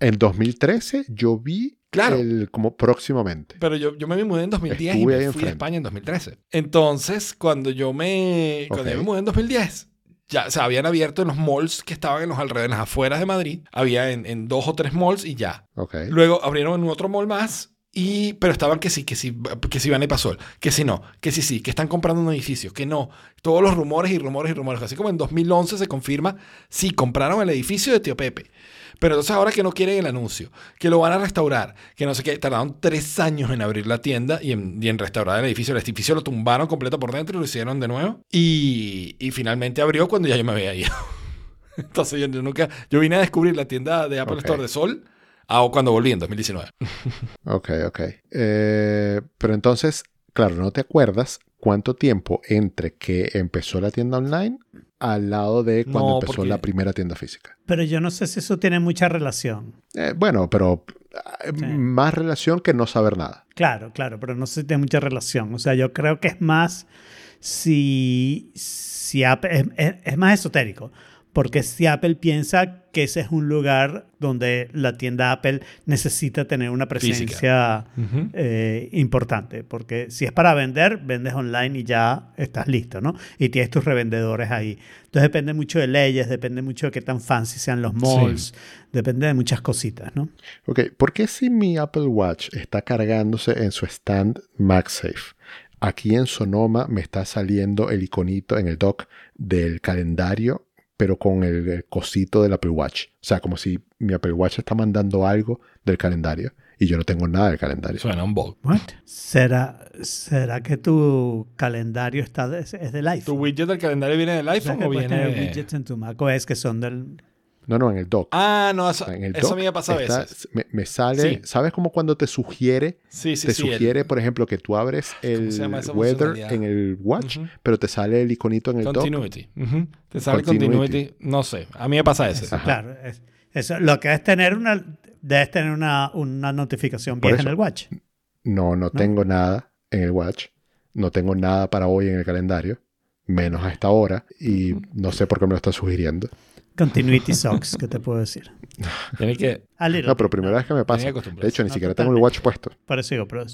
En 2013 yo vi Claro. el, como próximamente. Pero yo, yo me mudé en 2010 y Estuve me ahí fui a. España en 2013. Entonces, cuando yo me, cuando yo me mudé en 2010, ya se habían abierto en los malls que estaban en los alrededores, en las afueras de Madrid. Había en, en dos o tres malls y ya. Luego abrieron en otro mall más. Y, pero estaban que sí, que sí, que sí van y pasó, que sí no, que sí sí, que están comprando un edificio, que no. Todos los rumores y rumores y rumores. Así como en 2011 se confirma, sí, compraron el edificio de Tío Pepe. Pero entonces ahora que no quieren el anuncio, que lo van a restaurar, que no sé qué, tardaron tres años en abrir la tienda y en, y en restaurar el edificio. El edificio lo tumbaron completo por dentro y lo hicieron de nuevo. Y, y finalmente abrió cuando ya yo me había ido. Entonces yo, yo nunca, yo vine a descubrir la tienda de Apple. Store de Sol ah, cuando volví en 2019. Ok, ok. Eh, pero entonces, claro, no te acuerdas cuánto tiempo entre que empezó la tienda online al lado de cuando No, empezó porque- la primera tienda física. Pero yo no sé si eso tiene mucha relación. Eh, bueno, pero eh, Sí. más relación que no saber nada. Claro, claro, pero no sé si tiene mucha relación. O sea, yo creo que es más si, si Apple- es, es- es más esotérico. Porque si Apple piensa que ese es un lugar donde la tienda Apple necesita tener una presencia eh, importante. Porque si es para vender, vendes online y ya estás listo, ¿no? Y tienes tus revendedores ahí. Entonces depende mucho de leyes, depende mucho de qué tan fancy sean los malls, depende de muchas cositas, ¿no? Ok, ¿por qué si mi Apple Watch está cargándose en su stand MagSafe? Aquí en Sonoma me está saliendo el iconito en el dock del calendario, pero con el, el cosito del Apple Watch. O sea, como si mi Apple Watch está mandando algo del calendario y yo no tengo nada del calendario. Suena un bug. What? ¿Será, ¿Será que tu calendario está de- es del ¿Tu iPhone? widget del calendario viene del O sea, iPhone que o puedes viene...? tener widgets en tu macOS que son del... No, no, en el dock. Ah, no, eso, en el eso dock a mí me pasa a está- veces. Me, me sale, Sí. ¿sabes como cuando te sugiere? Sí, sí, te sí. el- sugiere, por ejemplo, que tú abres el weather en el watch, pero te sale el iconito en el dock. Continuity. Te sale Continuity. continuity. No sé. A mí me pasa ese. Ajá. Claro, es- eso, lo que es tener una... Debes tener una, una notificación Por vieja en eso. el watch. No, no tengo nada en el watch. No tengo nada para hoy en el calendario, menos a esta hora, y no sé por qué me lo está sugiriendo. Continuity socks, ¿qué te puedo decir? Tienes que... A little No, pero primera vez que me pasa. De hecho, ni No, siquiera tengo el watch puesto. Por eso digo, pero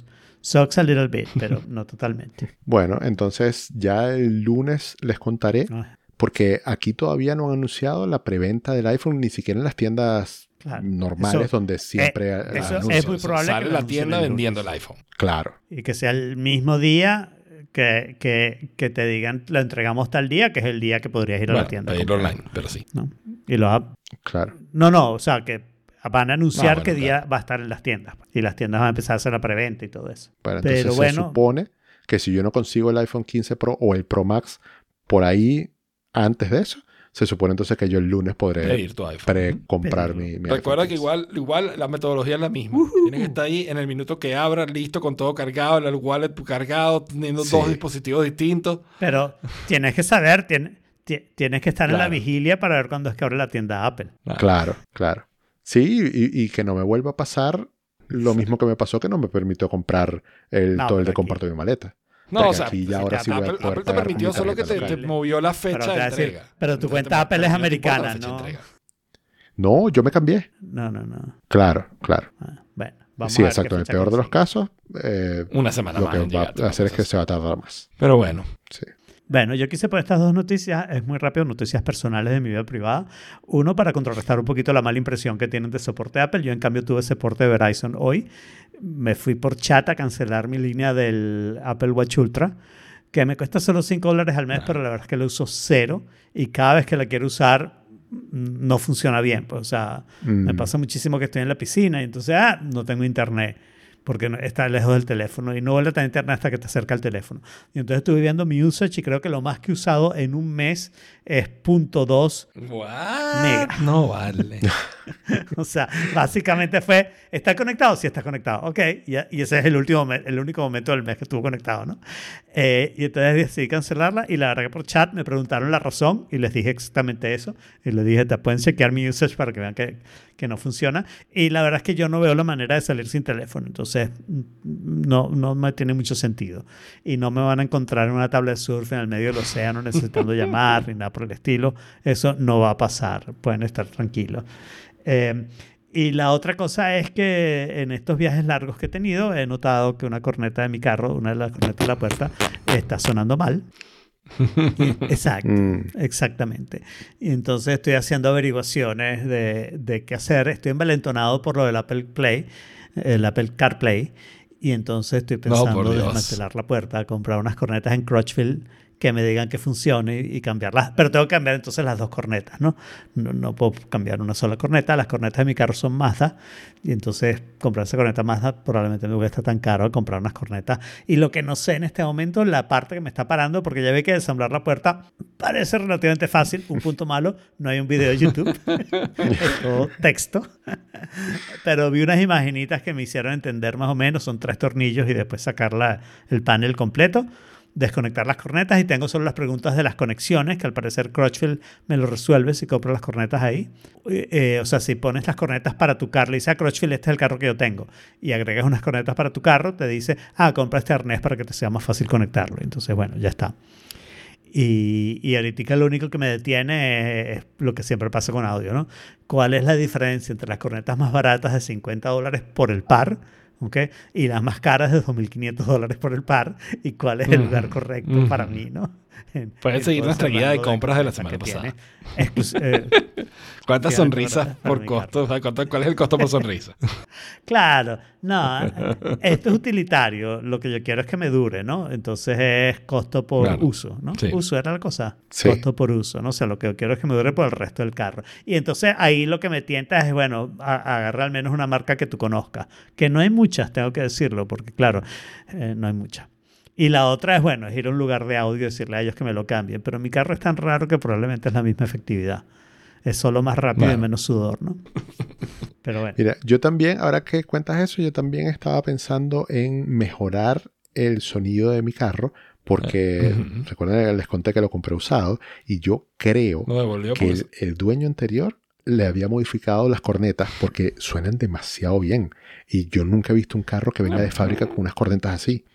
socks a little bit, pero no totalmente. Bueno, entonces ya el lunes les contaré, Ah, porque aquí todavía no han anunciado la preventa del iPhone, ni siquiera en las tiendas Claro. normales Eso- donde siempre eh, eso anuncian. es muy probable Sale que lo la tienda vendiendo el iPhone. Claro. Y que sea el mismo día que, que, que te digan, lo entregamos tal día, que es el día que podrías ir a la tienda. pedirlo online, pero sí. ¿no? Y lo ha- Claro. No, no, o sea, que van a anunciar Ah, bueno, qué día claro. va a estar en las tiendas. Y las tiendas van a empezar a hacer la preventa y todo eso. Bueno, entonces Pero se bueno, supone que si yo no consigo el iPhone 15 Pro o el Pro Max por ahí antes de eso, se supone entonces que yo el lunes podré Pedir tu iPhone. pre-comprar mi, mi Recuerda iPhone que 15. igual, igual la metodología es la misma. Tienes que estar ahí en el minuto que abra, listo, con todo cargado, el wallet cargado, teniendo Sí. dos dispositivos distintos. Pero tienes que saber, tiene- ti- tienes que estar en la vigilia para ver cuándo es que abre la tienda Apple. Claro, claro. Sí, y, y que no me vuelva a pasar lo mismo que me pasó que no me permitió comprar el, No, todo el de comparto mi maleta. No, o sea, aquí pues, ya ahora ya sí voy a Apple, Apple te permitió solo que te, movió la fecha de decir, entrega. pero tu No cuenta Apple es americana, ¿no? No, yo me cambié. No, no, no. Claro, claro. Ah, bueno, vamos sí, a ver exacto. qué En el peor de los casos, eh, Una semana lo más. que va a hacer es que se va a tardar más. Pero bueno. Sí. Bueno, yo quise poner estas dos noticias, es muy rápido, noticias personales de mi vida privada. Uno, para contrarrestar un poquito la mala impresión que tienen de soporte de Apple. Yo, en cambio, tuve soporte de Verizon hoy. Me fui por chat a cancelar mi línea del Apple Watch Ultra, que me cuesta solo 5 dólares al mes, pero la verdad es que lo uso cero. Y cada vez que la quiero usar, mm, no funciona bien. Pues, o sea, me Mm. pasa muchísimo que estoy en la piscina y entonces, ah, no tengo internet porque está lejos del teléfono y no vuelve a tener internet hasta que te acerca el teléfono. Y entonces estuve viendo mi usage y creo que lo más que he usado en un mes es .2. What? Mega. No vale. O sea, básicamente fue, ¿está conectado? Sí, está conectado. Ok, y, y ese es el, último, el único momento del mes que estuvo conectado, ¿no? Eh, y entonces decidí cancelarla y la verdad que por chat me preguntaron la razón y les dije exactamente eso. Y les dije, te pueden chequear mi usage para que vean que, que no funciona. Y la verdad es que yo no veo la manera de salir sin teléfono. Entonces, mm, no, no me tiene mucho sentido. Y no me van a encontrar en una tabla de surf en el medio del océano necesitando llamar ni nada por el estilo. Eso no va a pasar. Pueden estar tranquilos. Eh, y la otra cosa es que en estos viajes largos que he tenido he notado que una corneta de mi carro, una de las cornetas de la puerta, está sonando mal. Exacto. Mm. Exactamente. Y entonces estoy haciendo averiguaciones de, de qué hacer. Estoy envalentonado por lo del Apple Play, el Apple CarPlay. Y entonces estoy pensando en desmantelar la puerta, comprar unas cornetas en Crutchfield que me digan que funcione y, cambiarlas. Pero tengo que cambiar entonces las dos cornetas, ¿no? ¿no? Puedo cambiar una sola corneta. Las cornetas de mi carro son Mazda. Y entonces comprar esa corneta Mazda probablemente me cuesta tan caro comprar unas cornetas. Y lo que no sé en este momento, la parte que me está parando, porque ya ve que desamblar la puerta parece relativamente fácil. Un punto malo, no hay un video de YouTube. es todo texto. Pero vi unas imaginitas que me hicieron entender más o menos. Son tres tornillos y después sacar la- el panel completo. Desconectar las cornetas y tengo solo las preguntas de las conexiones, que al parecer Crutchfield me lo resuelve si compro las cornetas ahí. Eh, o sea, si pones las cornetas para tu carro, le dice a Crutchfield, este es el carro que yo tengo, y agregas unas cornetas para tu carro, te dice, ah, compra este arnés para que te sea más fácil conectarlo. Entonces, bueno, ya está. Y, y ahorita lo único que me detiene es lo que siempre pasa con audio, ¿no? ¿Cuál es la diferencia entre las cornetas más baratas de 50 dólares por el par? ¿Ok? Y las más caras de 2.500 dólares por el par. ¿Y cuál es el lugar correcto para mí, no? En- Puedes en seguir nuestra guía de compras de la semana pasada. Exclus- eh, ¿Cuántas sonrisas por costo? O sea, ¿cuánto- ¿Cuál es el costo por sonrisa? Claro, no, esto es utilitario. Lo que yo quiero es que me dure, ¿no? Entonces es costo por Claro. uso, ¿no? Sí. Uso era la cosa. Sí. Costo por uso, ¿no? O sea, lo que yo quiero es que me dure por el resto del carro. Y entonces ahí lo que me tienta es, bueno, agarrar al menos una marca que tú conozcas. Que no hay muchas, tengo que decirlo, porque claro, eh, no hay muchas. Y la otra es, bueno, es ir a un lugar de audio y decirle a ellos que me lo cambien. Pero mi carro es tan raro que probablemente es la misma efectividad. Es solo más rápido y menos sudor, ¿no? Pero bueno. Mira, yo también, ahora que cuentas eso, yo también estaba pensando en mejorar el sonido de mi carro, porque Ujú. recuerden que les conté que lo compré usado, y yo creo No que el, el dueño anterior le había modificado las cornetas porque suenan demasiado bien. Y yo nunca he visto un carro que venga de fábrica con unas cornetas así,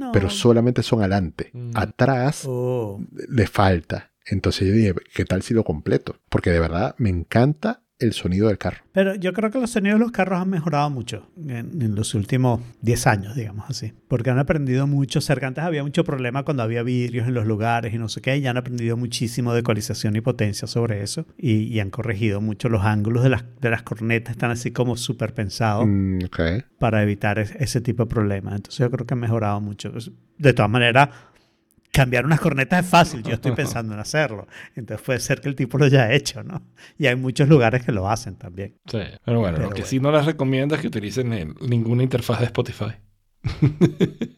No. pero solamente son adelante. Mm. Atrás Oh. le falta. Entonces yo dije, ¿qué tal si lo completo? Porque de verdad me encanta el sonido del carro. Pero yo creo que los sonidos de los carros han mejorado mucho en, en los últimos 10 años, digamos así. Porque han aprendido mucho. Cerca antes había mucho problema cuando había vidrios en los lugares y no sé qué. Y han aprendido muchísimo de ecualización y potencia sobre eso. Y, y han corregido mucho los ángulos de las, de las cornetas. Están así como súper pensados Mm, para evitar es- ese tipo de problemas. Entonces yo creo que han mejorado mucho. Pues, De todas maneras, cambiar unas cornetas es fácil. Yo estoy pensando en hacerlo. Entonces puede ser que el tipo lo haya hecho, ¿no? Y hay muchos lugares que lo hacen también. Sí. Pero bueno, Pero lo que bueno. sí no les recomiendo es que utilicen el- ninguna interfaz de Spotify.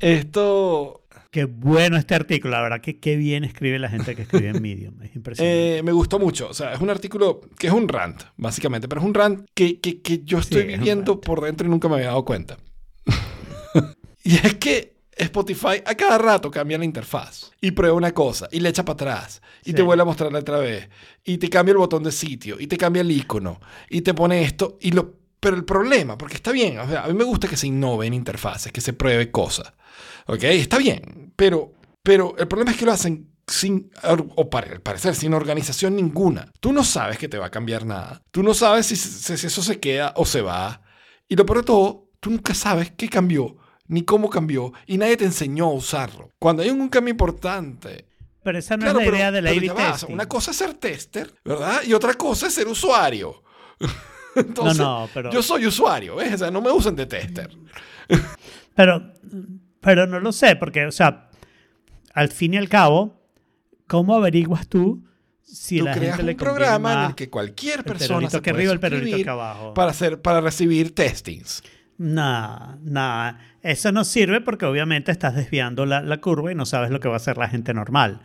Esto Qué bueno este artículo, la verdad que qué bien escribe la gente que escribe en Medium. Es impresionante. eh, me gustó mucho. O sea, es un artículo que es un rant, básicamente, pero es un rant que, que- que yo estoy viviendo por dentro y nunca me había dado cuenta. y es que Spotify a cada rato cambia la interfaz y prueba una cosa y le echa para atrás y Sí. te vuelve a mostrarla otra vez y te cambia el botón de sitio y te cambia el icono y te pone esto y lo pero el problema porque está bien o sea, a mí me gusta que se innove en interfaces que se pruebe cosas ok está bien pero pero el problema es que lo hacen sin o para al parecer sin organización ninguna. Tú no sabes que te va a cambiar nada. Tú no sabes si, si- si eso se queda o se va. Y lo peor de todo tú nunca sabes qué cambió ni cómo cambió y nadie te enseñó a usarlo cuando hay un cambio importante pero esa no Claro, es la pero- idea de la pero A-B ya va, o sea, testing. Una cosa es ser tester, ¿verdad? Y otra cosa es ser usuario. no, Entonces, no, pero, yo soy usuario, ¿ves? O sea, no me usen de tester. pero, pero no lo sé, porque, o sea, al fin y al cabo, ¿cómo averiguas tú si Tú la creas gente un le programa en el que cualquier persona se que puede arriba, el suscribir que abajo? para, hacer, para recibir testings. No, no, eso no sirve porque obviamente estás desviando la, la curva y no sabes lo que va a hacer la gente normal.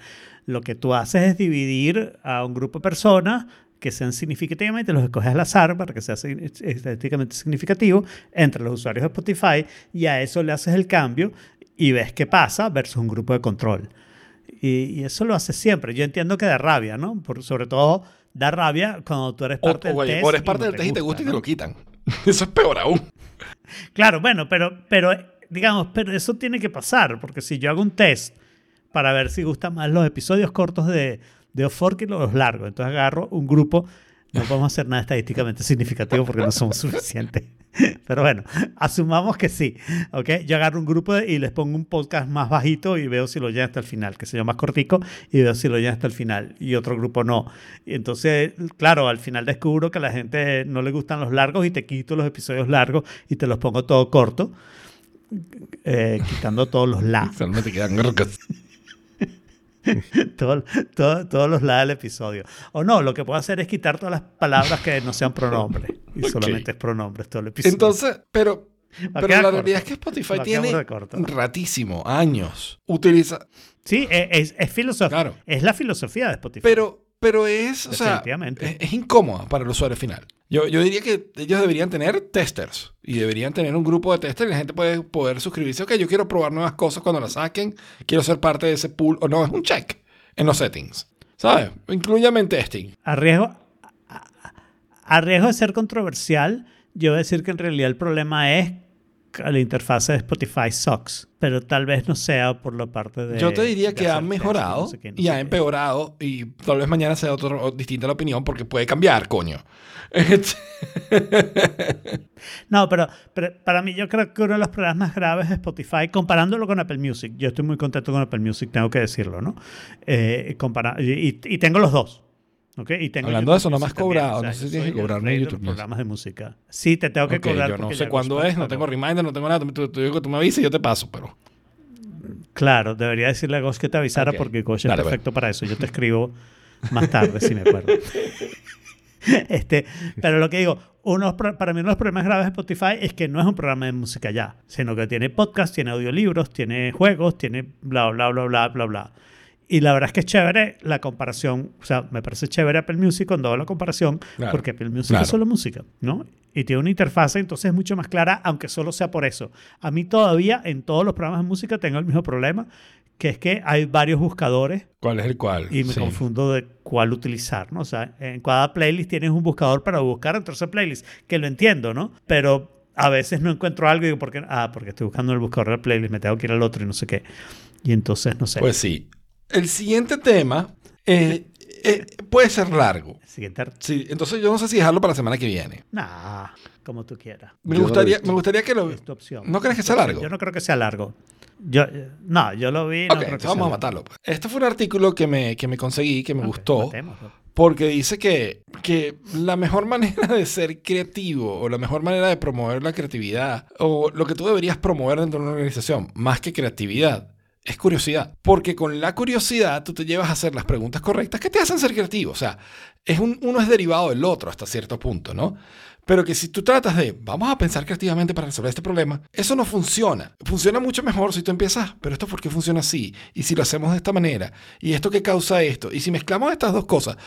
Lo que tú haces es dividir a un grupo de personas que sean significativamente, los escoges al azar para que sea estadísticamente significativo entre los usuarios de Spotify y a eso le haces el cambio y ves qué pasa versus un grupo de control. Y, y eso lo haces siempre. Yo entiendo que da rabia, ¿no? Por, sobre todo da rabia cuando tú eres O, parte del o, test. o eres y parte no del test y te gusta y te ¿no? lo quitan. Eso es peor aún. Claro, bueno, pero, pero digamos, pero eso tiene que pasar, porque si yo hago un test para ver si gustan más los episodios cortos de, de Off que los largos, entonces agarro un grupo, no podemos hacer nada estadísticamente significativo porque no somos suficientes. Pero bueno, asumamos que sí, ¿ok? Yo agarro un grupo y les pongo un podcast más bajito y veo si lo llegan hasta el final, que se llama más cortico, y veo si lo llegan hasta el final, y otro grupo no. Y entonces, claro, al final descubro que a la gente no le gustan los largos y te quito los episodios largos y te los pongo todo corto, eh, quitando todos los la, Solamente quedan. todo- todo- todos los la del episodio. O no, lo que puedo hacer es quitar todas las palabras que no sean pronombres, y solamente es pronombres todo el episodio. Entonces, pero, pero la corto. realidad es que Spotify tiene ratísimo, años. Utiliza. Sí, es, es, es filosofía. Claro. Es la filosofía de Spotify. Pero, pero es, o sea, es, es incómoda para el usuario final. Yo, yo diría que ellos deberían tener testers y deberían tener un grupo de testers y la gente puede poder suscribirse. Ok, yo quiero probar nuevas cosas cuando las saquen, quiero ser parte de ese pool o no, es un check en los settings. ¿Sabes? Incluyame en testing. a riesgo, a, a riesgo de ser controversial, yo voy a decir que en realidad el problema es la interfaz de Spotify sucks, pero tal vez no sea por la parte de... Yo te diría que ha texto, mejorado no sé qué, no y ha qué. empeorado y tal vez mañana sea otro, distinta la opinión porque puede cambiar, coño. No, pero, pero para mí yo creo que uno de los problemas más graves de Spotify, comparándolo con Apple Music, yo estoy muy contento con Apple Music, tengo que decirlo, ¿no? Eh, y, y tengo los dos. ¿Ok? Y tengo Hablando de eso, no me has Music también, cobrado, no sé si tienes que cobrarme de YouTube los programas de música. Sí, te tengo que Ok, cobrar. yo no sé cuándo es, no tengo reminder, no tengo nada. Tú, tú, tú, tú me avisas y yo te paso, pero... Claro, debería decirle a Gosh que te avisara Ok. porque Gosh es Dale, pues. perfecto para eso. Yo te escribo más tarde, si me acuerdo. este, pero lo que digo, uno, para mí uno de los problemas graves de Spotify es que no es un programa de música ya, sino que tiene podcast, tiene audiolibros, tiene juegos, tiene bla, bla, bla, bla, bla, bla. Y la verdad es que es chévere la comparación, o sea, me parece chévere Apple Music cuando hago la comparación, Claro, porque Apple Music claro. es solo música, ¿no? Y tiene una interfaz, entonces es mucho más clara, aunque solo sea por eso. A mí todavía en todos los programas de música tengo el mismo problema, que es que hay varios buscadores ¿Cuál es el cual? y me Sí. confundo de cuál utilizar, ¿no? O sea, en cada playlist tienes un buscador para buscar entre esa playlist, que lo entiendo, ¿no? Pero a veces no encuentro algo y digo, ¿por qué? Ah, porque estoy buscando el buscador de la playlist, me tengo que ir al otro y no sé qué. Y entonces, no sé. Pues sí. El siguiente tema eh, eh, puede ser largo. Siguiente. Sí, entonces yo no sé si dejarlo para la semana que viene. Nah, como tú quieras. Me Yo gustaría, me gustaría que lo... Es tu opción. ¿No crees que sea largo? Yo no creo que sea largo. Yo, no, yo lo vi. no Ok, creo que entonces sea vamos a matarlo. pues. Este fue un artículo que me, que me conseguí, que me gustó. matémoslo. Porque dice que, que la mejor manera de ser creativo o la mejor manera de promover la creatividad o lo que tú deberías promover dentro de una organización, más que creatividad, es curiosidad. Porque con la curiosidad tú te llevas a hacer las preguntas correctas que te hacen ser creativo. O sea, es un, uno es derivado del otro hasta cierto punto, ¿no? Pero que si tú tratas de, vamos a pensar creativamente para resolver este problema, eso no funciona. Funciona mucho mejor si tú empiezas, pero esto por qué funciona así, y si lo hacemos de esta manera, y esto qué causa esto, y si mezclamos estas dos cosas,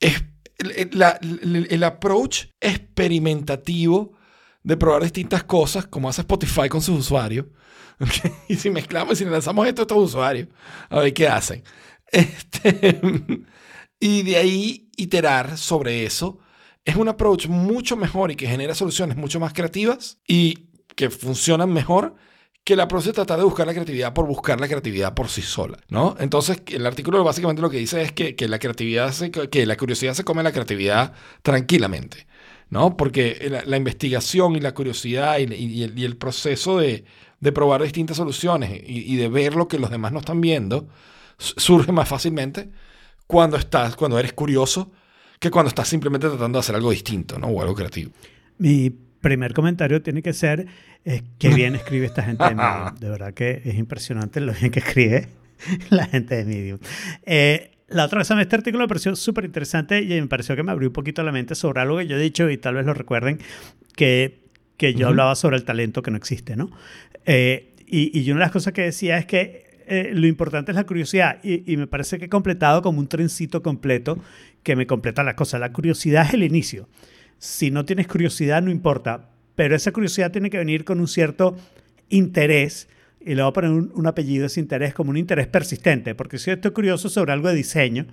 es el- el approach experimentativo de probar distintas cosas, como hace Spotify con sus usuarios, ¿ok? y si mezclamos y si lanzamos esto a estos usuarios, a ver qué hacen. Este, y de ahí iterar sobre eso es un approach mucho mejor y que genera soluciones mucho más creativas y que funcionan mejor que el approach de tratar de buscar la creatividad por buscar la creatividad por sí sola, ¿no? Entonces, el artículo básicamente lo que dice es que, que la creatividad, se- que la curiosidad se come la creatividad tranquilamente, ¿no? Porque la, la investigación y la curiosidad y, y el, y el proceso de, de probar distintas soluciones y, y de ver lo que los demás no están viendo surge más fácilmente cuando estás, cuando eres curioso que cuando estás simplemente tratando de hacer algo distinto, ¿no? O algo creativo. Mi primer comentario tiene que ser eh, qué bien escribe esta gente de Medium. De verdad que es impresionante lo bien que escribe la gente de Medium. Eh, la otra cosa, este artículo me pareció súper interesante y me pareció que me abrió un poquito la mente sobre algo que yo he dicho y tal vez lo recuerden, que, que yo Ujú. hablaba sobre el talento que no existe, ¿no? Eh, y, y una de las cosas que decía es que eh, lo importante es la curiosidad y, me parece que he completado como un trencito completo que me completa la cosa. La curiosidad es el inicio. Si no tienes curiosidad, no importa, pero esa curiosidad tiene que venir con un cierto interés, y le voy a poner un, un apellido ese interés como un interés persistente, porque si estoy curioso sobre algo de diseño,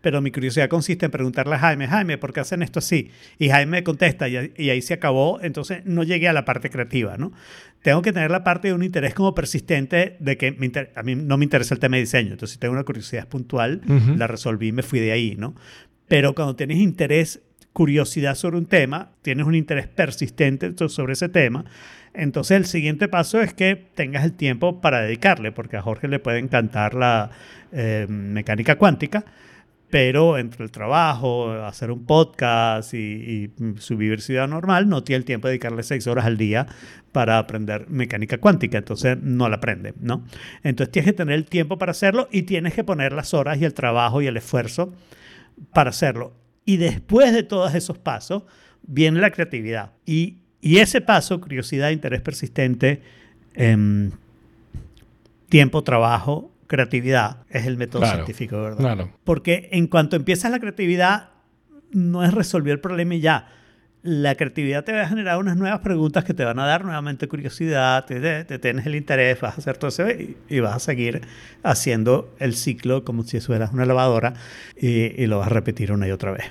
pero mi curiosidad consiste en preguntarle a Jaime, Jaime, ¿por qué hacen esto así? Y Jaime me contesta y ahí se acabó, entonces no llegué a la parte creativa, ¿no? Tengo que tener la parte de un interés como persistente de que me a mí no me interesa el tema de diseño, entonces si tengo una curiosidad puntual, la resolví y me fui de ahí, ¿no? Pero cuando tienes interés, curiosidad sobre un tema, tienes un interés persistente so- sobre ese tema, entonces el siguiente paso es que tengas el tiempo para dedicarle, porque a Jorge le puede encantar la eh, mecánica cuántica, pero entre el trabajo, hacer un podcast y, y su vida normal, no tiene el tiempo de dedicarle seis horas al día para aprender mecánica cuántica, entonces no la aprende, ¿no? Entonces tienes que tener el tiempo para hacerlo y tienes que poner las horas y el trabajo y el esfuerzo para hacerlo. Y después de todos esos pasos viene la creatividad. Y, ese paso, curiosidad, interés persistente, em, tiempo, trabajo, creatividad, es el método Claro, científico, ¿verdad? Claro. Porque en cuanto empiezas la creatividad, no es resolver el problema y ya. La creatividad te va a generar unas nuevas preguntas que te van a dar nuevamente curiosidad, te, te- tienes el interés, vas a hacer todo eso y, y vas a seguir haciendo el ciclo como si fueras una lavadora y, y lo vas a repetir una y otra vez.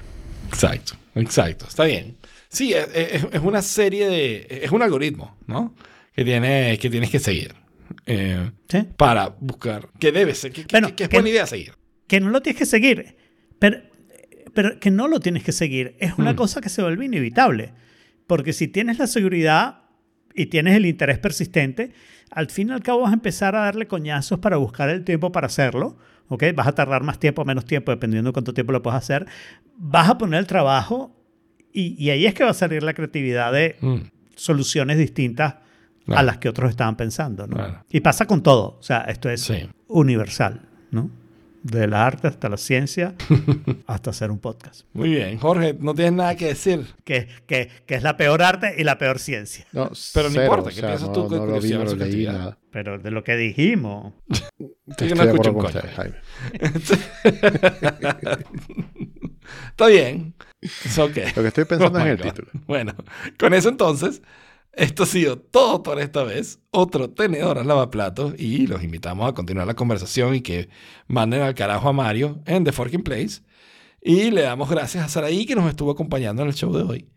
Exacto, exacto. Está bien. Sí, es, es- es una serie de... Es un algoritmo, ¿no? que, tienes que seguir. Eh, ¿Sí? para buscar qué debes, qué, qué- Bueno, qué es que- buena idea seguir. que no lo tienes que seguir, pero, pero que no lo tienes que seguir. Es una Mm. cosa que se vuelve inevitable. Porque si tienes la seguridad y tienes el interés persistente, al fin y al cabo vas a empezar a darle coñazos para buscar el tiempo para hacerlo. ¿ok? Vas a tardar más tiempo o menos tiempo, dependiendo de cuánto tiempo lo puedas hacer. Vas a poner el trabajo y, y ahí es que va a salir la creatividad de Mm, soluciones distintas Claro. a las que otros estaban pensando. ¿no? Claro. Y pasa con todo. O sea, esto es Sí. universal, ¿no? De la arte hasta la ciencia, hasta hacer un podcast. Muy bien, Jorge, no tienes nada que decir. Que, que, que es la peor arte y la peor ciencia. No, Pero no importa, o ¿qué sea, piensas no, tú con no lo vi, no lo leí, nada. Pero de lo que dijimos. Estoy que no con Jaime. Está bien. Es ok. Lo que estoy pensando Oh es en el God. título. Bueno, con eso entonces, esto ha sido todo por esta vez. Otro tenedor al lavaplatos y los invitamos a continuar la conversación y que manden al carajo a Mario en The Forking Place. Y le damos gracias a Saraí que nos estuvo acompañando en el show de hoy.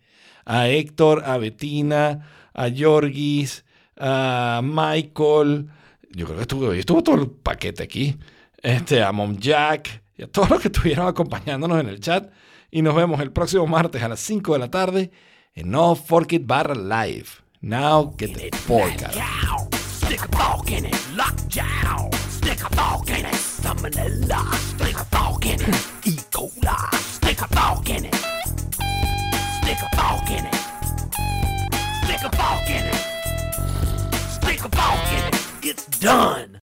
A Héctor, a Betina, a Yorgis, a Michael. Yo creo que estuvo, estuvo todo el paquete aquí. Este, a Mom Jack y a todos los que estuvieron acompañándonos en el chat. Y nos vemos el próximo martes a las 5 de la tarde en No Fork It barra live. Now get the fork out. Cow, stick a fork in it, lockjaw. Stick a fork in it, salmonella. Stick a fork in it, E. coli. Stick a fork in it. Stick a fork in it. Stick a fork in it. Stick a fork in it. It's done.